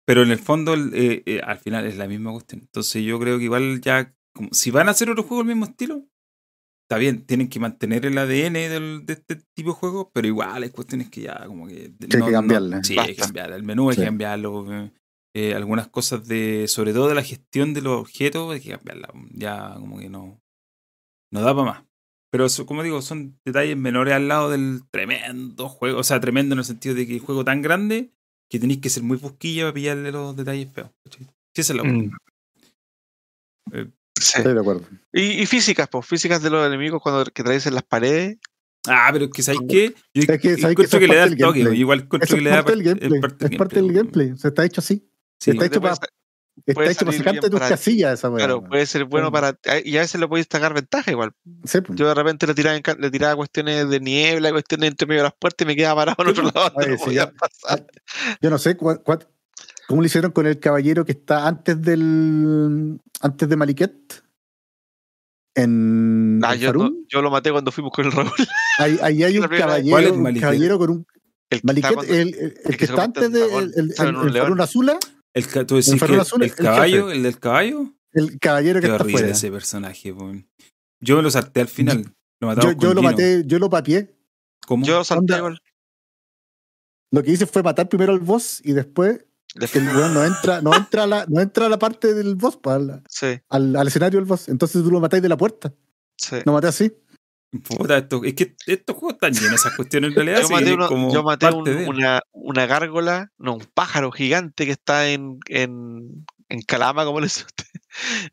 Pero en el fondo, el- eh, eh, al final es la misma cuestión. Entonces yo creo que igual ya. como- si van a hacer otro juego del mismo estilo, está bien, tienen que mantener el ADN del- de este tipo de juego, pero igual hay cuestiones que ya como que... Que hay que cambiarle. sí, hay que Basta. cambiar. El menú hay Sí. que cambiarlo. Eh, eh, algunas cosas de... Sobre todo de la gestión de los objetos hay que cambiarla. Ya como que no... No da para más. Pero eso, como digo, son detalles menores al lado del tremendo juego. O sea, tremendo en el sentido de que el juego tan grande que tenéis que ser muy busquilla para pillarle los detalles feos. Sí, esa es la Mm. Eh, Sí. Estoy de acuerdo. Y, y físicas, pues, físicas de los enemigos cuando que traes en las paredes. Ah, pero es que ¿sabes qué? Yo Es que, ¿sabes que es que le da parte el toque, gameplay? igual encuentro Eso que es le da parte del par- gameplay. Es parte del gameplay. O sea, está hecho así. Sí. Está hecho para está puede hecho para sacarte tus para- casillas esa weá. Claro, puede ser bueno Sí. para. Y a veces le podéis sacar ventaja igual. Sí, pues. Yo de repente le tiraba, le tiraba cuestiones de niebla, cuestiones entre medio de las puertas y me quedaba parado en otro lado. Oye, no ya- pasar. Yo no sé cua- cua- cómo lo hicieron con el caballero que está antes del antes de Maliket. En, Ah, en yo, no- yo lo maté cuando fuimos con el Raúl. Ahí, ahí hay un primera vez. ¿Cuál es caballero, un caballero con un El que Maliket, está cuando- el, el- el que que está antes de el, el, en el- tú decís que el, azul, el el caballo, jefe. el del caballo, el caballero que qué está afuera. ese personaje. po. Yo me lo salté al final. Lo Yo, lo maté, yo lo papié. ¿Cómo? Yo salté igual. Lo que hice fue matar primero al boss y después Después- el weón no entra, no entra a la, no entra a la parte del boss, pues, al, Sí, al, al escenario del boss. Entonces tú lo matáis de la puerta. sí. Lo maté así. Puta, esto- es que estos juegos están llenos de esas cuestiones en realidad. Yo maté, es uno- como yo maté un- una, una gárgola, no, un pájaro gigante que está en, en, en Calama, como le dice usted.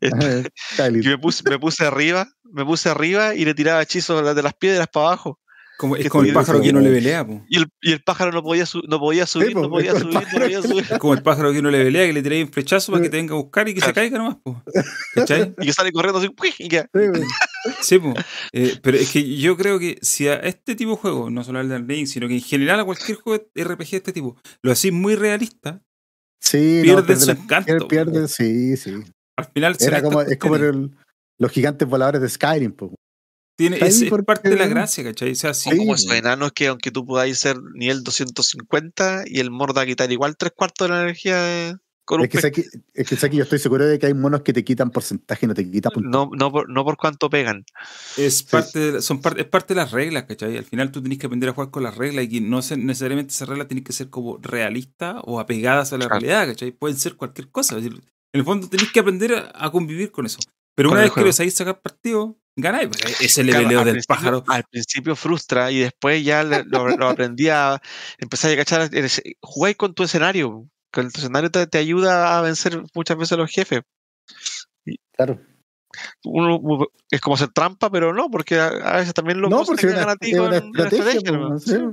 Y me puse, me puse arriba, me puse arriba y le tiraba hechizos de las piedras para abajo. Como, es que como el pájaro que no le pelea. Y el, y el pájaro no podía, su- no podía subir, po, no podía subir, no podía subir. Es como el pájaro que no le pelea, que le tiráis un flechazo para que te venga a buscar y que se caiga nomás. Po. ¿Cachai? Y que sale corriendo así, y queda. Sí, po. Eh, pero es que yo creo que si a este tipo de juego, no solo al Elden Ring, sino que en general a cualquier juego RPG de este tipo, lo hacís muy realista, Sí, Pierden pierde su la- encanto, Pierde, sí, sí. al final Era como, es como el- los gigantes voladores de Skyrim, po. Tiene, es, ahí es porque- parte de la gracia, ¿cachai? O sea, sí, como esos enanos que aunque tú podáis ser nivel 250 y el mono te va a quitar igual tres cuartos de la energía de... con un Es que, sé que, es que yo estoy seguro de que hay monos que te quitan porcentaje y no te quitan no, no, por, no por cuánto pegan. Es parte, de, son parte, es parte de las reglas, ¿cachai? Al final tú tenés que aprender a jugar con las reglas y no se- necesariamente esas reglas tienen que ser como realistas o apegadas a la Claro. realidad, ¿cachai? Pueden ser cualquier cosa. Es decir, En el fondo tenés que aprender a, a convivir con eso. Pero Con una vez que lo sabéis sacar partido, ganáis. pues, es el Claro, leveleo del pájaro. Al principio frustra y después ya le- lo, lo aprendí a empezar a cachar. Jugáis con tu escenario. Con tu escenario te, te ayuda a vencer muchas veces a los jefes. Claro. Uno, es como hacer trampa, pero no, porque a, a veces también los No, porque una, a ti con una estrategia.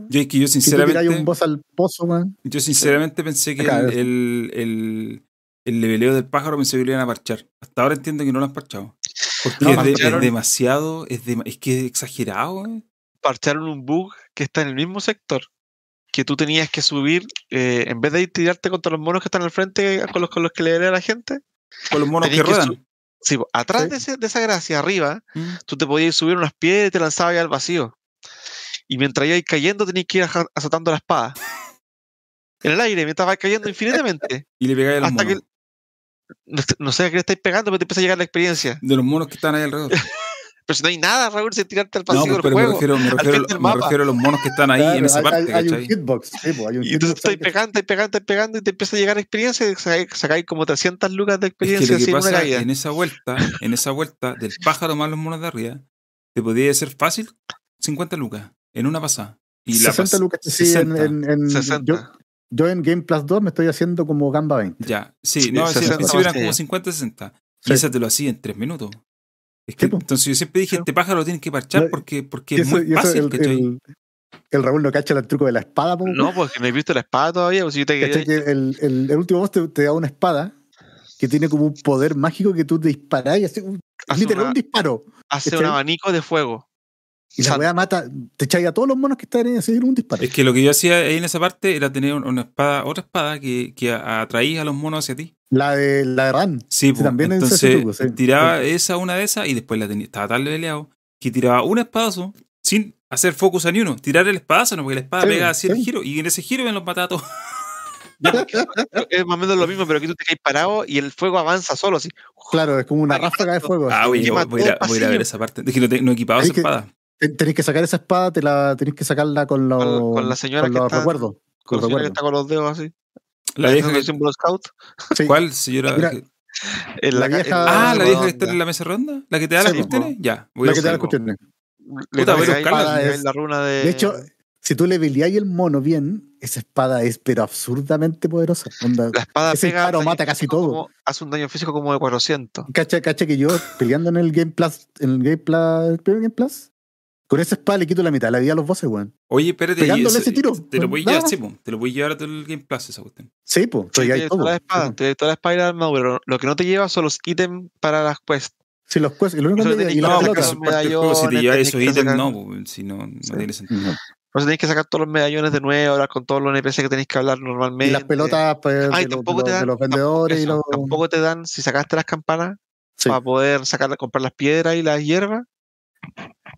Yo es que yo Si tú tiras sinceramente. un boss al pozo, man. Yo sinceramente pensé que Acá, el, eso. el, el, el leveleo del pájaro pensé que lo iban a parchar. Hasta ahora entiendo que no lo han parchado. Porque No, es, demasiado, es, de- es que es exagerado. eh. Parcharon un bug que está en el mismo sector. Que tú tenías que subir, eh, en vez de ir tirarte contra los monos que están al frente con los, con los que le a la gente, Con los monos que que ruedan. sí, atrás Sí. de, ese- de esa gracia, arriba, Mm. tú te podías subir unas piedras y te lanzabas al vacío. Y mientras ibas cayendo, tenías que ir azotando la espada. En el aire, mientras vas cayendo infinitamente. Y le pegáis hasta que. No, sé- no sé a qué le estáis pegando, pero te empieza a llegar la experiencia. De los monos que están ahí alrededor. Pero si no hay nada, Raúl, sin tirarte al No, pues, del pero me juego. refiero, me, refiero, del me refiero a los monos que están ahí en esa hay- parte, hay, hay un ¿cachai? hitbox. Sí, po, hay un Y entonces que- pegando, y pegando, y pegando, y te empieza a llegar experiencia y sacáis, sacáis como 300 lucas de Es que experiencia lo que sin una pasa caída. en esa vuelta, en esa vuelta del pájaro más los monos de arriba, te podía ser fácil 50 lucas en una pasada. Y la 60 pas- lucas. Sí, 60. en, en, en- 60. Yo, yo en Game Plus 2 me estoy haciendo como Gamba 20. Ya, sí, Sí, no, al 60 principio eran como sí. 50, 60. Y Sí. esa te lo hacía en 3 minutos. Es que, entonces yo siempre dije, este pájaro lo tienes que parchar porque, porque Y es muy y fácil, el, el, el Raúl no cacha el truco de la espada. po, No, porque no he visto la espada todavía. Pues si yo te ¿Cachai que el, el, el último boss te, te da una espada que tiene como un poder mágico que tú te disparás y hace un, Hace literal una- un disparo. hace un abanico de fuego. Y la weá mata, te echáis a todos los monos que están ahí así un disparo. Es que lo que yo hacía ahí en esa parte era tener una espada, otra espada que, que atraía a los monos hacia ti. La de la de Ran. Sí, po. también es ese entonces truco, sí. tiraba esa, una de esas, y después la tenía, estaba tan leveleado que tiraba un espadazo sin hacer focus a ni uno. Tirar el espadazo, no, porque la espada Sí, pega así el giro, y en ese giro me los mataba todos. Es más o menos lo mismo, pero aquí tú te caes parado y el fuego avanza solo así. Claro, es como una ráfaga de fuego. Ah, así. voy, a voy a ver esa parte. Es que no, te- no he equipado Hay esa que- espada. Ten- Tenéis que sacar esa espada, te la tenéis que sacarla con los, Con- con la señora con que los está- recuerdos. Con Con la señora que está con los dedos así. La vieja haciendo el que- símbolo scout. Sí. ¿Cuál, señora? Mira, En La vieja- ah, la vieja que está en la mesa redonda. ¿La que te da Sí, las cuestiones? Ya, voy La a que te da las cuestiones. Puta, voy a buscarla. Es- la runa de. De hecho, si tú le peleáis el mono bien, esa espada es pero absurdamente poderosa. Onda, la espada ese pega disparo mata casi todo. como- hace un daño físico como de 400. Cacha, cacha que yo peleando en el Game Plus, en el Game Plus, el primer Game Plus, con esa espada le quito la mitad de la vida a los bosses, weón. Oye, espérate. Pegándole eso- ese tiro. Te lo voy a llevar, más. sí, po, te lo voy a llevar a todo el Game Plus esa cuestión. Sí, pues, Sí, te todo. toda la espada, po. te toda la espada y la armadura. pero Lo que no te lleva son los ítems para las quests. Sí, los quests, y lo único que es del juego. Si te medallones, llevas esos ítems, no, po, si no, no tiene sentido. Por eso tenéis que sacar todos los medallones de nuevo, hablar con todos los NPC que tenéis que hablar normalmente. Y las pelotas pues, Ay, de, los, tampoco te de dan. los vendedores y los. Tampoco te dan, si sacaste las campanas, Sí. para poder sacar, comprar las piedras y las hierbas.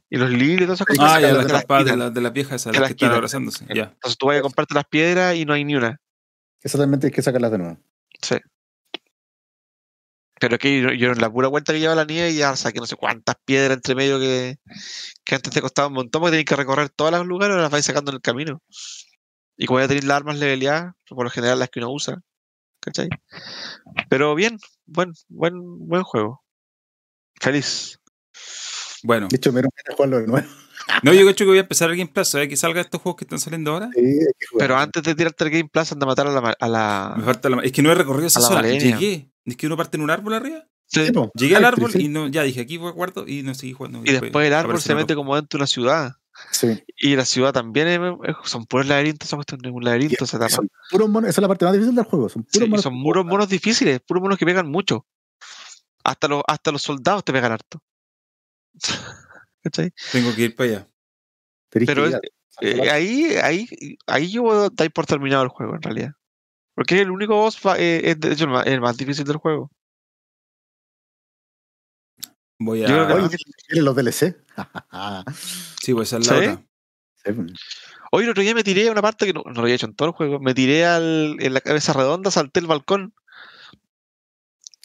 Y los lirios y todas esas cosas. Ah, ya, las de las campanas de, la- de las viejas esas, Que las que están abrazándose. Ya. Entonces tú vas a comprarte las piedras y no hay ni una. Exactamente, hay que sacarlas de nuevo. Sí. Pero que yo, yo en la pura vuelta que lleva la nieve ya saqué no sé cuántas piedras entre medio que, que antes te costaba un montón porque tenías que recorrer todos los lugares, ahora las vais sacando en el camino. Y como ya tenéis las armas leveleadas, por lo general las que uno usa, ¿cachai? Pero bien, buen, buen, buen juego. Feliz. Bueno, De hecho, me de jugarlo de nuevo. no, yo creo que voy a empezar el Game Plus. ¿Sabes que salga estos juegos que están saliendo ahora? Sí, hay que jugar. Pero antes de tirarte el Game Plus, anda a matar a la. ma- A la Me falta la- Es que no he recorrido esa A la zona. Llegué. Es que uno parte en un árbol arriba. Sí. Sí. Llegué al árbol sí. y no, ya dije aquí guardo y no seguí jugando. y después el árbol se mete como dentro de una ciudad. Sí. Y la ciudad también es- son puros laberintos, es un laberinto esa. Son monos, esa es la parte más difícil del juego. Son Sí, puros y monos. son puros monos difíciles, puros monos que pegan mucho. Hasta los, hasta los soldados te pegan harto. ¿Cachai? Tengo que ir para allá. Pero Eh, ahí, ahí, ahí yo voy a dar por terminado el juego, en realidad. Porque el único boss eh, es de hecho el más, el más difícil del juego. Voy Yo creo que- a. Oye, ¿quieren los DLC? Sí, voy a ser la ¿Sí? otra. Pues. Hoy el otro día me tiré a una parte que no, no lo había hecho en todo el juego. Me tiré al, en la cabeza redonda, salté el balcón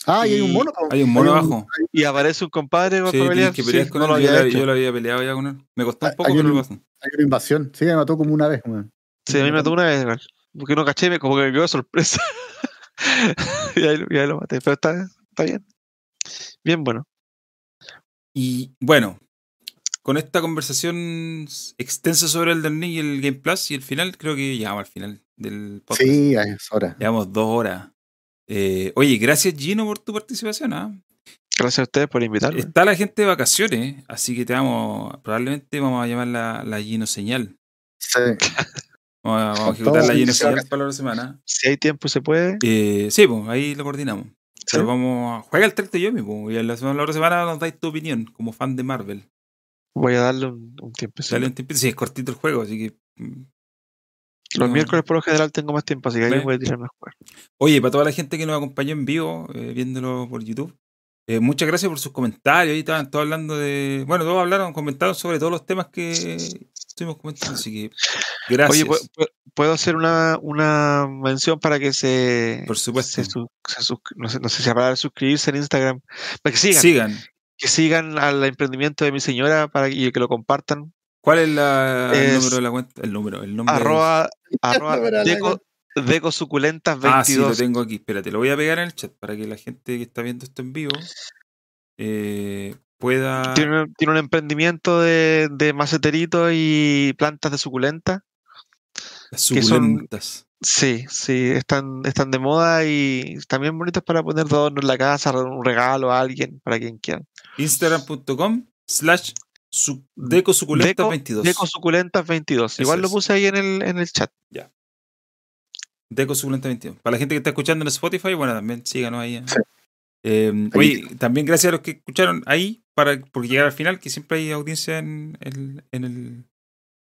Ah, y hay un mono. Hay un mono Hay abajo. Y aparece un compadre Sí, para pelear. tienes que pelear Sí, con no él. lo yo, la- yo lo había peleado ya con él. Me costó un Hay- poco, hay pero lo pasó. Hay una invasión. Sí, me mató como una vez. weón. Sí, a mí me mató una vez, igual. Porque no caché, me como que me quedó de sorpresa. y, ahí, y ahí lo maté. Pero está, está bien. Bien bueno. Y bueno, con esta conversación extensa sobre el Ring y el Game Plus y el final, creo que llegamos al final del podcast. Sí, a esa hora. Llevamos dos horas. Eh, oye, gracias Gino por tu participación. ¿ah? Gracias a ustedes por invitarme. Está la gente de vacaciones, así que te vamos, probablemente vamos a llamar la, la Gino Señal. Sí. Vamos a, vamos a ejecutar la Gino Señal para la otra semana. Si hay tiempo se puede. Eh, sí, pues ahí lo coordinamos. ¿sí? Pero vamos a juega el tracto yo mismo. Y a la, semana- la otra semana nos dais tu opinión como fan de Marvel. Voy a darle un, un tiempo. Dale un tiempito. Sí, es cortito el juego, así que. Los No. miércoles por lo general tengo más tiempo, así que ahí Ve. voy a tirarme a jugar. Oye, para toda la gente que nos acompañó en vivo, eh, viéndolo por YouTube, eh, muchas gracias por sus comentarios. Ahí estaban todos hablando de. Bueno, todos hablaron, comentaron sobre todos los temas que estuvimos comentando, así que. Gracias. Oye, ¿pu- pu- ¿puedo hacer una, una mención para que se. por supuesto. se se sus- no, sé, no sé si la palabra suscribirse en Instagram. Para que sigan. Sigan. Que sigan al emprendimiento de mi señora para y que lo compartan. ¿Cuál es la- el número de la cuenta? El número, el nombre. Arroba, deco, deco suculentas Ah, sí, lo 22. tengo aquí. Espérate, lo voy a pegar en el chat para que la gente que está viendo esto en vivo eh, pueda. tiene, un- tiene un emprendimiento de, de maceteritos y plantas de suculenta. Las son- suculentas. Sí, sí, están, están de moda y también bonitos para poner de adorno en la casa, un regalo a alguien, para quien quiera. Instagram.com slash su- deco suculentas Deco, 22. Deco suculentas 22. Eso Igual lo puse ahí en el, en el chat. Deco Suculenta 22. Para la gente que está escuchando en Spotify, bueno, también síganos ahí. ¿eh? Sí. Eh, oye, también gracias a los que escucharon ahí, para por llegar al final, que siempre hay audiencia en el, en el,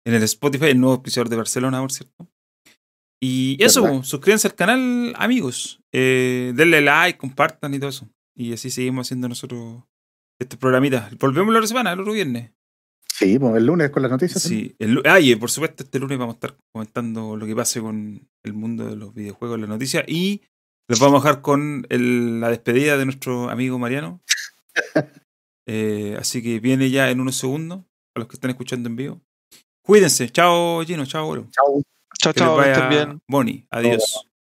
en el Spotify, el nuevo episodio de Barcelona, por cierto. Y eso, ¿Verdad? suscríbanse al canal, amigos. Eh, denle like, compartan y todo eso. Y así seguimos haciendo nosotros este programita. Volvemos la otra semana, el otro viernes. Sí, pues el lunes con las noticias. Sí, el, ah, y por supuesto este lunes vamos a estar comentando lo que pase con el mundo de los videojuegos, las noticias y los vamos a dejar con el- la despedida de nuestro amigo Mariano. Eh, así que viene ya en unos segundos a los que están escuchando en vivo. Cuídense, chao Gino, chao Oro. Chao. Chao, chao, que vaya bien. Boni, adiós.